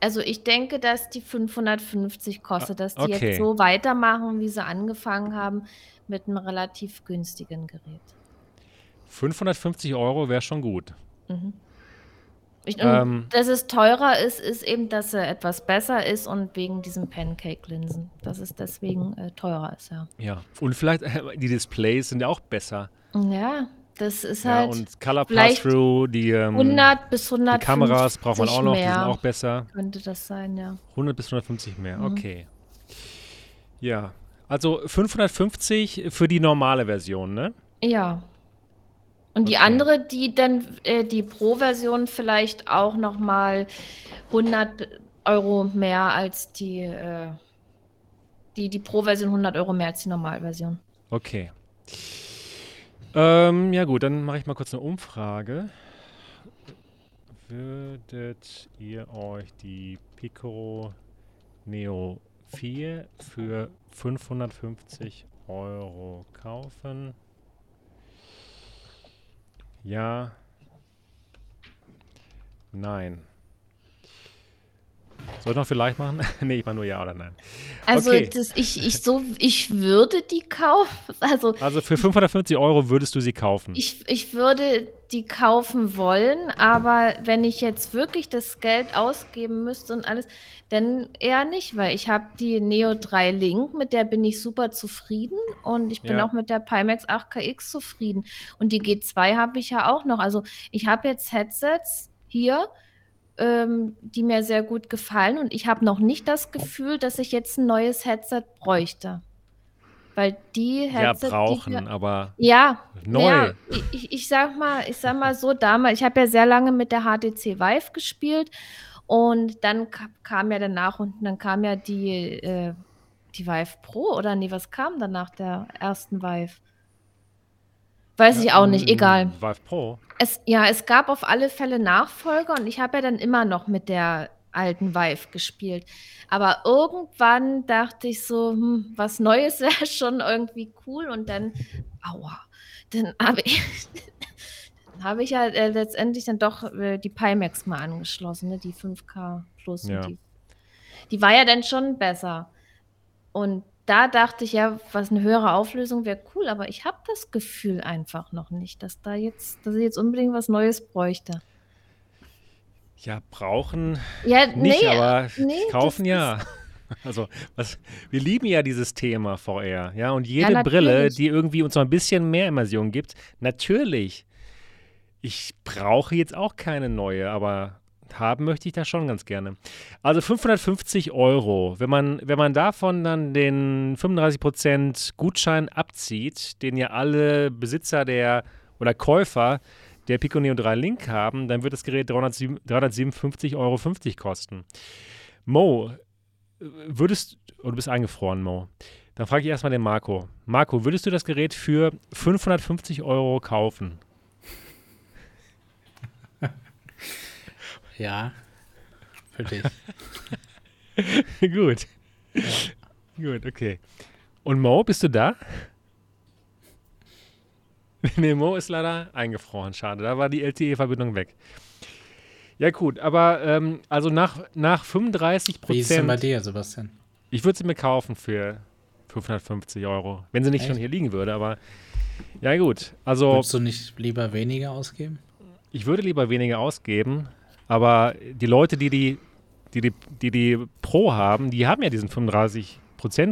Also ich denke, dass die 550 kostet, dass die okay. jetzt so weitermachen, wie sie angefangen haben, mit einem relativ günstigen Gerät. 550 Euro wäre schon gut. Mhm. Ich, ähm, dass es teurer ist, ist eben, dass er etwas besser ist und wegen diesen Pancake-Linsen. Dass es deswegen äh, teurer ist, ja. Ja, und vielleicht äh, die Displays sind ja auch besser. Ja, das ist ja, halt. Und Color Pass-Through, die. Ähm, 100 bis 150 Die Kameras braucht man auch noch, mehr. die sind auch besser. Könnte das sein, ja. 100 bis 150 mehr, mhm. okay. Ja, Also 550 für die normale Version, ne? Ja. Und die okay. andere, die dann, äh, die Pro-Version vielleicht auch nochmal 100 Euro mehr als die, äh, die, die Pro-Version 100 Euro mehr als die Normalversion. Okay. Ähm, ja gut, dann mache ich mal kurz eine Umfrage. Würdet ihr euch die Pico Neo 4 für 550 Euro kaufen? Ja. Nein. Soll ich noch vielleicht machen? nee, ich mache nur ja oder nein. Also okay. das, ich, ich, so, ich würde die kaufen. Also, also für 550 Euro würdest du sie kaufen? Ich, ich würde die kaufen wollen, aber wenn ich jetzt wirklich das Geld ausgeben müsste und alles, dann eher nicht, weil ich habe die Neo 3 Link, mit der bin ich super zufrieden und ich bin ja. auch mit der Pimax 8KX zufrieden. Und die G2 habe ich ja auch noch. Also ich habe jetzt Headsets hier, ähm, die mir sehr gut gefallen. Und ich habe noch nicht das Gefühl, dass ich jetzt ein neues Headset bräuchte. Weil die Headset. Ja, brauchen, die, aber. Ja, neu. Ja, ich, ich, sag mal, ich sag mal so, damals, ich habe ja sehr lange mit der HTC Vive gespielt und dann kam ja danach und dann kam ja die, äh, die Vive Pro oder nee, was kam dann nach der ersten Vive? Weiß ja, ich auch nicht, egal. Vive Pro. Es, ja, es gab auf alle Fälle Nachfolger und ich habe ja dann immer noch mit der alten Vive gespielt. Aber irgendwann dachte ich so, hm, was Neues wäre schon irgendwie cool und dann, aua, dann habe ich, habe ich ja äh, letztendlich dann doch äh, die Pimax mal angeschlossen, ne? die 5K Plus. Ja. Die, die war ja dann schon besser. Und da dachte ich ja, was eine höhere Auflösung wäre cool, aber ich habe das Gefühl einfach noch nicht, dass da jetzt, dass ich jetzt unbedingt was Neues bräuchte. Ja, brauchen ja, nicht, nee, aber nee, kaufen ja. Also, was, wir lieben ja dieses Thema VR, ja, und jede ja, Brille, die irgendwie uns so ein bisschen mehr Immersion gibt, natürlich. Ich brauche jetzt auch keine neue, aber haben möchte ich das schon ganz gerne. Also 550 Euro. Wenn man, wenn man davon dann den 35% Gutschein abzieht, den ja alle Besitzer der oder Käufer der Pico Neo 3 Link haben, dann wird das Gerät 357,50 Euro kosten. Mo, würdest, oh, du bist eingefroren, Mo. Dann frage ich erstmal den Marco. Marco, würdest du das Gerät für 550 Euro kaufen? Ja, für dich. Gut. Ja. Gut, okay. Und Mo, bist du da? Nee, Mo ist leider eingefroren, schade. Da war die LTE-Verbindung weg. Ja, gut, aber ähm, also nach, nach 35 Prozent. Wie ist denn bei dir, Sebastian? Ich würde sie mir kaufen für 550 Euro, wenn sie nicht Echt? schon hier liegen würde, aber ja, gut. Also. Würdest du nicht lieber weniger ausgeben? Ich würde lieber weniger ausgeben, aber die Leute, die die, die, die, die, die Pro haben, die haben ja diesen 35%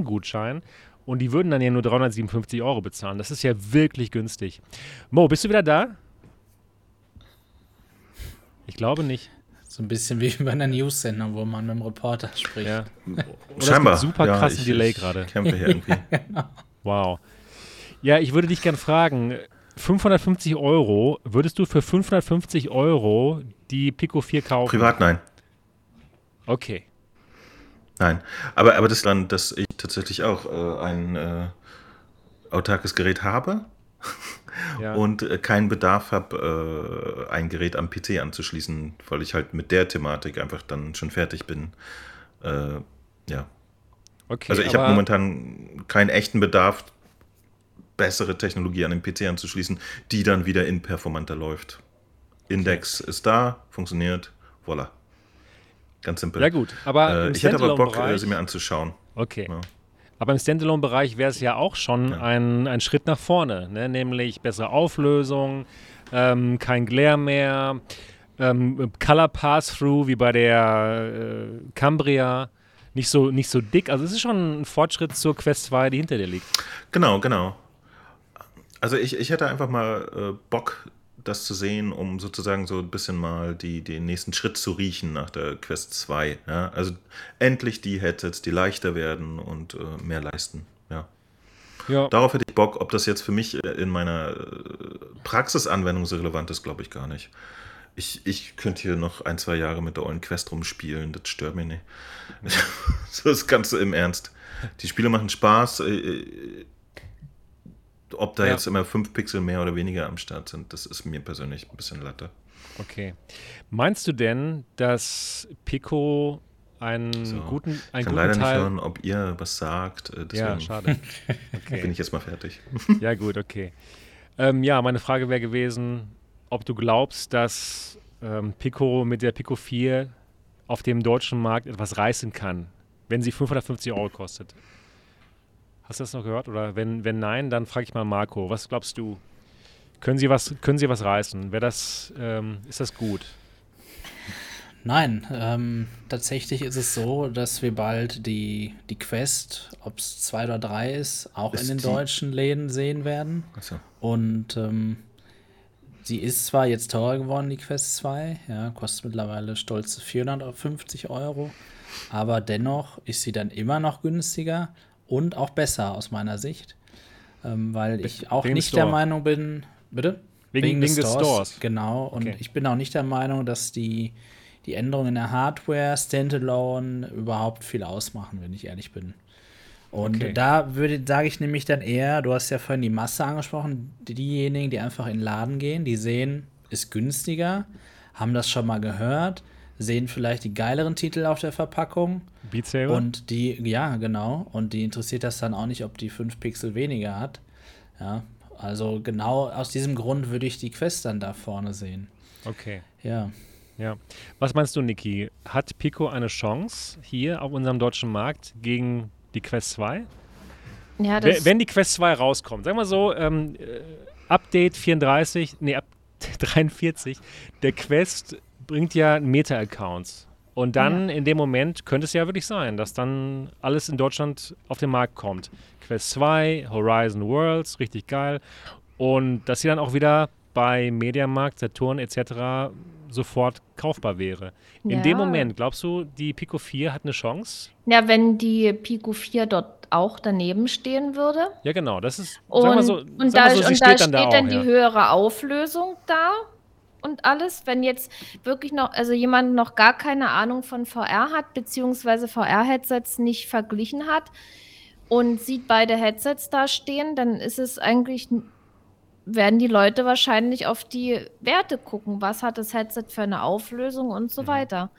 Gutschein und die würden dann ja nur 357 Euro bezahlen. Das ist ja wirklich günstig. Mo, bist du wieder da? Ich glaube nicht. So ein bisschen wie bei einer News-Sendung, wo man mit dem Reporter spricht. Ja. Oder Scheinbar. super krassen ja, Delay gerade. Kämpfe hier irgendwie. genau. Wow. Ja, ich würde dich gerne fragen, 550 Euro, würdest du für 550 Euro die Pico 4 kaufen? Privat nein. Okay. Nein, aber, aber das dann, dass ich tatsächlich auch äh, ein äh, autarkes Gerät habe ja. und äh, keinen Bedarf habe, äh, ein Gerät am PC anzuschließen, weil ich halt mit der Thematik einfach dann schon fertig bin. Äh, ja. Okay, also ich habe momentan keinen echten Bedarf, bessere Technologie an den PC anzuschließen, die dann wieder in performanter läuft. Index okay. ist da, funktioniert, voila. Ganz simpel. Ja gut, aber äh, ich hätte aber Bock, äh, sie mir anzuschauen. Okay. Ja. Aber im Standalone-Bereich wäre es ja auch schon ja. Ein, ein Schritt nach vorne, ne? nämlich bessere Auflösung, ähm, kein Glare mehr, ähm, Color Pass-Through wie bei der äh, Cambria, nicht so, nicht so dick. Also es ist schon ein Fortschritt zur Quest 2, die hinter dir liegt. Genau, genau. Also ich, ich hätte einfach mal äh, Bock, das zu sehen, um sozusagen so ein bisschen mal die, den nächsten Schritt zu riechen nach der Quest 2. Ja? Also endlich die Headsets, die leichter werden und äh, mehr leisten. Ja. Ja. Darauf hätte ich Bock. Ob das jetzt für mich äh, in meiner äh, Praxisanwendung so relevant ist, glaube ich gar nicht. Ich, ich könnte hier noch ein, zwei Jahre mit der ollen Quest rumspielen, das stört mich nicht. so ist ganz im Ernst. Die Spiele machen Spaß. Äh, ob da ja. jetzt immer fünf Pixel mehr oder weniger am Start sind, das ist mir persönlich ein bisschen Latte. Okay. Meinst du denn, dass Pico einen so. guten, einen ich kann leider Teil... nicht hören, ob ihr was sagt. ja, schade. Okay. Bin ich jetzt mal fertig. ja, gut, okay. Ähm, ja, meine Frage wäre gewesen, ob du glaubst, dass ähm, Pico mit der Pico 4 auf dem deutschen Markt etwas reißen kann, wenn sie 550 Euro kostet. Hast du das noch gehört? Oder wenn, wenn nein, dann frage ich mal Marco. Was glaubst du? Können sie was, können sie was reißen? Wäre das, ähm, ist das gut? Nein, ähm, tatsächlich ist es so, dass wir bald die, die Quest, ob es zwei oder drei ist, auch ist in den deutschen Läden sehen werden. So. Und ähm, sie ist zwar jetzt teurer geworden, die Quest 2, ja, kostet mittlerweile stolze 450 Euro, aber dennoch ist sie dann immer noch günstiger und auch besser aus meiner Sicht, ähm, weil ich auch nicht der Meinung bin, bitte? Wegen, wegen, wegen des, Stores, Stores. Genau, und okay. ich bin auch nicht der Meinung, dass die, die Änderungen in der Hardware Standalone überhaupt viel ausmachen, wenn ich ehrlich bin. Und okay. da würde, sage ich nämlich dann eher, du hast ja vorhin die Masse angesprochen, diejenigen, die einfach in den Laden gehen, die sehen, ist günstiger, haben das schon mal gehört, sehen vielleicht die geileren Titel auf der Verpackung. Beat Saber? Und die, ja, genau. Und die interessiert das dann auch nicht, ob die 5 Pixel weniger hat. Ja, also genau aus diesem Grund würde ich die Quest dann da vorne sehen. Okay. Ja. Ja. Was meinst du, Niki? Hat Pico eine Chance hier auf unserem deutschen Markt gegen die Quest 2? Ja, das Wenn die Quest 2 rauskommt, sagen wir so, ähm, äh, Update 34, nee, ab 43, der Quest bringt ja Meta-Accounts. Und dann ja. in dem Moment könnte es ja wirklich sein, dass dann alles in Deutschland auf den Markt kommt. Quest 2, Horizon Worlds, richtig geil. Und dass sie dann auch wieder bei Mediamarkt, Saturn etc. sofort kaufbar wäre. In ja. dem Moment, glaubst du, die Pico 4 hat eine Chance? Ja, wenn die Pico 4 dort auch daneben stehen würde. Ja, genau. Das ist, und, so, und da, so, und da steht dann, da auch, dann die ja. höhere Auflösung da und alles, wenn jetzt wirklich noch, also jemand noch gar keine Ahnung von VR hat, beziehungsweise VR-Headsets nicht verglichen hat und sieht beide Headsets da stehen, dann ist es eigentlich, werden die Leute wahrscheinlich auf die Werte gucken. Was hat das Headset für eine Auflösung und so mhm. weiter.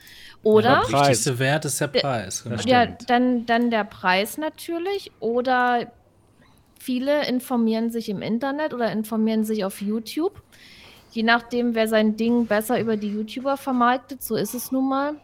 Oder? Der wichtigste Wert ist der Preis. Genau. Ja, dann, dann der Preis natürlich. Oder viele informieren sich im Internet oder informieren sich auf YouTube je nachdem, wer sein Ding besser über die YouTuber vermarktet, so ist es nun mal.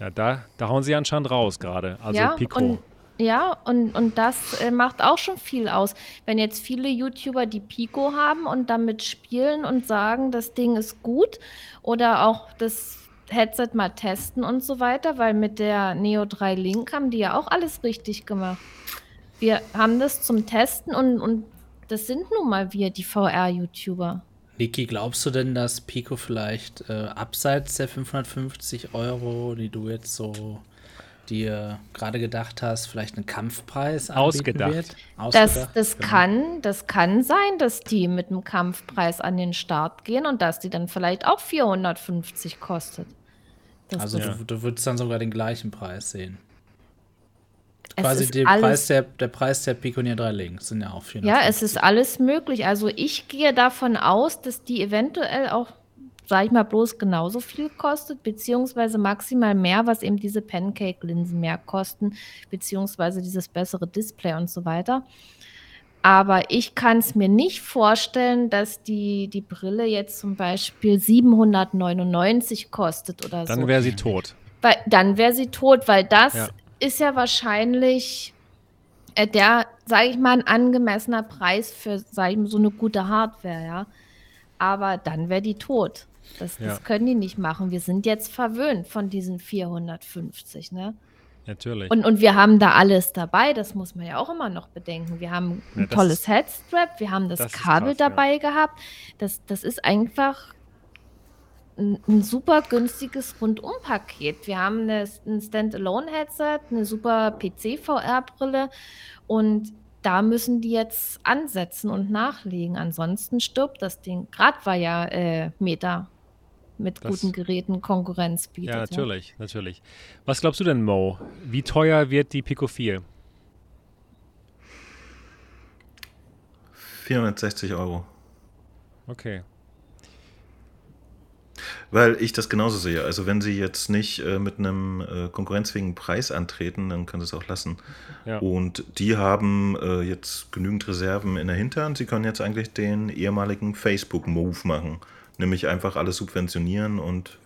Ja, da, da hauen sie anscheinend raus gerade. Also ja, Pico. Und, ja, und, und das äh, macht auch schon viel aus. Wenn jetzt viele YouTuber die Pico haben und damit spielen und sagen, das Ding ist gut oder auch das Headset mal testen und so weiter, weil mit der Neo 3 Link haben die ja auch alles richtig gemacht. Wir haben das zum Testen und, und das sind nun mal wir, die VR-YouTuber. Niki, glaubst du denn, dass Pico vielleicht äh, abseits der 550 Euro, die du jetzt so dir gerade gedacht hast, vielleicht einen Kampfpreis ausgedacht wird? Ausgedacht. Das, das, genau. kann, das kann sein, dass die mit einem Kampfpreis an den Start gehen und dass die dann vielleicht auch 450 kostet. Das also du, du würdest dann sogar den gleichen Preis sehen quasi der Preis, der, der Preis der Piconeer 3 Links sind ja auch 450. Ja, es ist alles möglich. Also ich gehe davon aus, dass die eventuell auch, sage ich mal, bloß genauso viel kostet, beziehungsweise maximal mehr, was eben diese Pancake-Linsen mehr kosten, beziehungsweise dieses bessere Display und so weiter. Aber ich kann es mir nicht vorstellen, dass die, die Brille jetzt zum Beispiel 799 kostet oder dann so. Dann wäre sie tot. Weil, dann wäre sie tot, weil das ja ist ja wahrscheinlich äh, der, sage ich mal, ein angemessener Preis für, sage ich mal, so eine gute Hardware, ja. Aber dann wäre die tot. Das, ja. das können die nicht machen. Wir sind jetzt verwöhnt von diesen 450, ne? Natürlich. Und, und wir haben da alles dabei, das muss man ja auch immer noch bedenken. Wir haben ein ja, tolles ist, Headstrap, wir haben das, das Kabel krass, dabei ja. gehabt. Das, das ist einfach ein, ein super günstiges Rundumpaket. Wir haben eine, ein Standalone-Headset, eine super PC-VR-Brille und da müssen die jetzt ansetzen und nachlegen. Ansonsten stirbt das Ding. Gerade war ja äh, Meta mit das, guten Geräten Konkurrenz bietet. Ja, natürlich, ja. natürlich. Was glaubst du denn, Mo? Wie teuer wird die Pico 4? 460 Euro. Okay. Weil ich das genauso sehe. Also wenn sie jetzt nicht äh, mit einem äh, konkurrenzfähigen Preis antreten, dann können sie es auch lassen. Ja. Und die haben äh, jetzt genügend Reserven in der Hinterhand. Sie können jetzt eigentlich den ehemaligen Facebook-Move machen. Nämlich einfach alles subventionieren und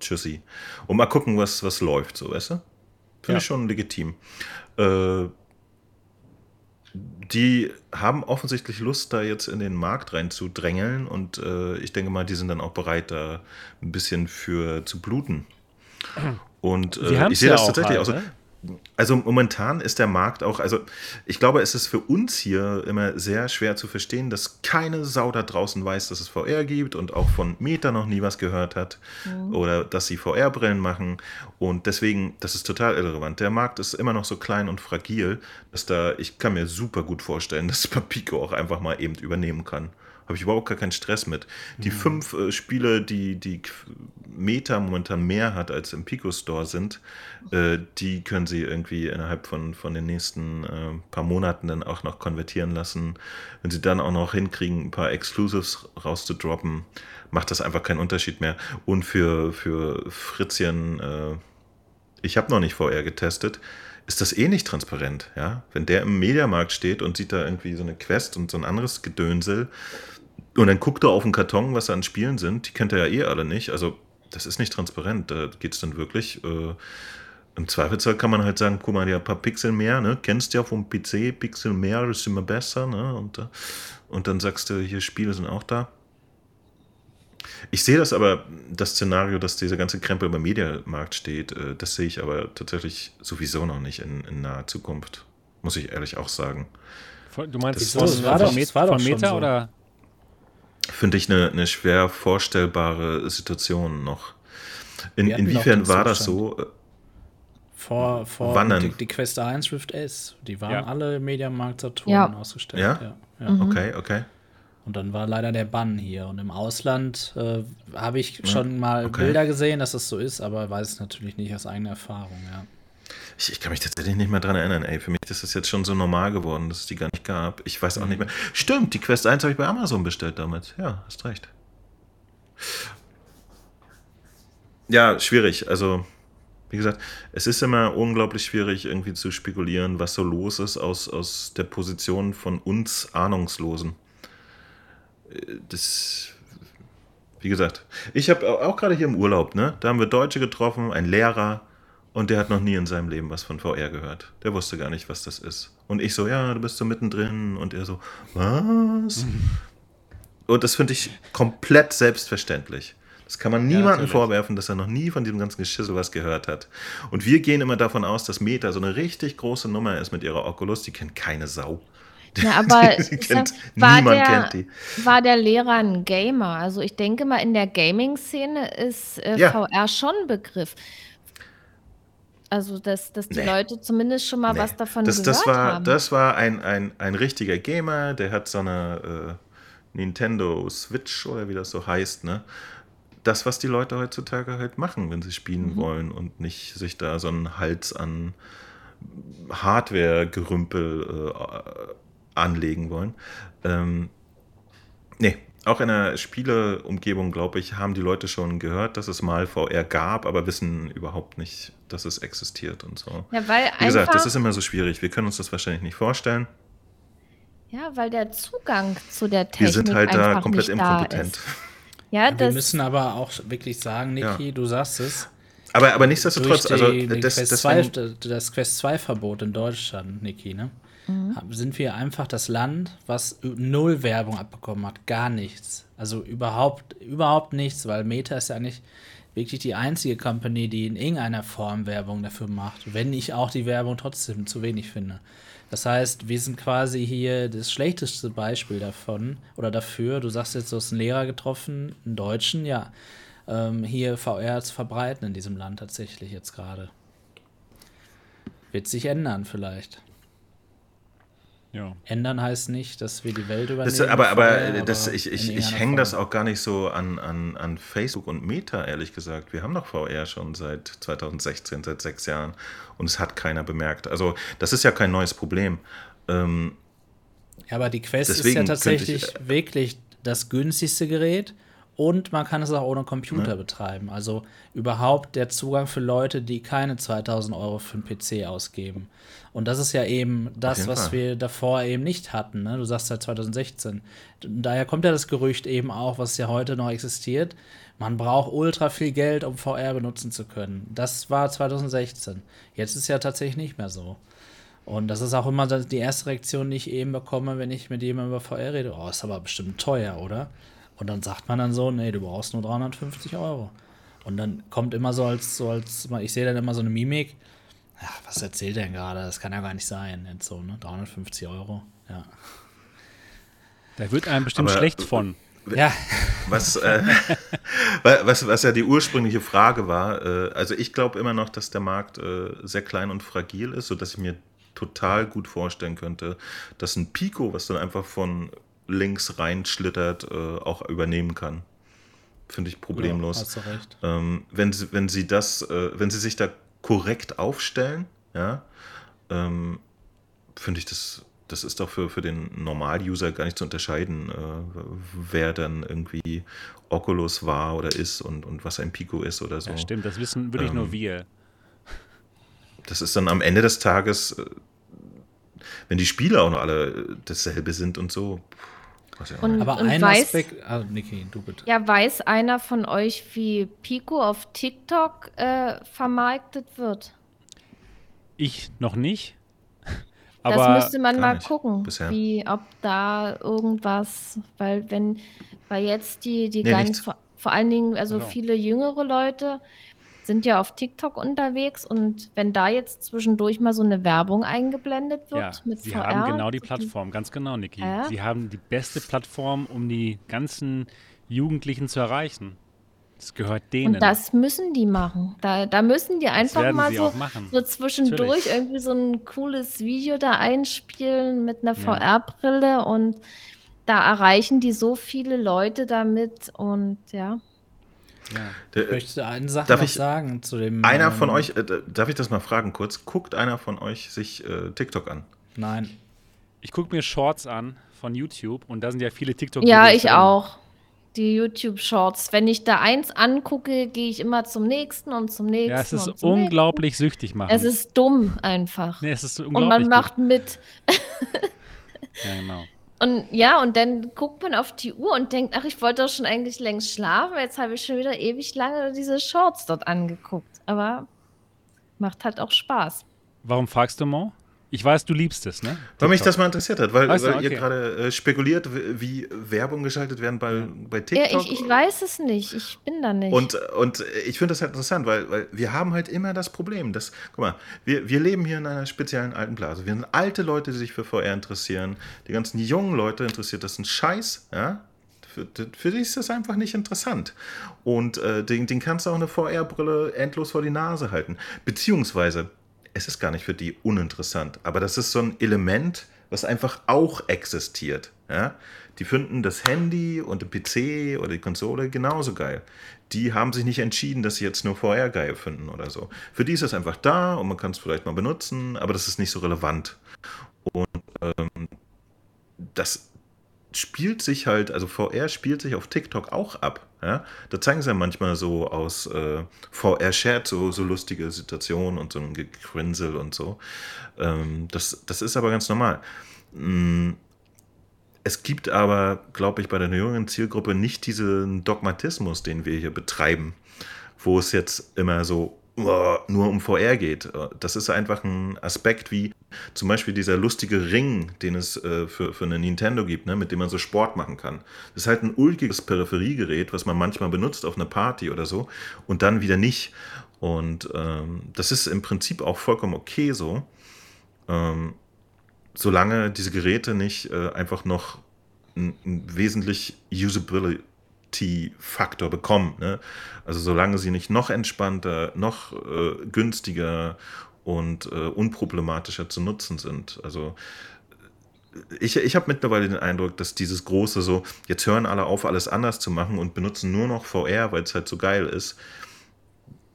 tschüssi. Und mal gucken, was, was läuft, so, weißt du? Finde ja. ich schon legitim. Äh, die haben offensichtlich Lust, da jetzt in den Markt reinzudrängeln und äh, ich denke mal, die sind dann auch bereit, da ein bisschen für zu bluten. Und äh, ich sehe das tatsächlich halt, auch so. Ne? Also momentan ist der Markt auch, also ich glaube, es ist für uns hier immer sehr schwer zu verstehen, dass keine Sau da draußen weiß, dass es VR gibt und auch von Meta noch nie was gehört hat mhm. oder dass sie VR-Brillen machen und deswegen, das ist total irrelevant. Der Markt ist immer noch so klein und fragil, dass da, ich kann mir super gut vorstellen, dass Papico auch einfach mal eben übernehmen kann. Habe ich überhaupt gar keinen Stress mit. Die mhm. fünf äh, Spiele, die die Meta momentan mehr hat als im Pico Store sind, äh, die können sie irgendwie innerhalb von, von den nächsten äh, paar Monaten dann auch noch konvertieren lassen. Wenn sie dann auch noch hinkriegen, ein paar Exclusives rauszudroppen, macht das einfach keinen Unterschied mehr. Und für, für Fritzchen, äh, ich habe noch nicht VR getestet, ist das eh nicht transparent, ja? Wenn der im Mediamarkt steht und sieht da irgendwie so eine Quest und so ein anderes Gedönsel, und dann guckt er auf den Karton, was da an Spielen sind. Die kennt er ja eh alle nicht. Also, das ist nicht transparent. Da geht es dann wirklich. Äh, Im Zweifelsfall kann man halt sagen: guck mal, ja, ein paar Pixel mehr, ne? Kennst ja vom PC, Pixel mehr ist immer besser, ne? Und, äh, und dann sagst du, hier Spiele sind auch da. Ich sehe das aber, das Szenario, dass dieser ganze Krempel beim Mediamarkt steht, äh, das sehe ich aber tatsächlich sowieso noch nicht in, in naher Zukunft. Muss ich ehrlich auch sagen. Du meinst, das, das, war, doch, das war doch Meta so. oder? finde ich eine, eine schwer vorstellbare Situation noch. In, inwiefern war das so? Vor, vor Wann die, die, Quest 1 Rift S, die waren ja. alle Mediamarkt Saturn ja. ausgestellt. Ja? ja, ja. Mhm. Okay, okay. Und dann war leider der Bann hier. Und im Ausland äh, habe ich schon mal okay. Bilder gesehen, dass das so ist, aber weiß es natürlich nicht aus eigener Erfahrung, ja. Ich, ich, kann mich tatsächlich nicht mehr dran erinnern, ey. Für mich ist das jetzt schon so normal geworden, dass es die gar nicht gab. Ich weiß auch nicht mehr. Stimmt, die Quest 1 habe ich bei Amazon bestellt damals. Ja, hast recht. Ja, schwierig. Also, wie gesagt, es ist immer unglaublich schwierig, irgendwie zu spekulieren, was so los ist aus, aus der Position von uns Ahnungslosen. Das, wie gesagt, ich habe auch gerade hier im Urlaub, ne? Da haben wir Deutsche getroffen, ein Lehrer, und der hat noch nie in seinem Leben was von VR gehört. Der wusste gar nicht, was das ist. Und ich so, ja, du bist so mittendrin. Und er so, was? Und das finde ich komplett selbstverständlich. Das kann man niemandem ja, vorwerfen, dass er noch nie von diesem ganzen Geschissel was gehört hat. Und wir gehen immer davon aus, dass Meta so eine richtig große Nummer ist mit ihrer Oculus. Die kennt keine Sau. Ja, aber kennt, war, niemand der, kennt die. war der Lehrer ein Gamer? Also ich denke mal, in der Gaming-Szene ist äh, ja. VR schon ein Begriff. Also, dass, dass die nee. Leute zumindest schon mal nee. was davon das, gehört das war, haben. Das war ein, ein, ein richtiger Gamer, der hat so eine äh, Nintendo Switch oder wie das so heißt, ne? Das, was die Leute heutzutage halt machen, wenn sie spielen mhm. wollen und nicht sich da so einen Hals an Hardware-Gerümpel äh, anlegen wollen. Ähm, nee, auch in der Spieleumgebung, glaube ich, haben die Leute schon gehört, dass es mal VR gab, aber wissen überhaupt nicht, dass es existiert und so. Ja, weil Wie gesagt, das ist immer so schwierig. Wir können uns das wahrscheinlich nicht vorstellen. Ja, weil der Zugang zu der Technik Wir sind halt da komplett inkompetent. Ja, ja, wir müssen aber auch wirklich sagen, Niki, ja. du sagst es. Aber, aber nichtsdestotrotz, die, also das, Quest das, 2, das Quest 2 Verbot in Deutschland, Niki, ne? Mhm. sind wir einfach das Land, was null Werbung abbekommen hat. Gar nichts. Also überhaupt, überhaupt nichts, weil Meta ist ja nicht wirklich die einzige Company, die in irgendeiner Form Werbung dafür macht, wenn ich auch die Werbung trotzdem zu wenig finde. Das heißt, wir sind quasi hier das schlechteste Beispiel davon oder dafür. Du sagst jetzt, du hast einen Lehrer getroffen, einen Deutschen, ja, ähm, hier VR zu verbreiten in diesem Land tatsächlich jetzt gerade. Wird sich ändern vielleicht. Ja. Ändern heißt nicht, dass wir die Welt übernehmen. Das, aber aber, vorher, das, aber ich, ich, ich hänge das auch gar nicht so an, an, an Facebook und Meta, ehrlich gesagt. Wir haben doch VR schon seit 2016, seit sechs Jahren. Und es hat keiner bemerkt. Also, das ist ja kein neues Problem. Ähm, ja, aber die Quest ist ja tatsächlich ich, äh, wirklich das günstigste Gerät und man kann es auch ohne Computer ja. betreiben. Also überhaupt der Zugang für Leute, die keine 2000 Euro für einen PC ausgeben. Und das ist ja eben das, was Fall. wir davor eben nicht hatten. Ne? Du sagst seit 2016. Daher kommt ja das Gerücht eben auch, was ja heute noch existiert. Man braucht ultra viel Geld, um VR benutzen zu können. Das war 2016. Jetzt ist ja tatsächlich nicht mehr so. Und das ist auch immer die erste Reaktion, die ich eben bekomme, wenn ich mit jemandem über VR rede. Oh, ist aber bestimmt teuer, oder? Und dann sagt man dann so, nee, du brauchst nur 350 Euro. Und dann kommt immer so als, so als, ich sehe dann immer so eine Mimik, ja, was erzählt er denn gerade? Das kann ja gar nicht sein. Jetzt so, ne? 350 Euro, ja. Da wird einem bestimmt Aber, schlecht von. Ja. Was, äh, was, was ja die ursprüngliche Frage war, äh, also ich glaube immer noch, dass der Markt äh, sehr klein und fragil ist, sodass ich mir total gut vorstellen könnte, dass ein Pico, was dann einfach von links reinschlittert, äh, auch übernehmen kann. Finde ich problemlos. Ja, hast du recht. Ähm, wenn, sie, wenn sie das, äh, wenn sie sich da korrekt aufstellen, ja, ähm, finde ich das, das ist doch für, für den Normal-User gar nicht zu unterscheiden, äh, wer dann irgendwie Oculus war oder ist und, und was ein Pico ist oder so. Ja, stimmt, das wissen wirklich ähm, nur wir. Das ist dann am Ende des Tages, äh, wenn die Spiele auch noch alle dasselbe sind und so. Und, Aber und ein weiß, Aspekt, ah, Niki, du bitte. Ja, weiß einer von euch, wie Pico auf TikTok äh, vermarktet wird? Ich noch nicht. Aber das müsste man mal gucken, bisher. wie ob da irgendwas, weil wenn, weil jetzt die, die nee, ganz, vor, vor, allen Dingen, also genau. viele jüngere Leute sind ja auf TikTok unterwegs und wenn da jetzt zwischendurch mal so eine Werbung eingeblendet wird ja, mit Sie VR, haben genau die Plattform, ganz genau, Niki. Äh? Sie haben die beste Plattform, um die ganzen Jugendlichen zu erreichen. Das gehört denen. Und das müssen die machen. Da, da müssen die einfach mal so, so zwischendurch Natürlich. irgendwie so ein cooles Video da einspielen mit einer ja. VR-Brille und da erreichen die so viele Leute damit und ja. Ja. Der, ich möchte eine Sache darf ich, sagen zu dem. Einer ähm, von euch, äh, darf ich das mal fragen kurz? Guckt einer von euch sich äh, TikTok an? Nein. Ich gucke mir Shorts an von YouTube und da sind ja viele tiktok Ja, ich drin. auch. Die YouTube-Shorts. Wenn ich da eins angucke, gehe ich immer zum nächsten und zum nächsten. Ja, es ist unglaublich nächsten. süchtig machen. Es ist dumm einfach. Nee, es ist unglaublich. Und man macht mit. ja, genau. Und ja, und dann guckt man auf die Uhr und denkt, ach, ich wollte doch schon eigentlich längst schlafen, jetzt habe ich schon wieder ewig lange diese Shorts dort angeguckt. Aber macht halt auch Spaß. Warum fragst du Mo? Ich weiß, du liebst es, ne? Weil mich das mal interessiert hat, weil, weißt weil okay. ihr gerade äh, spekuliert, wie Werbung geschaltet werden bei, bei TikTok. Ja, ich, ich weiß es nicht. Ich bin da nicht. Und, und ich finde das halt interessant, weil, weil wir haben halt immer das Problem, dass, guck mal, wir, wir leben hier in einer speziellen alten Blase. Wir sind alte Leute, die sich für VR interessieren. Die ganzen jungen Leute interessiert das ein Scheiß, ja? Für, für die ist das einfach nicht interessant. Und äh, den, den kannst du auch eine VR-Brille endlos vor die Nase halten. Beziehungsweise, es ist gar nicht für die uninteressant, aber das ist so ein Element, was einfach auch existiert. Ja? Die finden das Handy und den PC oder die Konsole genauso geil. Die haben sich nicht entschieden, dass sie jetzt nur VR geil finden oder so. Für die ist es einfach da und man kann es vielleicht mal benutzen, aber das ist nicht so relevant. Und ähm, das spielt sich halt, also VR spielt sich auf TikTok auch ab. Ja? Da zeigen sie ja manchmal so aus äh, VR-Chat so, so lustige Situationen und so ein Gegrinsel und so. Ähm, das, das ist aber ganz normal. Mm, es gibt aber, glaube ich, bei der jüngeren Zielgruppe nicht diesen Dogmatismus, den wir hier betreiben, wo es jetzt immer so nur um VR geht. Das ist einfach ein Aspekt wie zum Beispiel dieser lustige Ring, den es äh, für, für eine Nintendo gibt, ne, mit dem man so Sport machen kann. Das ist halt ein ulkiges Peripheriegerät, was man manchmal benutzt auf einer Party oder so und dann wieder nicht. Und ähm, das ist im Prinzip auch vollkommen okay so, ähm, solange diese Geräte nicht äh, einfach noch ein, ein wesentlich Usability Faktor bekommen. Ne? Also solange sie nicht noch entspannter, noch äh, günstiger und äh, unproblematischer zu nutzen sind. Also ich, ich habe mittlerweile den Eindruck, dass dieses große so, jetzt hören alle auf, alles anders zu machen und benutzen nur noch VR, weil es halt so geil ist,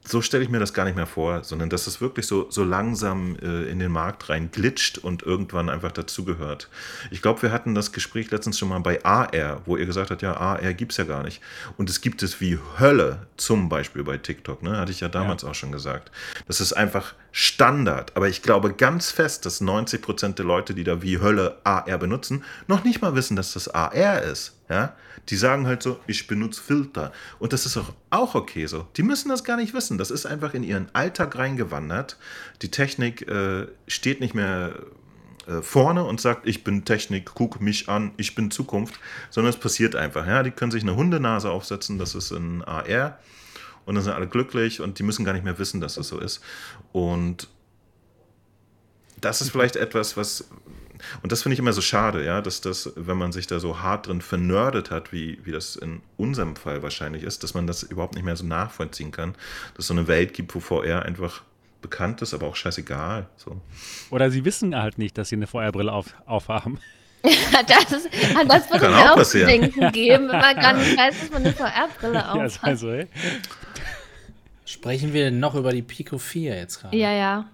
so stelle ich mir das gar nicht mehr vor, sondern dass es wirklich so, so langsam äh, in den Markt rein glitscht und irgendwann einfach dazugehört. Ich glaube, wir hatten das Gespräch letztens schon mal bei AR, wo ihr gesagt habt, ja, AR gibt es ja gar nicht. Und es gibt es wie Hölle, zum Beispiel bei TikTok, ne? hatte ich ja damals ja. auch schon gesagt. Das ist einfach Standard. Aber ich glaube ganz fest, dass 90 Prozent der Leute, die da wie Hölle AR benutzen, noch nicht mal wissen, dass das AR ist. Ja? Die sagen halt so, ich benutze Filter. Und das ist auch, auch okay so. Die müssen das gar nicht wissen. Das ist einfach in ihren Alltag reingewandert. Die Technik äh, steht nicht mehr äh, vorne und sagt, ich bin Technik, guck mich an, ich bin Zukunft, sondern es passiert einfach. Ja? Die können sich eine Hundenase aufsetzen, das ist ein AR. Und dann sind alle glücklich und die müssen gar nicht mehr wissen, dass das so ist. Und das ist vielleicht etwas, was, und das finde ich immer so schade, ja, dass das, wenn man sich da so hart drin vernördet hat, wie, wie das in unserem Fall wahrscheinlich ist, dass man das überhaupt nicht mehr so nachvollziehen kann, dass es so eine Welt gibt, wo VR einfach bekannt ist, aber auch scheißegal. So. Oder sie wissen halt nicht, dass sie eine VR-Brille auf, aufhaben. das, ist, würde mir auch, auch zu denken geben, wenn man gar nicht weiß, dass man eine VR-Brille aufhat. Ja, also, ey. Sprechen wir denn noch über die Pico 4 jetzt gerade? Ja, ja.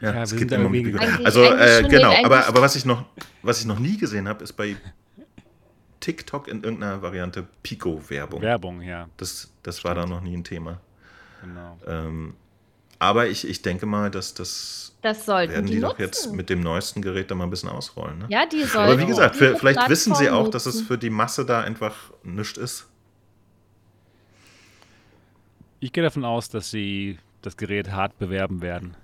Ja, ja es gibt immer Pico. Also, äh, genau, aber, aber was, ich noch, was ich noch nie gesehen habe, ist bei TikTok in irgendeiner Variante Pico-Werbung. Werbung, ja. Das, das war da noch nie ein Thema. Genau. Ähm, aber ich, ich denke mal, dass das, das werden die, die doch jetzt mit dem neuesten Gerät da mal ein bisschen ausrollen. Ne? Ja, die sollen. Aber wie gesagt, für, vielleicht wissen sie auch, dass es für die Masse da einfach nichts ist. Ich gehe davon aus, dass sie das Gerät hart bewerben werden.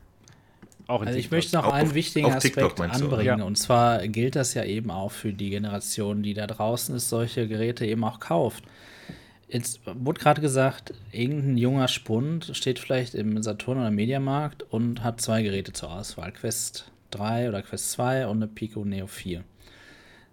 Auch also ich möchte noch auch einen auf, wichtigen auf Aspekt anbringen. Ja. Und zwar gilt das ja eben auch für die Generation, die da draußen ist, solche Geräte eben auch kauft. Jetzt wurde gerade gesagt, irgendein junger Spund steht vielleicht im Saturn oder Mediamarkt und hat zwei Geräte zur Auswahl: Quest 3 oder Quest 2 und eine Pico Neo 4.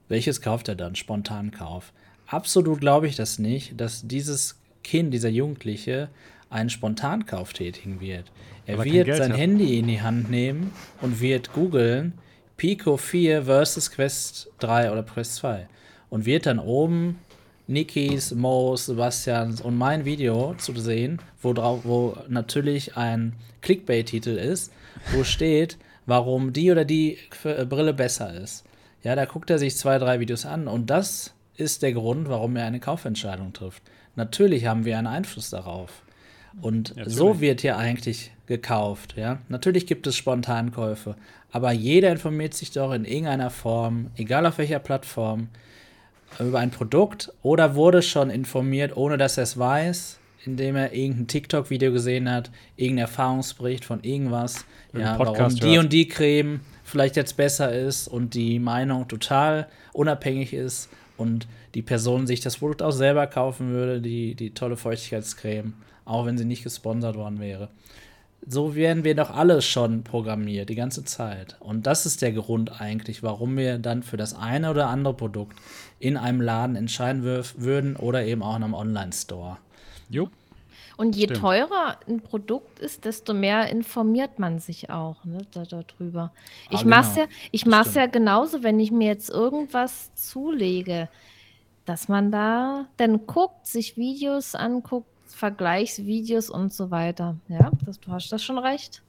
Welches kauft er dann? Spontankauf. Absolut glaube ich das nicht, dass dieses Kind, dieser Jugendliche, einen Spontankauf tätigen wird. Er Aber wird sein hat. Handy in die Hand nehmen und wird googeln Pico 4 versus Quest 3 oder Quest 2 und wird dann oben Nikis, Mo's, Sebastians und mein Video zu sehen, wo, drauf, wo natürlich ein Clickbait-Titel ist, wo steht, warum die oder die äh, Brille besser ist. Ja, da guckt er sich zwei, drei Videos an und das ist der Grund, warum er eine Kaufentscheidung trifft. Natürlich haben wir einen Einfluss darauf. Und ja, so wird hier eigentlich gekauft. Ja? Natürlich gibt es Spontankäufe, aber jeder informiert sich doch in irgendeiner Form, egal auf welcher Plattform, über ein Produkt oder wurde schon informiert, ohne dass er es weiß, indem er irgendein TikTok-Video gesehen hat, irgendein Erfahrungsbericht von irgendwas, ja, warum die hört. und die Creme vielleicht jetzt besser ist und die Meinung total unabhängig ist und die Person sich das Produkt auch selber kaufen würde, die, die tolle Feuchtigkeitscreme, auch wenn sie nicht gesponsert worden wäre. So werden wir doch alle schon programmiert, die ganze Zeit. Und das ist der Grund eigentlich, warum wir dann für das eine oder andere Produkt in einem Laden entscheiden würden oder eben auch in einem Online-Store. Jo. Und je Stimmt. teurer ein Produkt ist, desto mehr informiert man sich auch ne, da, darüber. Ah, ich mache es genau. ja, ich mach's ja genauso, wenn ich mir jetzt irgendwas zulege, dass man da dann guckt, sich Videos anguckt, Vergleichsvideos und so weiter. Ja, das, du hast das schon recht.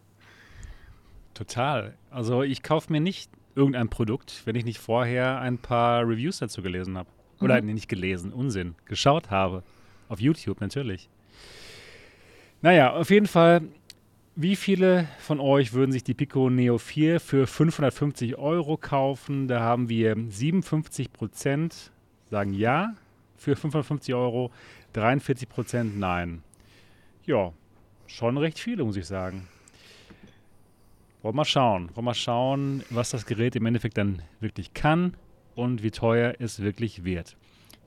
Total. Also ich kaufe mir nicht irgendein Produkt, wenn ich nicht vorher ein paar Reviews dazu gelesen habe. Oder mhm. nicht gelesen, Unsinn. Geschaut habe. Auf YouTube natürlich. Naja, auf jeden Fall, wie viele von euch würden sich die Pico Neo 4 für 550 Euro kaufen? Da haben wir 57 Prozent sagen ja für 550 Euro, 43 Prozent nein. Ja, schon recht viele, muss ich sagen. Wollen wir schauen. Wollen wir schauen, was das Gerät im Endeffekt dann wirklich kann und wie teuer es wirklich wird.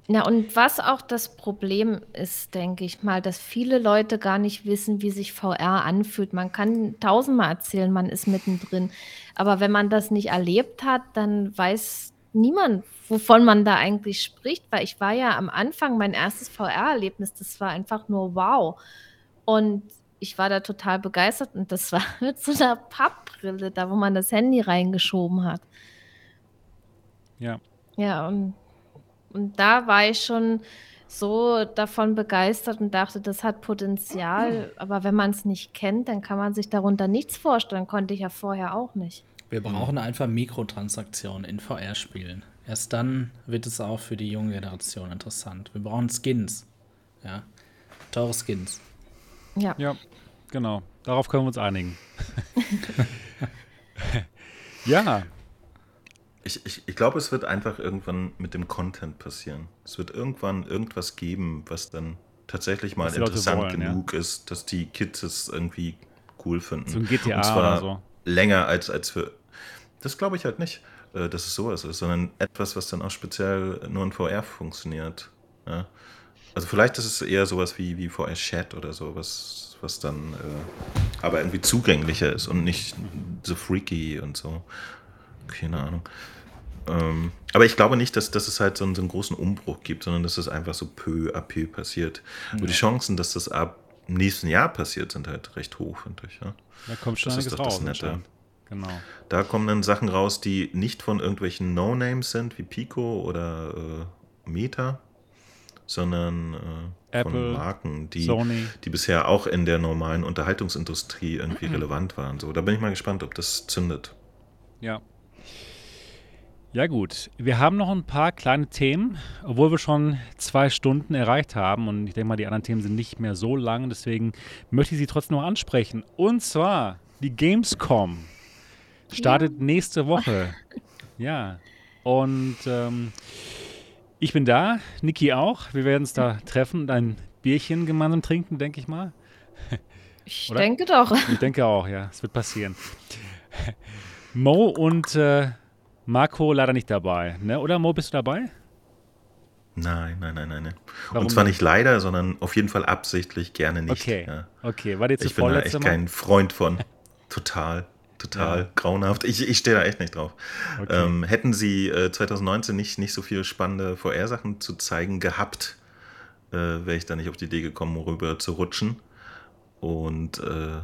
Ja, und was auch das Problem ist, denke ich mal, dass viele Leute gar nicht wissen, wie sich VR anfühlt. Man kann tausendmal erzählen, man ist mittendrin. Aber wenn man das nicht erlebt hat, dann weiß niemand, wovon man da eigentlich spricht. Weil ich war ja am Anfang mein erstes VR-Erlebnis, das war einfach nur wow. Und ich war da total begeistert und das war mit so einer Pappbrille, da wo man das Handy reingeschoben hat. Ja. Ja, und, und da war ich schon so davon begeistert und dachte, das hat Potenzial. Aber wenn man es nicht kennt, dann kann man sich darunter nichts vorstellen. Konnte ich ja vorher auch nicht. Wir brauchen einfach Mikrotransaktionen in VR-Spielen. Erst dann wird es auch für die junge Generation interessant. Wir brauchen Skins. Ja. Teure Skins. Ja. Ja, genau. Darauf können wir uns einigen. ja. Ich, ich, ich glaube, es wird einfach irgendwann mit dem Content passieren. Es wird irgendwann irgendwas geben, was dann tatsächlich mal interessant wollen, genug ja. ist, dass die Kids es irgendwie cool finden. So ein GTA Und zwar oder so. länger als, als für. Das glaube ich halt nicht, äh, dass es sowas ist, sondern etwas, was dann auch speziell nur in VR funktioniert. Ja? Also vielleicht ist es eher sowas wie, wie VR Chat oder so, was, was dann äh, aber irgendwie zugänglicher ist und nicht so freaky und so. Keine Ahnung. Ähm, aber ich glaube nicht, dass, dass es halt so einen, so einen, großen Umbruch gibt, sondern dass es einfach so peu à peu passiert. Ja. Und die Chancen, dass das ab nächsten Jahr passiert, sind halt recht hoch, finde ich. Ja? Da kommt schon das ist doch das Nette. Genau. Da kommen dann Sachen raus, die nicht von irgendwelchen No-Names sind, wie Pico oder äh, Meta, sondern äh, Apple, von Marken, die, Sony. die bisher auch in der normalen Unterhaltungsindustrie irgendwie mhm. relevant waren. So, da bin ich mal gespannt, ob das zündet. Ja. Ja gut, wir haben noch ein paar kleine Themen, obwohl wir schon zwei Stunden erreicht haben und ich denke mal, die anderen Themen sind nicht mehr so lang, deswegen möchte ich sie trotzdem noch ansprechen. Und zwar die Gamescom startet ja. nächste Woche. Ja, und ähm, ich bin da, Niki auch. Wir werden uns da treffen und ein Bierchen gemeinsam trinken, denke ich mal. Ich Oder? denke doch. Ich denke auch, ja. Es wird passieren. Mo und äh, Marco leider nicht dabei, ne? Oder Mo, bist du dabei? Nein, nein, nein, nein. Warum und zwar nicht leider, sondern auf jeden Fall absichtlich gerne nicht. Okay, ja. okay. War jetzt Ich bin da echt Mal? kein Freund von. Total total ja. grauenhaft. Ich, ich stehe da echt nicht drauf. Okay. Ähm, hätten sie äh, 2019 nicht, nicht so viele spannende VR-Sachen zu zeigen gehabt, äh, wäre ich da nicht auf die Idee gekommen, rüber zu rutschen. Und äh,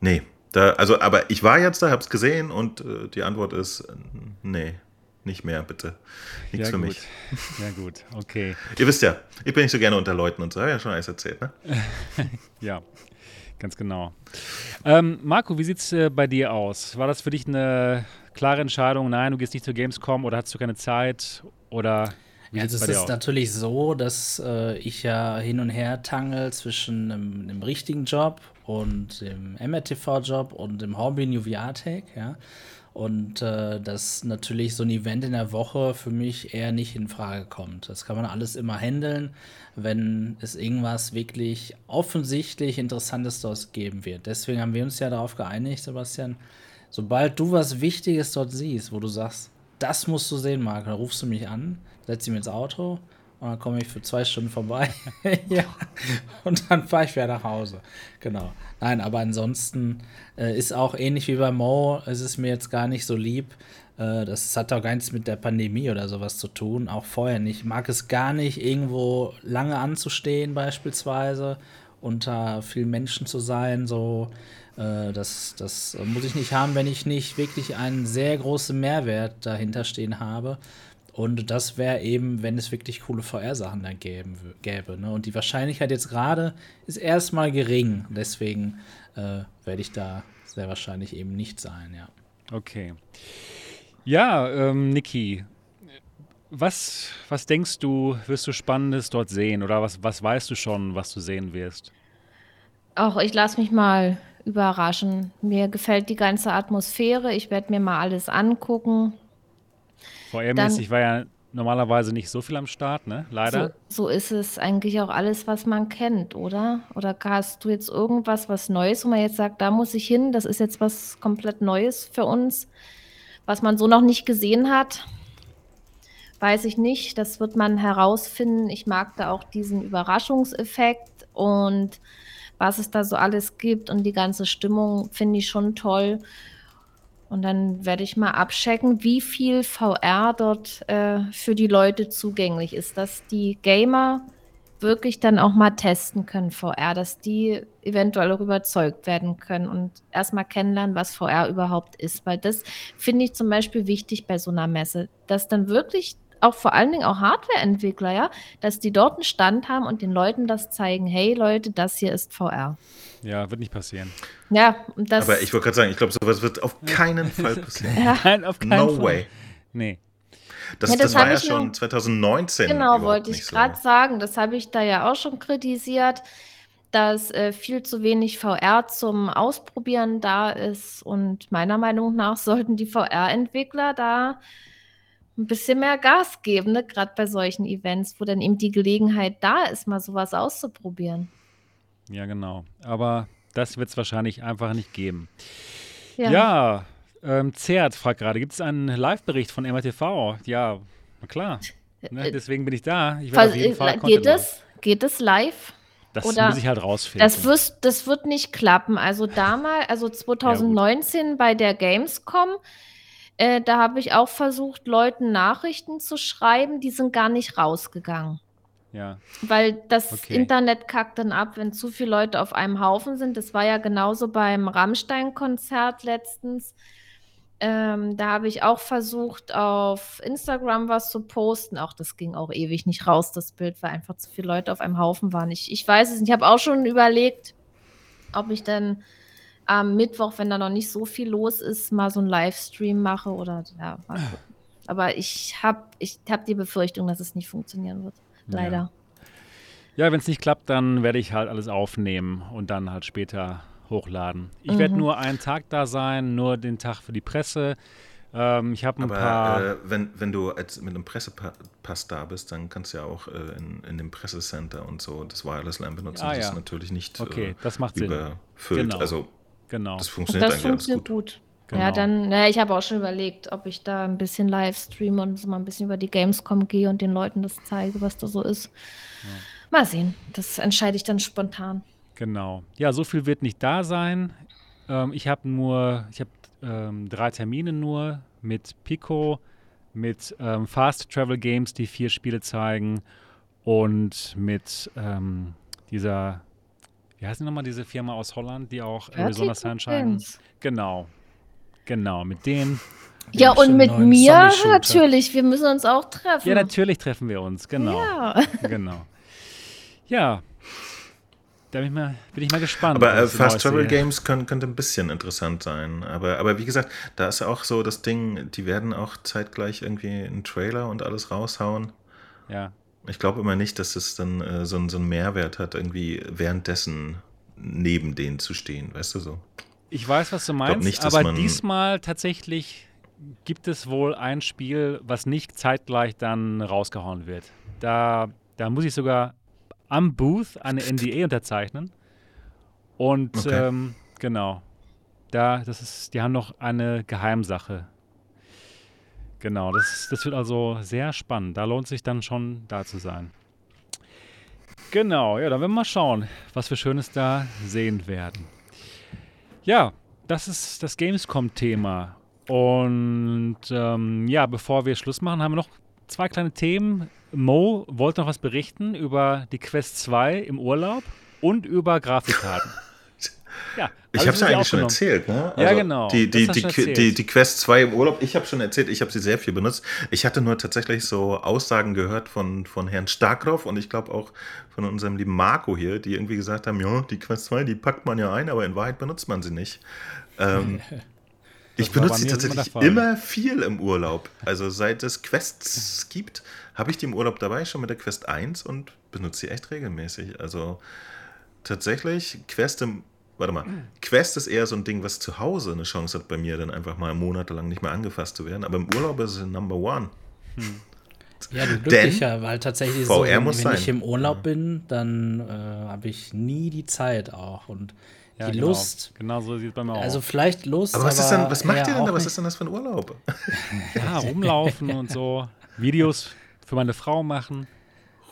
nee, da, also, aber ich war jetzt da, hab's gesehen und äh, die Antwort ist äh, nee. Nicht mehr, bitte. Nichts ja, für gut. mich. Ja, gut, okay. Ihr wisst ja, ich bin nicht so gerne unter Leuten und so, habe ja schon alles erzählt, ne? ja. Ganz genau. Ähm, Marco, wie sieht es äh, bei dir aus? War das für dich eine klare Entscheidung? Nein, du gehst nicht zur Gamescom oder hast du keine Zeit? Oder wie also es ist aus? natürlich so, dass äh, ich ja hin und her tangel zwischen einem, einem richtigen Job und dem MRTV-Job und dem Hobby New VR Tech, ja. Und äh, dass natürlich so ein Event in der Woche für mich eher nicht in Frage kommt. Das kann man alles immer handeln, wenn es irgendwas wirklich offensichtlich Interessantes dort geben wird. Deswegen haben wir uns ja darauf geeinigt, Sebastian, sobald du was Wichtiges dort siehst, wo du sagst, das musst du sehen, Marc, dann rufst du mich an, setzt mir ins Auto und dann komme ich für zwei Stunden vorbei. ja. Und dann fahre ich wieder nach Hause. Genau. Nein, aber ansonsten äh, ist auch ähnlich wie bei Mo, es ist mir jetzt gar nicht so lieb. Äh, das hat auch gar nichts mit der Pandemie oder sowas zu tun. Auch vorher nicht. Ich mag es gar nicht, irgendwo lange anzustehen, beispielsweise, unter vielen Menschen zu sein. So. Äh, das, das muss ich nicht haben, wenn ich nicht wirklich einen sehr großen Mehrwert dahinter stehen habe. Und das wäre eben, wenn es wirklich coole VR-Sachen da gäben, gäbe. Ne? Und die Wahrscheinlichkeit jetzt gerade ist erstmal gering. Deswegen äh, werde ich da sehr wahrscheinlich eben nicht sein, ja. Okay. Ja, ähm, Niki, was, was denkst du, wirst du Spannendes dort sehen? Oder was, was weißt du schon, was du sehen wirst? Auch ich lasse mich mal überraschen. Mir gefällt die ganze Atmosphäre. Ich werde mir mal alles angucken. VR-mäßig war ja normalerweise nicht so viel am Start, ne? Leider. So, so, ist es eigentlich auch alles, was man kennt, oder? Oder hast du jetzt irgendwas, was Neues, wo man jetzt sagt, da muss ich hin, das ist jetzt was komplett Neues für uns, was man so noch nicht gesehen hat? Weiß ich nicht. Das wird man herausfinden. Ich mag da auch diesen Überraschungseffekt und was es da so alles gibt und die ganze Stimmung finde ich schon toll. Und dann werde ich mal abchecken, wie viel VR dort äh, für die Leute zugänglich ist. Dass die Gamer wirklich dann auch mal testen können, VR, dass die eventuell auch überzeugt werden können und erstmal kennenlernen, was VR überhaupt ist. Weil das finde ich zum Beispiel wichtig bei so einer Messe, dass dann wirklich auch vor allen Dingen auch Hardware-Entwickler, ja, dass die dort einen Stand haben und den Leuten das zeigen, hey Leute, das hier ist VR. Ja, wird nicht passieren. Ja. Aber ich wollte gerade sagen, ich glaube, sowas wird auf keinen Fall passieren. ja. Nein, auf keinen no Fall. No way. Nee. Das, ja, das, das war ja schon 2019. Genau, wollte ich gerade so. sagen. Das habe ich da ja auch schon kritisiert, dass äh, viel zu wenig VR zum Ausprobieren da ist. Und meiner Meinung nach sollten die VR-Entwickler da ein bisschen mehr Gas geben, ne? gerade bei solchen Events, wo dann eben die Gelegenheit da ist, mal sowas auszuprobieren. Ja, genau. Aber das wird es wahrscheinlich einfach nicht geben. Ja, ja ähm, Zert fragt gerade, gibt es einen Live-Bericht von MRTV? Ja, na klar. Ne, äh, deswegen bin ich da. Ich auf jeden Fall geht, es, geht es live? Das Oder muss ich halt rausfinden. Das, wirst, das wird nicht klappen. Also damals, also 2019 ja, bei der Gamescom, äh, da habe ich auch versucht, Leuten Nachrichten zu schreiben, die sind gar nicht rausgegangen. Ja. Weil das okay. Internet kackt dann ab, wenn zu viele Leute auf einem Haufen sind. Das war ja genauso beim Rammstein-Konzert letztens. Ähm, da habe ich auch versucht, auf Instagram was zu posten. Auch das ging auch ewig nicht raus, das Bild, weil einfach zu viele Leute auf einem Haufen waren. Ich, ich weiß es nicht. Ich habe auch schon überlegt, ob ich dann am Mittwoch, wenn da noch nicht so viel los ist, mal so einen Livestream mache oder ja. Aber ich habe ich hab die Befürchtung, dass es nicht funktionieren wird. Leider. Ja, ja wenn es nicht klappt, dann werde ich halt alles aufnehmen und dann halt später hochladen. Ich mhm. werde nur einen Tag da sein, nur den Tag für die Presse. Ähm, ich habe ein Aber, paar. Äh, wenn, wenn du als mit einem Pressepass da bist, dann kannst du ja auch äh, in, in dem Pressecenter und so das Wireless LAN benutzen. Ah, das ja. ist natürlich nicht okay, äh, das macht überfüllt. Sinn. Genau. Also genau. das funktioniert das eigentlich funktioniert gut. gut. Genau. Ja, dann, ja, ich habe auch schon überlegt, ob ich da ein bisschen live streame und so mal ein bisschen über die Gamescom gehe und den Leuten das zeige, was da so ist. Ja. Mal sehen. Das entscheide ich dann spontan. Genau. Ja, so viel wird nicht da sein. Ähm, ich habe nur, ich habe ähm, drei Termine nur mit Pico, mit ähm, Fast Travel Games, die vier Spiele zeigen und mit ähm, dieser, wie heißt die nochmal, diese Firma aus Holland, die auch Arizona Sunshine. Genau. Genau, mit denen. Ja, und mit mir natürlich. Wir müssen uns auch treffen. Ja, natürlich treffen wir uns. Genau. Ja. Genau. Ja, da bin ich mal, bin ich mal gespannt. Aber äh, Fast Travel Games können, könnte ein bisschen interessant sein. Aber, aber wie gesagt, da ist auch so das Ding, die werden auch zeitgleich irgendwie einen Trailer und alles raushauen. Ja. Ich glaube immer nicht, dass es dann äh, so, so einen Mehrwert hat, irgendwie währenddessen neben denen zu stehen, weißt du so. Ich weiß, was du meinst, nicht, aber diesmal tatsächlich gibt es wohl ein Spiel, was nicht zeitgleich dann rausgehauen wird. Da, da muss ich sogar am Booth eine NDA unterzeichnen. Und okay. ähm, genau, da, das ist, die haben noch eine Geheimsache. Genau, das, das wird also sehr spannend. Da lohnt sich dann schon da zu sein. Genau, ja, dann werden wir mal schauen, was wir Schönes da sehen werden. Ja, das ist das Gamescom-Thema. Und ähm, ja, bevor wir Schluss machen, haben wir noch zwei kleine Themen. Mo wollte noch was berichten über die Quest 2 im Urlaub und über Grafikkarten. Ja, ich habe es ja eigentlich schon erzählt, ne? Also ja, genau. Die, die, die, die, die, Quest 2 im Urlaub, ich habe schon erzählt, ich habe sie sehr viel benutzt. Ich hatte nur tatsächlich so Aussagen gehört von, von Herrn Starkroff und ich glaube auch von unserem lieben Marco hier, die irgendwie gesagt haben, ja, die Quest 2, die packt man ja ein, aber in Wahrheit benutzt man sie nicht. Ähm, ich benutze sie tatsächlich immer, immer, viel im Urlaub. Also seit es Quests gibt, habe ich die im Urlaub dabei, schon mit der Quest 1 und benutze sie echt regelmäßig. Also tatsächlich, Quest im Warte mal, Quest ist eher so ein Ding, was zu Hause eine Chance hat bei mir, dann einfach mal monatelang nicht mehr angefasst zu werden. Aber im Urlaub ist es Number One. Hm. Ja, du glücklicher, weil tatsächlich VR so, wenn, wenn ich im Urlaub ja. bin, dann äh, habe ich nie die Zeit auch und ja, die genau. Lust. Genau so sieht es bei mir aus. Also vielleicht Lust. Aber was, ist denn, was macht ihr denn da? Was ist denn das für ein Urlaub? Ja, rumlaufen und so. Videos für meine Frau machen.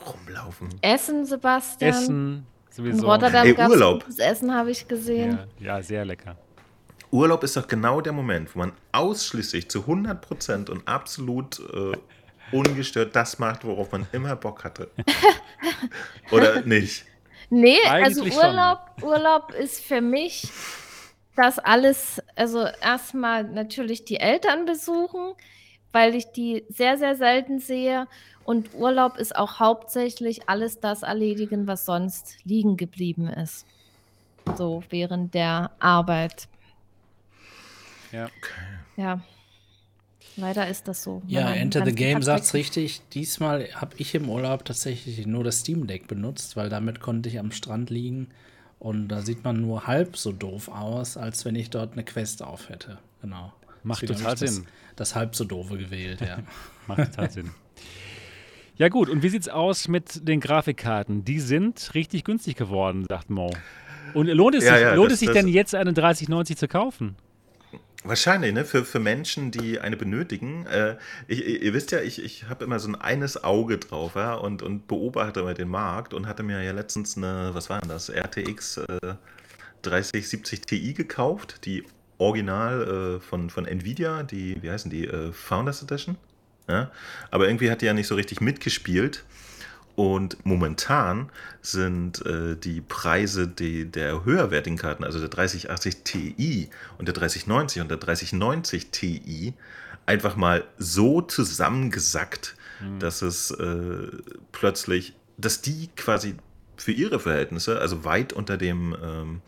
Rumlaufen. Essen, Sebastian. Essen, sowieso. In Rotterdam Ey, Urlaub. Das Essen habe ich gesehen. Ja, ja, sehr lecker. Urlaub ist doch genau der Moment, wo man ausschließlich zu 100% und absolut äh, ungestört das macht, worauf man immer Bock hatte. Oder nicht? Nee, also Eigentlich also Urlaub, Urlaub ist für mich das alles, also erstmal natürlich die Eltern besuchen, weil ich die sehr, sehr selten sehe. Und Urlaub ist auch hauptsächlich alles das erledigen, was sonst liegen geblieben ist. So während der Arbeit. Ja. Ja. Leider ist das so. Ja, Enter the Game sagt es richtig. Diesmal habe ich im Urlaub tatsächlich nur das Steam Deck benutzt, weil damit konnte ich am Strand liegen. Und da sieht man nur halb so doof aus, als wenn ich dort eine Quest auf hätte. Genau. Macht Deswegen total Sinn. Das, das halb so doofe gewählt, ja. Macht total Sinn. Ja gut, und wie sieht's aus mit den Grafikkarten? Die sind richtig günstig geworden, sagt Mo. Und lohnt es ja, sich, ja, lohnt das, es sich denn jetzt eine 3090 zu kaufen? Wahrscheinlich, ne? Für, für Menschen, die eine benötigen. Äh, ich, ihr wisst ja, ich, ich habe immer so ein eines Auge drauf ja, und, und beobachte immer den Markt und hatte mir ja letztens eine, was war denn das, RTX äh, 3070 Ti gekauft, die original äh, von, von Nvidia, die, wie heißen die, äh, Founders Edition. Ja? Aber irgendwie hat die ja nicht so richtig mitgespielt. Und momentan sind äh, die Preise die, der höherwertigen Karten, also der 3080 Ti und der 3090 und der 3090 Ti, einfach mal so zusammengesackt, mhm. dass es äh, plötzlich, dass die quasi für ihre Verhältnisse, also weit unter dem ähm,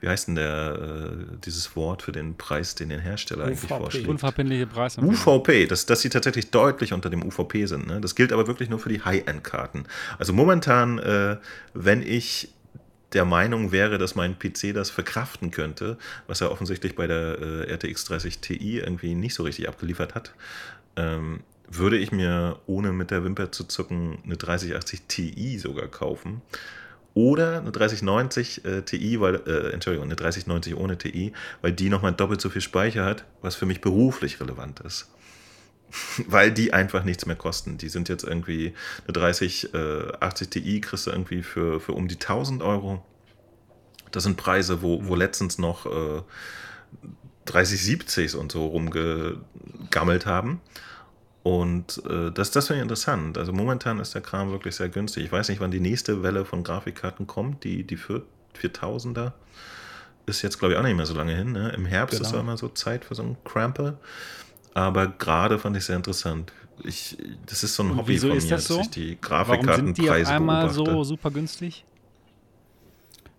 wie heißt denn der, äh, dieses Wort für den Preis, den den Hersteller UVP. eigentlich vorschlägt? Unverbindliche Preis. UVP, dass, dass sie tatsächlich deutlich unter dem UVP sind. Ne? Das gilt aber wirklich nur für die High-End-Karten. Also momentan, äh, wenn ich der Meinung wäre, dass mein PC das verkraften könnte, was er offensichtlich bei der äh, RTX 30 Ti irgendwie nicht so richtig abgeliefert hat, ähm, würde ich mir, ohne mit der Wimper zu zucken, eine 3080 Ti sogar kaufen. Oder eine 3090 äh, Ti, weil, äh, Entschuldigung, eine 3090 ohne Ti, weil die nochmal doppelt so viel Speicher hat, was für mich beruflich relevant ist. weil die einfach nichts mehr kosten. Die sind jetzt irgendwie eine 3080 äh, Ti kriegst du irgendwie für, für um die 1000 Euro. Das sind Preise, wo, wo letztens noch äh, 3070s und so rumgegammelt haben. Und äh, das, das finde ich interessant. Also momentan ist der Kram wirklich sehr günstig. Ich weiß nicht, wann die nächste Welle von Grafikkarten kommt. Die, die 4000er ist jetzt, glaube ich, auch nicht mehr so lange hin. Ne? Im Herbst genau. ist ja immer so Zeit für so einen Cramper. Aber gerade fand ich sehr interessant. Ich, das ist so ein Hobby von mir, das so? dass ich die Grafikkartenpreise Warum sind die auf einmal beobachte. so super günstig?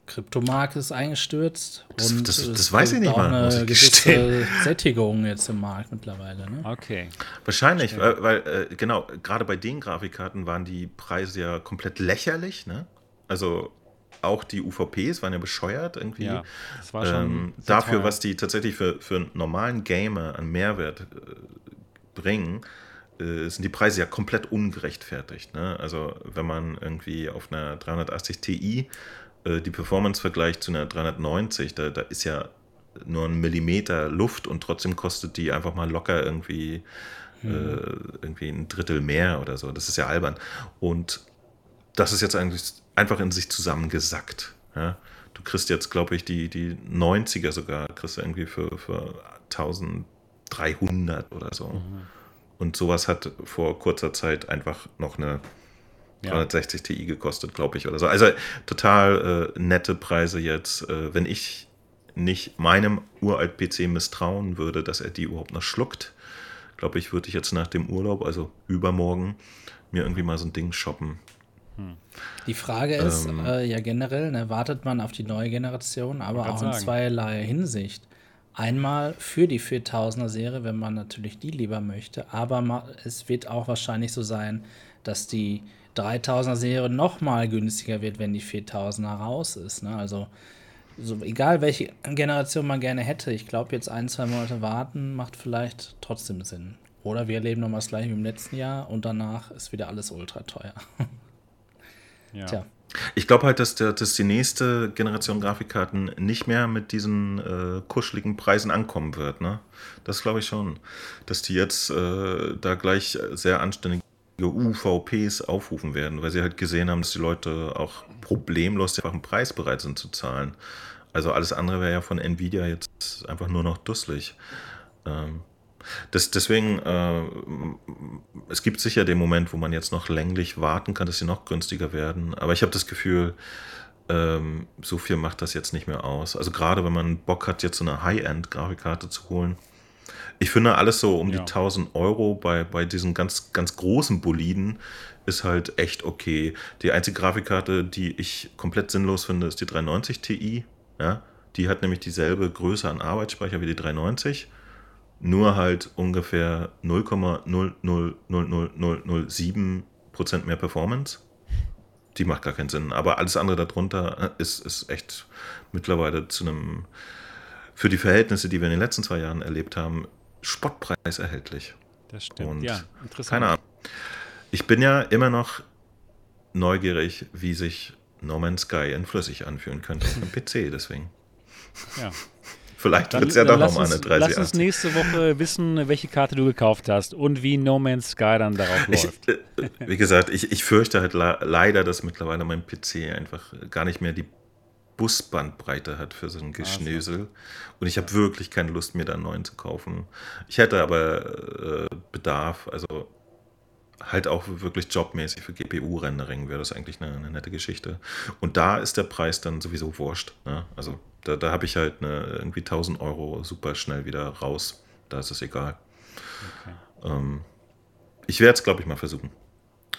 Kryptomarkt ist eingestürzt. Das, und das, das weiß ich nicht mal. Eine gewisse Sättigung jetzt im Markt mittlerweile. Ne? Okay. Wahrscheinlich, weil, weil äh, genau, gerade bei den Grafikkarten waren die Preise ja komplett lächerlich. Ne? Also auch die UVPs waren ja bescheuert irgendwie. Ja, das war schon ähm, dafür, teuer. was die tatsächlich für, für einen normalen Gamer an Mehrwert äh, bringen, äh, sind die Preise ja komplett ungerechtfertigt. Ne? Also wenn man irgendwie auf einer 380 Ti äh, die Performance vergleicht zu einer 390, da, da ist ja nur ein Millimeter Luft und trotzdem kostet die einfach mal locker irgendwie, hm. äh, irgendwie ein Drittel mehr oder so. Das ist ja albern. Und das ist jetzt eigentlich einfach in sich zusammengesackt. Ja? Du kriegst jetzt, glaube ich, die, die 90er sogar, kriegst du irgendwie für, für 1300 oder so. Mhm. Und sowas hat vor kurzer Zeit einfach noch eine 360 Ti gekostet, glaube ich, oder so. Also total äh, nette Preise jetzt. Äh, wenn ich nicht meinem uralt PC misstrauen würde, dass er die überhaupt noch schluckt, glaube ich, würde ich jetzt nach dem Urlaub, also übermorgen, mir irgendwie mal so ein Ding shoppen. Hm. Die Frage ist ähm, äh, ja generell, ne, wartet man auf die neue Generation, aber auch in sagen. zweierlei Hinsicht. Einmal für die 4000er Serie, wenn man natürlich die lieber möchte, aber es wird auch wahrscheinlich so sein, dass die 3000er Serie noch mal günstiger wird, wenn die 4000er raus ist. Ne? Also so, egal welche Generation man gerne hätte, ich glaube jetzt ein, zwei Monate warten macht vielleicht trotzdem Sinn. Oder wir erleben nochmal das gleiche wie im letzten Jahr und danach ist wieder alles ultra teuer. ja. Tja. Ich glaube halt, dass, der, dass die nächste Generation Grafikkarten nicht mehr mit diesen äh, kuscheligen Preisen ankommen wird. Ne? Das glaube ich schon. Dass die jetzt äh, da gleich sehr anständig UVPs aufrufen werden, weil sie halt gesehen haben, dass die Leute auch problemlos einfach einen Preis bereit sind zu zahlen. Also alles andere wäre ja von Nvidia jetzt einfach nur noch dusselig. Ähm, das, deswegen, äh, es gibt sicher den Moment, wo man jetzt noch länglich warten kann, dass sie noch günstiger werden. Aber ich habe das Gefühl, ähm, so viel macht das jetzt nicht mehr aus. Also gerade wenn man Bock hat, jetzt so eine High-End-Grafikkarte zu holen. Ich finde alles so um ja. die 1000 Euro bei, bei diesen ganz, ganz großen Boliden ist halt echt okay. Die einzige Grafikkarte, die ich komplett sinnlos finde, ist die 390 Ti. Ja? Die hat nämlich dieselbe Größe an Arbeitsspeicher wie die 390 nur halt ungefähr 0,0000007% mehr Performance. Die macht gar keinen Sinn. Aber alles andere darunter ist, ist echt mittlerweile zu einem, für die Verhältnisse, die wir in den letzten zwei Jahren erlebt haben, Spottpreis erhältlich. Das stimmt. Und ja, interessant. Keine Ahnung. Ich bin ja immer noch neugierig, wie sich No Man's Sky in flüssig anfühlen könnte auf dem PC, deswegen. Ja, Vielleicht wird es ja doch nochmal eine 30. Lass uns nächste Woche wissen, welche Karte du gekauft hast und wie No Man's Sky dann darauf läuft. äh, wie gesagt, ich, ich fürchte halt leider, dass mittlerweile mein PC einfach gar nicht mehr die Busbandbreite hat für so ein Geschnösel. Also. Und ich habe wirklich keine Lust, mir da einen neuen zu kaufen. Ich hätte aber äh, Bedarf, also halt auch wirklich jobmäßig für GPU-Rendering wäre das eigentlich eine, eine, nette Geschichte. Und da ist der Preis dann sowieso wurscht. Ne? Also da, da habe ich halt eine, irgendwie 1000 Euro super schnell wieder raus. Da ist es egal. Okay. Ähm, ich werde es, glaube ich, mal versuchen.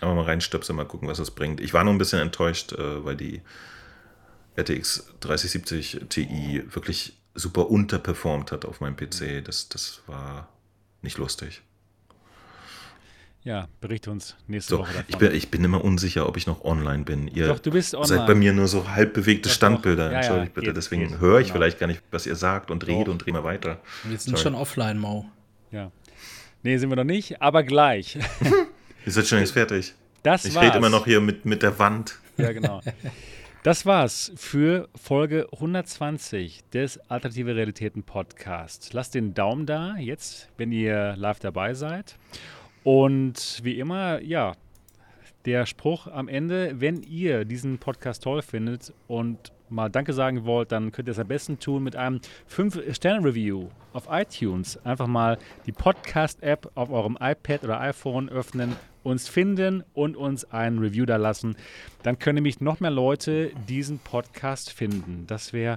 Aber mal reinstöpseln, mal gucken, was es bringt. Ich war nur ein bisschen enttäuscht, äh, weil die RTX 3070 Ti wirklich super unterperformt hat auf meinem PC. Das, das war nicht lustig. Ja, berichte uns nächste so, Woche davon. Ich bin, ich bin immer unsicher, ob ich noch online bin. Ihr doch, du bist online. seid bei mir nur so halb bewegte doch, Standbilder. Ja, Entschuldigt ja, bitte. Geht, Deswegen höre ich genau. vielleicht gar nicht, was ihr sagt und rede und drehe mal weiter. Wir sind Sorry. schon offline, Mo. Ja. Nee, sind wir noch nicht, aber gleich. ihr seid schon jetzt fertig. Das ich war's. rede immer noch hier mit, mit der Wand. Ja, genau. Das war's für Folge 120 des Alternative Realitäten Podcasts. Lasst den Daumen da jetzt, wenn ihr live dabei seid. Und wie immer, ja, der Spruch am Ende, wenn ihr diesen Podcast toll findet und mal Danke sagen wollt, dann könnt ihr es am besten tun mit einem 5-Sterne-Review auf iTunes. Einfach mal die Podcast-App auf eurem iPad oder iPhone öffnen, uns finden und uns ein Review da lassen. Dann können nämlich noch mehr Leute diesen Podcast finden. Das wäre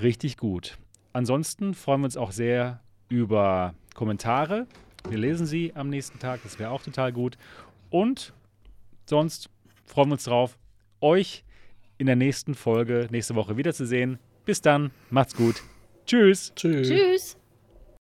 richtig gut. Ansonsten freuen wir uns auch sehr über Kommentare wir lesen sie am nächsten Tag, das wäre auch total gut. Und sonst freuen wir uns drauf, euch in der nächsten Folge nächste Woche wiederzusehen. Bis dann, macht's gut. Tschüss. Tschüss. Tschüss.